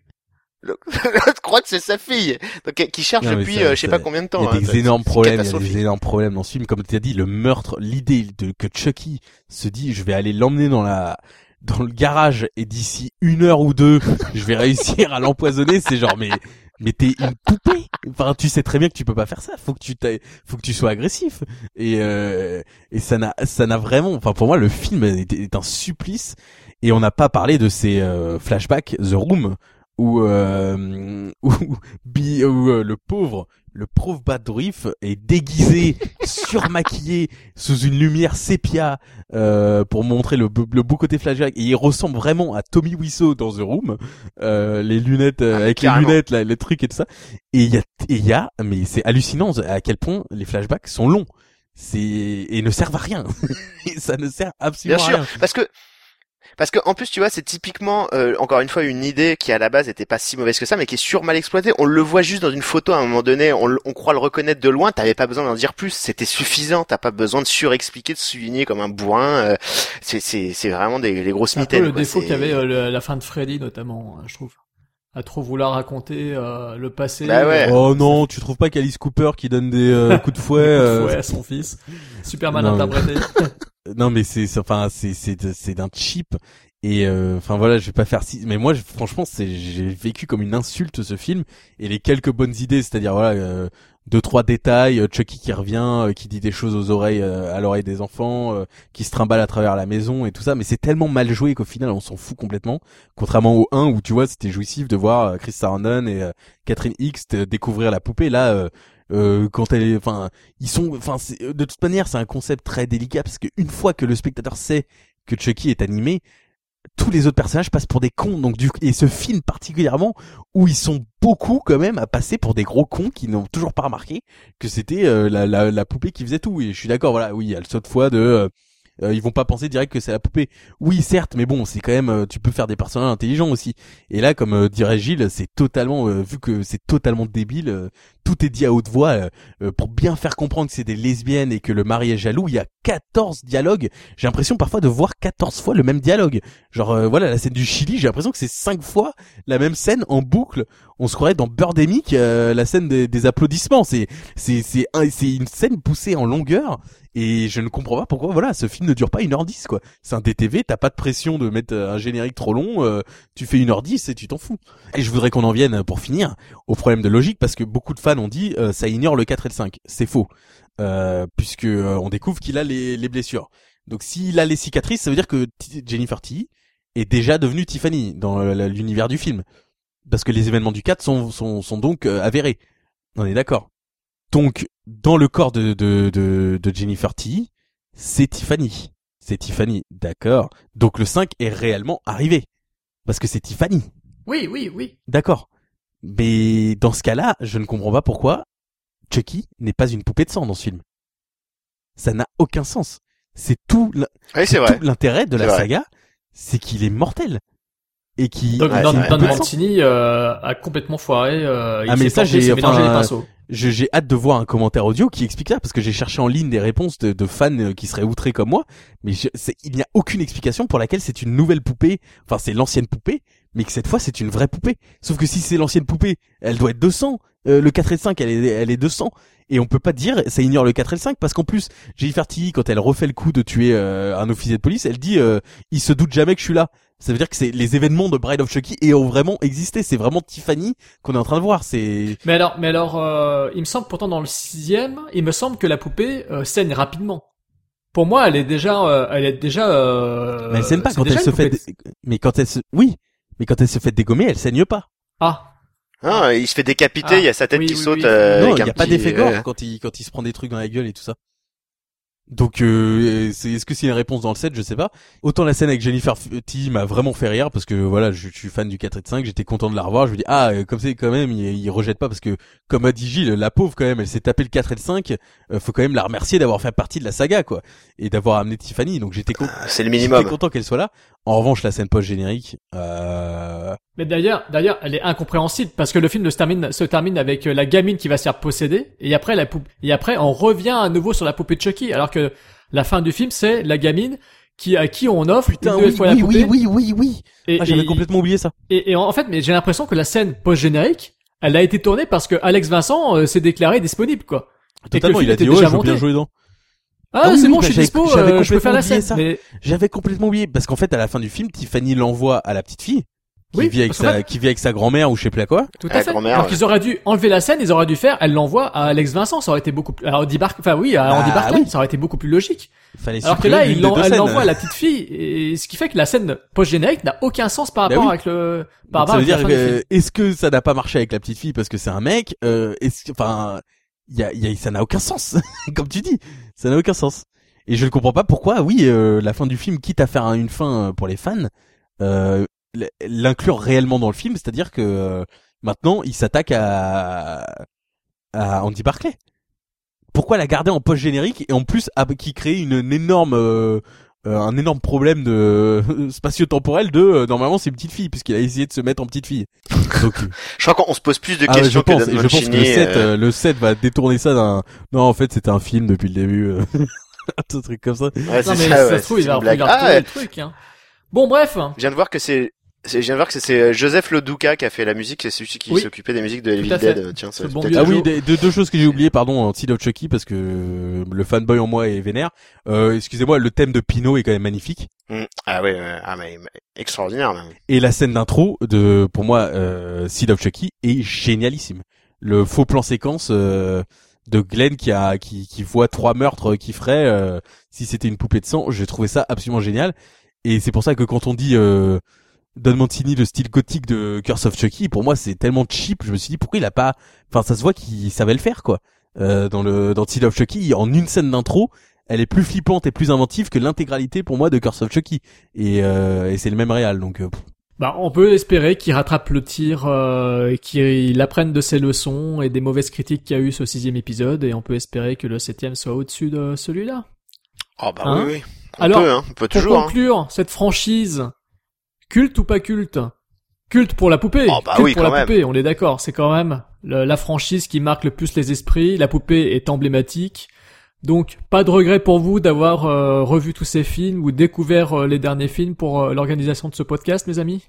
S9: L'autre croit que c'est sa fille. Donc qui cherche
S2: Non,
S9: depuis
S2: ça-
S9: euh, je sais pas combien de
S2: Il
S9: temps.
S2: y a
S9: hein.
S2: des énormes problèmes, il y a des énormes problèmes dans ce film. Comme tu as dit, le meurtre, l'idée de que Chucky se dit, je vais aller l'emmener dans la dans le garage et d'ici une heure ou deux, je vais réussir à l'empoisonner. C'est genre, mais mais t'es une poupée. Enfin, tu sais très bien que tu peux pas faire ça. Faut que tu faut que tu sois agressif. Et euh, et ça n'a ça n'a vraiment. Enfin, pour moi, le film est, est un supplice. Et on n'a pas parlé de ces euh, flashbacks The Room où euh, où, euh, le pauvre le pauvre Bad Dourif est déguisé, surmaquillé sous une lumière sépia euh, pour montrer le, beau- le beau côté flashback et il ressemble vraiment à Tommy Wiseau dans The Room, euh, les lunettes euh,
S9: Ah,
S2: avec
S9: carrément.
S2: les lunettes là, les trucs et tout ça. Et il y a et il y a mais c'est hallucinant à quel point les flashbacks sont longs. C'est et ne servent à rien. Ça ne sert
S9: Bien
S2: absolument à
S9: sûr,
S2: rien.
S9: parce que parce que en plus tu vois c'est typiquement euh, encore une fois une idée qui à la base était pas si mauvaise que ça mais qui est sur mal exploitée. On le voit juste dans une photo à un moment donné, on, le- on croit le reconnaître de loin. T'avais pas besoin d'en dire plus, c'était suffisant. T'as pas besoin de surexpliquer, de souligner comme un bourrin. euh, c'est c'est c'est vraiment des, des grosses
S1: C'est un peu
S9: mitaines.
S1: le
S9: quoi.
S1: défaut qu'avait euh, le- la fin de Freddy notamment, euh, je trouve. À trop vouloir raconter euh, le passé.
S9: Bah ouais.
S1: euh,
S2: Oh non, tu trouves pas qu'Alice Cooper qui donne des euh, coups de fouet,
S1: coup de
S2: euh,
S1: fouet à son fils. Super mal
S2: Non,
S1: interprété.
S2: Non mais c'est enfin c'est c'est c'est d'un cheap. Et euh, enfin voilà je vais pas faire si mais moi franchement c'est j'ai vécu comme une insulte ce film. Et les quelques bonnes idées c'est-à-dire voilà euh, deux trois détails euh, Chucky qui revient euh, qui dit des choses aux oreilles euh, à l'oreille des enfants euh, qui se trimballe à travers la maison et tout ça. Mais c'est tellement mal joué qu'au final on s'en fout complètement. Contrairement au 1 où tu vois c'était jouissif de voir euh, Chris Sarandon et euh, Catherine te- découvrir la poupée. Là euh, euh, quand elle est enfin ils sont enfin c'est- de toute manière c'est un concept très délicat parce qu'une fois que le spectateur sait que Chucky est animé tous les autres personnages passent pour des cons. Donc du et ce film particulièrement où ils sont beaucoup quand même à passer pour des gros cons qui n'ont toujours pas remarqué que c'était euh, la, la, la poupée qui faisait tout. Et je suis d'accord voilà oui il y a le saut de foi de euh, euh, ils vont pas penser direct que c'est la poupée. Oui certes mais bon c'est quand même euh, tu peux faire des personnages intelligents aussi. Et là comme euh, dirait Gilles c'est totalement euh, vu que c'est totalement débile euh, tout est dit à haute voix euh, euh, pour bien faire comprendre que c'est des lesbiennes et que le mari est jaloux il y a 14 dialogues. J'ai l'impression parfois de voir 14 fois le même dialogue. Genre euh, voilà la scène du Chili j'ai l'impression que c'est cinq fois la même scène en boucle. On se croirait dans Birdemic euh, la scène des, des applaudissements. C'est c'est c'est c'est une scène poussée en longueur et je ne comprends pas pourquoi voilà ce film ne dure pas 1h10 quoi. C'est un DTV t'as pas de pression de mettre euh, un générique trop long euh, tu fais 1h10 et tu t'en fous. Et je voudrais qu'on en vienne pour finir au problème de logique parce que beaucoup de fans ont dit euh, ça ignore le 4 et le 5 c'est faux euh, puisque euh, on découvre qu'il a les, les blessures donc s'il a les cicatrices ça veut dire que T- Jennifer T est déjà devenue Tiffany dans euh, l'univers du film parce que les événements du 4 sont, sont, sont donc avérés. On est d'accord. Donc, dans le corps de, de, de, de Jennifer T, c'est Tiffany. C'est Tiffany, d'accord. Donc le 5 est réellement arrivé. Parce que c'est Tiffany,
S1: Oui, oui, oui.
S2: d'accord. Mais dans ce cas-là, je ne comprends pas pourquoi Chucky n'est pas une poupée de sang dans ce film. Ça n'a aucun sens. C'est tout
S9: Oui,
S2: l'intérêt de la saga, c'est qu'il est mortel et qui
S1: Donc,
S9: Ouais,
S1: Don. Don. Mancini euh, a complètement foiré. Euh, il
S2: Ah, mais
S1: s'est
S2: ça, j'ai-
S1: s'est mélangé
S2: enfin,
S1: les pinceaux.
S2: Je- j'ai hâte de voir un commentaire audio qui explique ça parce que j'ai cherché en ligne des réponses de, de fans euh, qui seraient outrés comme moi, mais je- il n'y a aucune explication pour laquelle c'est une nouvelle poupée. Enfin, c'est l'ancienne poupée, mais que cette fois c'est une vraie poupée. Sauf que si c'est l'ancienne poupée, elle doit être 200. Euh, le 4 et le 5, elle est, elle est 200. Et on peut pas dire, ça ignore le 4 et le 5 parce qu'en plus, Jennifer Tilly, quand elle refait le coup de tuer euh, un officier de police, elle dit, euh, il se doute jamais que je suis là. Ça veut dire que c'est les événements de Bride of Chucky et ont vraiment existé. C'est vraiment Tiffany qu'on est en train de voir. C'est
S1: Mais alors, mais alors, euh, il me semble pourtant dans le sixième, il me semble que la poupée euh, saigne rapidement. Pour moi, elle est déjà, euh, elle est déjà. Euh,
S2: Mais elle saigne pas quand elle se fait. dé- Mais quand elle se, oui, mais quand elle se fait dégommer, elle saigne pas.
S1: Ah,
S9: Ah, il se fait décapiter,
S1: Ah,
S9: il y a sa tête
S1: oui,
S9: qui
S1: oui,
S9: saute.
S1: oui.
S9: euh,
S2: non, il
S9: un
S2: y a pas d'effet gore
S9: euh,
S2: quand il quand il se prend des trucs dans la gueule et tout ça. Donc, euh, c'est, est-ce que c'est une réponse dans le 7 Je sais pas. Autant la scène avec Jennifer F- Tilly m'a vraiment fait rire parce que voilà, je, je suis fan du 4 et de 5, j'étais content de la revoir. Je me dis ah, euh, comme c'est quand même, il, il rejette pas parce que comme a dit Gilles, la pauvre quand même, elle s'est tapé le 4 et le 5. euh, faut quand même la remercier d'avoir fait partie de la saga quoi et d'avoir amené Tiffany. Donc j'étais content.
S9: C'est le
S2: J'étais
S9: minimum.
S2: content qu'elle soit là. En revanche, la scène post générique, euh,
S1: mais d'ailleurs, d'ailleurs, elle est incompréhensible parce que le film se termine, se termine avec euh, la gamine qui va se faire posséder et après la poupe, et après on revient à nouveau sur la poupée de Chucky alors que la fin du film c'est la gamine qui à qui on offre
S2: putain, oui,
S1: fois
S2: oui,
S1: la poupée.
S2: oui, oui, oui, oui.
S1: Et,
S2: Ah, j'avais complètement oublié ça.
S1: Et, et en fait, mais j'ai l'impression que la scène post-générique, elle a été tournée parce que Alex Vincent euh, s'est déclaré disponible, quoi. Et que le
S2: Totalement,
S1: film
S2: il a dit ouais, je veux bien jouer dedans.
S1: Ah,
S2: Ah oui,
S1: c'est
S2: oui,
S1: bon,
S2: bah,
S1: je suis
S2: j'avais-
S1: dispo, euh, je peux faire la
S2: complètement
S1: scène.
S2: oublié
S1: Mais
S2: J'avais complètement oublié parce qu'en fait à la fin du film, Tiffany l'envoie à la petite fille qui
S1: Oui,
S2: vit avec sa
S1: fait-
S2: qui vit avec sa grand-mère ou je sais plus à quoi.
S1: tout
S9: Ah,
S1: à fait.
S9: grand-mère,
S1: Alors
S9: ouais.
S1: qu'ils auraient dû enlever la scène, ils auraient dû faire, elle l'envoie à Alex Vincent, ça aurait été beaucoup plus, à Andy Bar, enfin oui, à
S2: Bah,
S1: Andy Barclay,
S2: oui.
S1: ça aurait été beaucoup plus logique.
S2: Fallait
S1: Alors que là, il elle l'envoie à la petite fille, et ce qui fait que la scène post-générique n'a aucun sens par
S2: Bah
S1: rapport
S2: oui.
S1: avec le, par
S2: Donc, ça
S1: rapport
S2: veut
S1: avec
S2: dire que, est-ce que ça n'a pas marché avec la petite fille parce que c'est un mec euh, est-ce enfin il y a, y a ça n'a aucun sens comme tu dis ça n'a aucun sens. Et je ne comprends pas pourquoi oui euh, la fin du film quitte à faire un- une fin euh, pour les fans euh, l'inclure réellement dans le film c'est-à-dire que euh, maintenant il s'attaque à à Andy Barclay. Pourquoi la garder en post générique et en plus qui crée une, une énorme euh, euh, un énorme problème de spatio-temporel de euh, normalement c'est une petite fille puisqu'il a essayé de se mettre en petite fille. Donc euh,
S9: Je crois qu'on se pose plus de
S2: ah je
S9: questions
S2: pense
S9: que
S2: et
S9: Don
S2: je pense que le
S9: Mancini,
S2: 7
S9: euh,
S2: euh, le 7 va détourner ça d'un non en fait c'était un film depuis le début euh, un truc comme ça.
S9: ouais,
S1: Non,
S9: c'est
S1: mais
S9: ça,
S1: ça
S9: ouais,
S1: se trouve, il
S9: c'est
S1: va il va
S9: Ah, ouais.
S1: le truc, hein. Bon, bref.
S9: Je viens de voir que c'est c'est- je viens de voir que c'est- c'est Joseph Loduca qui a fait la musique, c'est celui qui
S1: Oui.
S9: s'occupait des musiques de Evil. Dead. Tiens, ça
S1: bon
S2: Ah oui, des- deux, deux choses que j'ai oubliées, pardon, en Seed of Chucky, parce que euh, le fanboy en moi est vénère. Euh, excusez-moi, le thème de Pino est quand même magnifique.
S9: Mm. Ah ouais, ouais, ah mais mais extraordinaire même.
S2: Et la scène d'intro de, pour moi, euh, Seed of Chucky est génialissime. Le faux plan séquence euh, de Glenn qui a, qui, qui voit trois meurtres qui ferait euh, si c'était une poupée de sang. J'ai trouvé ça absolument génial. Et c'est pour ça que quand on dit euh, Don Mancini le style gothique de Curse of Chucky, pour moi c'est tellement cheap. Je me suis dit pourquoi il a pas, enfin ça se voit qu'il savait le faire quoi. Euh, dans le dans Seed of Chucky, en une scène d'intro, elle est plus flippante et plus inventive que l'intégralité pour moi de Curse of Chucky. Et, euh, et c'est le même réal donc. euh, pff.
S1: Bah, on peut espérer qu'il rattrape le tir, euh, et qu'il apprenne de ses leçons et des mauvaises critiques qu'il y a eu ce sixième épisode, et on peut espérer que le septième soit au-dessus de celui-là.
S9: Oh bah
S1: Hein
S9: oui, oui. On
S1: Alors,
S9: peut, hein, on peut
S1: Pour
S9: toujours. hein.
S1: conclure cette franchise, culte ou pas culte? Culte pour la poupée.
S9: Oh, bah
S1: culte
S9: oui,
S1: pour la
S9: même.
S1: poupée, on est d'accord. C'est quand même le- la franchise qui marque le plus les esprits. La poupée est emblématique. Donc, pas de regret pour vous d'avoir euh, revu tous ces films ou découvert euh, les derniers films pour euh, l'organisation de ce podcast, mes amis?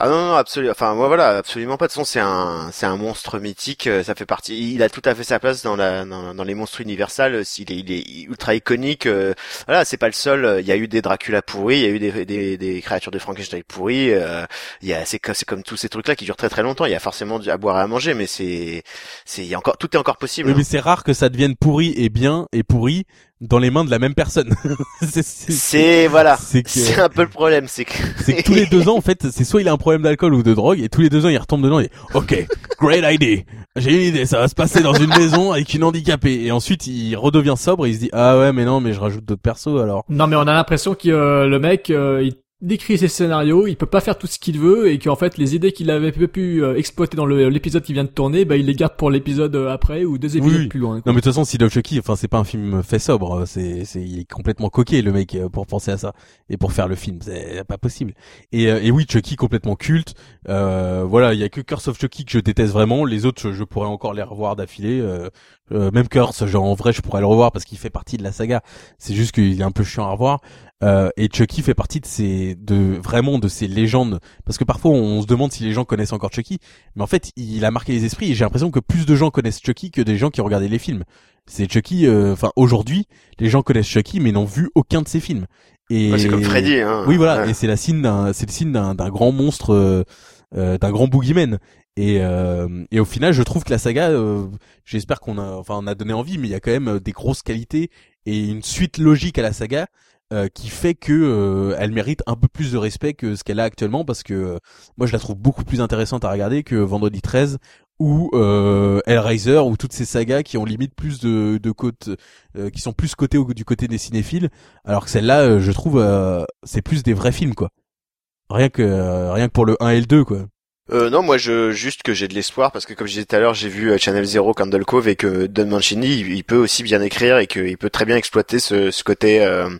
S9: Ah non, non, absolument. Enfin, moi, voilà, absolument pas. De façon, c'est un, c'est un monstre mythique. euh, Ça fait partie. Il a tout à fait sa place dans la, dans, dans les monstres universels. euh, S'il est, il est ultra iconique. euh, Voilà, c'est pas le seul. Il y a eu des Dracula pourris. Il y a eu des, des, des créatures de Frankenstein pourries. euh, Il y a, c'est comme, c'est comme tous ces trucs-là qui durent très très longtemps. Il y a forcément du- à boire et à manger, mais c'est, c'est, il y a encore, tout est encore possible.
S2: Oui,
S9: hein.
S2: mais c'est rare que ça devienne pourri et bien et pourri dans les mains de la même personne. c'est
S9: voilà.
S2: c'est que-
S9: C'est un peu le problème, c'est que.
S2: c'est que tous les deux ans, en fait, c'est soit il a un problème d'alcool ou de drogue, et tous les deux ans, il retombe dedans et ok, great idea. J'ai une idée, ça va se passer dans une maison avec une handicapée. Et ensuite, il redevient sobre et il se dit ah ouais, mais non, mais je rajoute d'autres persos alors.
S1: Non, mais on a l'impression que euh, le mec, euh, il, décrit ses scénarios, il peut pas faire tout ce qu'il veut et qu'en fait les idées qu'il avait pu euh, exploiter dans l'épisode qui vient de tourner, bah il les garde pour l'épisode euh, après ou deux épisodes
S2: Oui.
S1: plus loin.
S2: Non mais de toute façon, Seed of Chucky, enfin c'est pas un film fait sobre, c'est c'est il est complètement coquet le mec euh, pour penser à ça et pour faire le film, c'est pas possible. Et euh, et oui, Chucky complètement culte. Euh, voilà, il y a que Curse of Chucky que je déteste vraiment, les autres je, je pourrais encore les revoir d'affilée. Euh, euh, même Curse, genre en vrai, je pourrais le revoir parce qu'il fait partie de la saga. C'est juste qu'il est un peu chiant à revoir. Euh, et Chucky fait partie de ces de vraiment de ces légendes parce que parfois on se demande si les gens connaissent encore Chucky mais en fait il a marqué les esprits et j'ai l'impression que plus de gens connaissent Chucky que des gens qui regardaient les films c'est Chucky euh, enfin aujourd'hui les gens connaissent Chucky mais n'ont vu aucun de ses films et
S9: Ouais, c'est comme Freddy, hein.
S2: oui voilà
S9: Ouais.
S2: et c'est la signe d'un c'est le signe d'un d'un grand monstre euh, d'un grand boogeyman. Et euh, et au final je trouve que la saga euh, j'espère qu'on a enfin on a donné envie mais il y a quand même euh, des grosses qualités et une suite logique à la saga euh, qui fait que elle mérite un peu plus de respect que ce qu'elle a actuellement parce que moi je la trouve beaucoup plus intéressante à regarder que Vendredi 13 ou euh, Hellraiser ou toutes ces sagas qui ont limite plus de, de côtes euh, qui sont plus côté du côté des cinéphiles alors que celle-là je trouve euh, c'est plus des vrais films quoi rien que euh, rien que pour le 1 et le 2 quoi
S9: Euh, non, moi je juste que j'ai de l'espoir parce que comme je disais tout à l'heure, j'ai vu euh, Channel Zero Candle Cove et que Don Mancini, il, peut aussi bien écrire et qu'il peut très bien exploiter ce, ce côté, euh,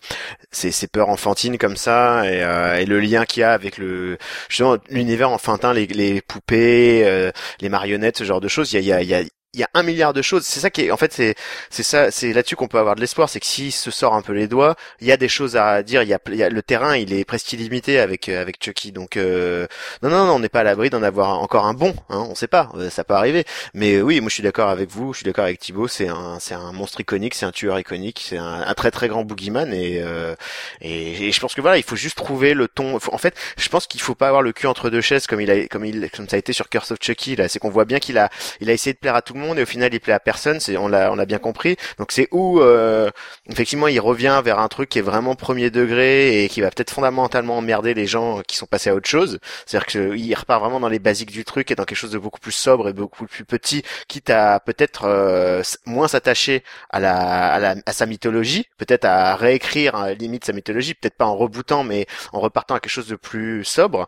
S9: ces, ces peurs enfantines comme ça et, euh, et le lien qu'il y a avec le justement l'univers enfantin, les, les poupées, euh, les marionnettes, ce genre de choses. Il y a, il y a, il y a un milliard de choses. C'est ça qui est, en fait, c'est, c'est ça, c'est là-dessus qu'on peut avoir de l'espoir. C'est que s'il se sort un peu les doigts, il y a des choses à dire. Il y a, y a le terrain, il est presque illimité avec euh, avec Chucky. Donc euh, non, non, non, on n'est pas à l'abri d'en avoir encore un bon. Hein, on sait pas, euh, ça peut arriver. Mais oui, moi je suis d'accord avec vous. Je suis d'accord avec Thibaut. C'est un, c'est un monstre iconique, c'est un tueur iconique, c'est un, un très très grand boogeyman. Et, euh, et je pense que voilà, il faut juste trouver le ton. En fait, je pense qu'il faut pas avoir le cul entre deux chaises comme il a, comme il, comme ça a été sur Curse of Chucky. Là, c'est qu'on voit bien qu'il a il a essayé de plaire à tout le monde et au final il plaît à personne. C'est on l'a on l'a bien compris. Donc c'est où euh, effectivement il revient vers un truc qui est vraiment premier degré et qui va peut-être fondamentalement emmerder les gens qui sont passés à autre chose. C'est-à-dire qu'il repart vraiment dans les basiques du truc et dans quelque chose de beaucoup plus sobre et beaucoup plus petit, quitte à peut-être euh, moins s'attacher à la, à la à sa mythologie, peut-être à réécrire la limite sa mythologie, peut-être pas en rebootant mais en repartant à quelque chose de plus sobre.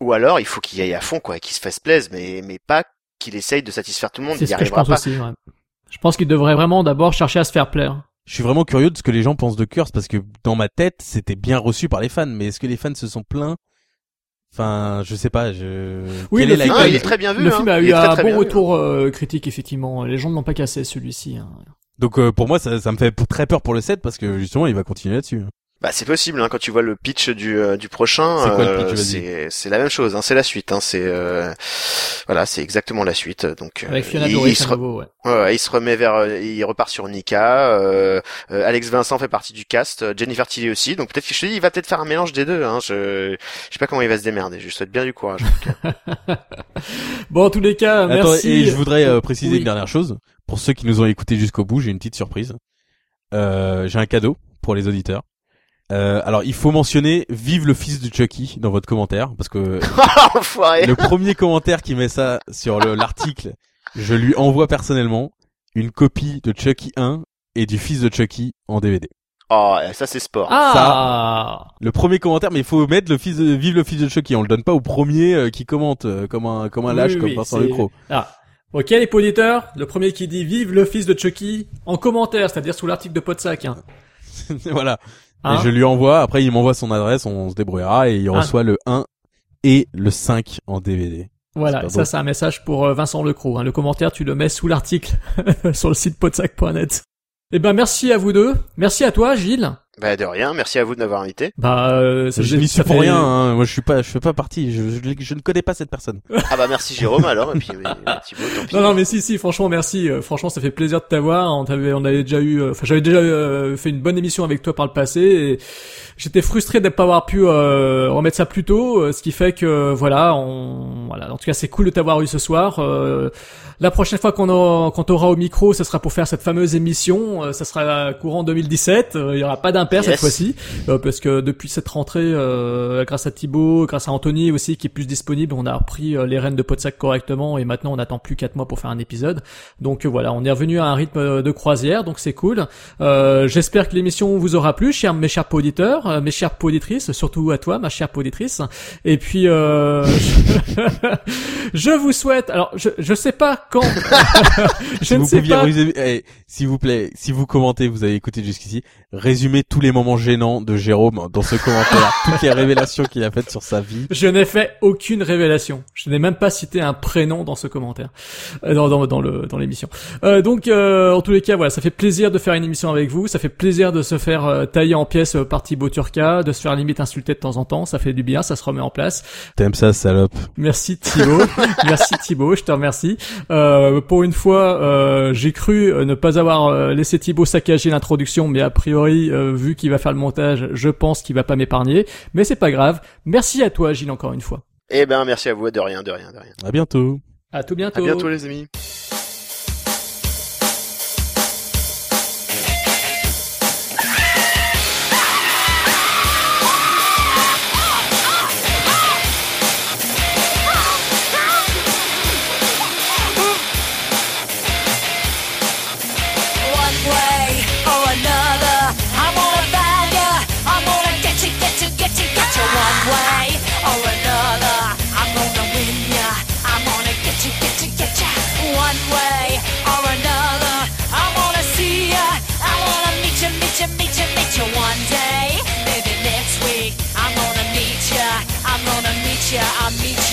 S9: Ou alors il faut qu'il y aille à fond quoi, qu'il se fasse plaisir, mais mais pas qu'il essaye de satisfaire tout le monde.
S1: C'est
S9: Il y
S1: ce que je pense
S9: pas.
S1: aussi. ouais. Je pense qu'il devrait vraiment d'abord chercher à se faire plaire.
S2: je suis vraiment curieux de ce que les gens pensent de Curse parce que dans ma tête c'était bien reçu par les fans mais est-ce que les fans se sont plaints? Enfin je sais pas je
S1: Oui,
S2: Quelle
S1: le film,
S2: gueule
S9: il est très bien vu.
S1: le
S9: hein.
S1: film a
S9: Il
S1: eu un
S9: très
S1: bon
S9: vu.
S1: retour euh, critique effectivement. Les gens ne l'ont pas cassé celui-ci. hein.
S2: donc euh, pour moi ça, ça me fait très peur pour le 7 parce que justement il va continuer là-dessus
S9: Bah c'est possible hein, quand tu vois le pitch du euh, du prochain.
S2: C'est quoi le
S9: euh, la même chose. Hein, c'est la suite. Hein, c'est euh, voilà, c'est exactement la suite. Donc euh,
S1: Avec Fiona
S9: il,
S1: Doris
S9: il se
S1: à
S9: re-
S1: nouveau, ouais.
S9: ouais, il se remet vers, euh, il repart sur Nika. Euh, euh, Alex Vincent fait partie du cast. euh, Jennifer Tilly aussi. Donc peut-être que je te dis, il va peut-être faire un mélange des deux. Hein, je je sais pas comment il va se démerder. Je lui souhaite bien du courage. en tout cas.
S1: Bon, en tous les cas,
S2: Attends,
S1: merci.
S2: et je voudrais euh, préciser
S1: Oui.
S2: une dernière chose pour ceux qui nous ont écoutés jusqu'au bout j'ai une petite surprise euh, j'ai un cadeau pour les auditeurs euh, alors il faut mentionner vive le fils de Chucky dans votre commentaire parce que le premier commentaire qui met ça sur le- l'article, je lui envoie personnellement une copie de Chucky 1 et du fils de Chucky en DVD.
S9: Oh, ça c'est sport.
S1: Ah.
S2: Le premier commentaire, mais il faut mettre le fils de, vive le fils de Chucky. On le donne pas au premier euh, qui commente euh, comme un comme un
S1: Oui,
S2: lâche
S1: oui,
S2: comme Vincent Lecro.
S1: Ah. Ok, les auditeurs, le premier qui dit vive le fils de Chucky en commentaire, c'est-à-dire sous l'article de Podsac. Hein.
S2: voilà.
S1: Hein
S2: et je lui envoie. Après, il m'envoie son adresse, on se débrouillera et il
S1: Ah.
S2: reçoit le 1 et le 5 en DVD.
S1: Voilà, ça c'est un message pour euh, Vincent Lecroux. Hein. Le commentaire, tu le mets sous l'article sur le site podsac.net. Eh ben merci à vous deux. Merci à toi, Gilles.
S9: Bah de rien. Merci à vous de m'avoir invité.
S1: Bah, euh, ça,
S2: Je
S1: ça
S2: pour rien. Hein. Moi, je suis pas, je fais pas partie. Je, je, je ne connais pas cette personne.
S9: Ah bah merci Jérôme alors. Et puis Thibaut, tant pis.
S1: Non, non, mais si, si, franchement, merci. Euh, franchement, ça fait plaisir de t'avoir. On t'avait, on avait déjà eu, euh, enfin, j'avais déjà euh, fait une bonne émission avec toi par le passé. Et j'étais frustré de ne pas avoir pu euh, remettre ça plus tôt, ce qui fait que, voilà, on, voilà. En tout cas, c'est cool de t'avoir eu ce soir. Euh, la prochaine fois qu'on aura, qu'on t'aura au micro, ce sera pour faire cette fameuse émission. Euh, ça sera courant 2017. Euh, Il y aura pas impair cette fois-ci, euh, parce que depuis cette rentrée, euh, grâce à Thibaut, grâce à Anthony aussi qui est plus disponible, on a repris euh, les rênes de Podsac correctement et maintenant on n'attend plus quatre mois pour faire un épisode. Donc euh, voilà, on est revenu à un rythme euh, de croisière, donc c'est cool. Euh, J'espère que l'émission vous aura plu, chers mes chers auditeurs, mes chères auditrices, surtout à toi, ma chère auditrice. Et puis euh, je vous souhaite. Alors je je sais pas quand. je
S2: Si
S1: ne sais pas.
S2: eh, s'il vous plaît, si vous commentez, vous avez écouté jusqu'ici, résumez tous les moments gênants de Jérôme dans ce commentaire, toutes les révélations qu'il a faites sur sa vie.
S1: Je n'ai fait aucune révélation. Je n'ai même pas cité un prénom dans ce commentaire, euh, dans, dans, dans le dans l'émission. Euh, donc, euh, en tous les cas, voilà, ça fait plaisir de faire une émission avec vous. Ça fait plaisir de se faire euh, tailler en pièces euh, par Thibaut Turca, de se faire limite insulter de temps en temps. Ça fait du bien, ça se remet en place.
S2: T'aimes ça, salope?
S1: Merci Thibaut, merci Thibaut, je te remercie. Euh, pour une fois, euh, j'ai cru ne pas avoir laissé Thibaut saccager l'introduction, mais a priori, euh, vu qu'il va faire le montage, je pense qu'il va pas m'épargner. Mais c'est pas grave. Merci à toi, Gilles, encore une fois.
S9: Eh ben, merci à vous, de rien, de rien, de rien.
S2: À bientôt.
S1: À tout bientôt.
S10: À bientôt les amis.
S11: I meet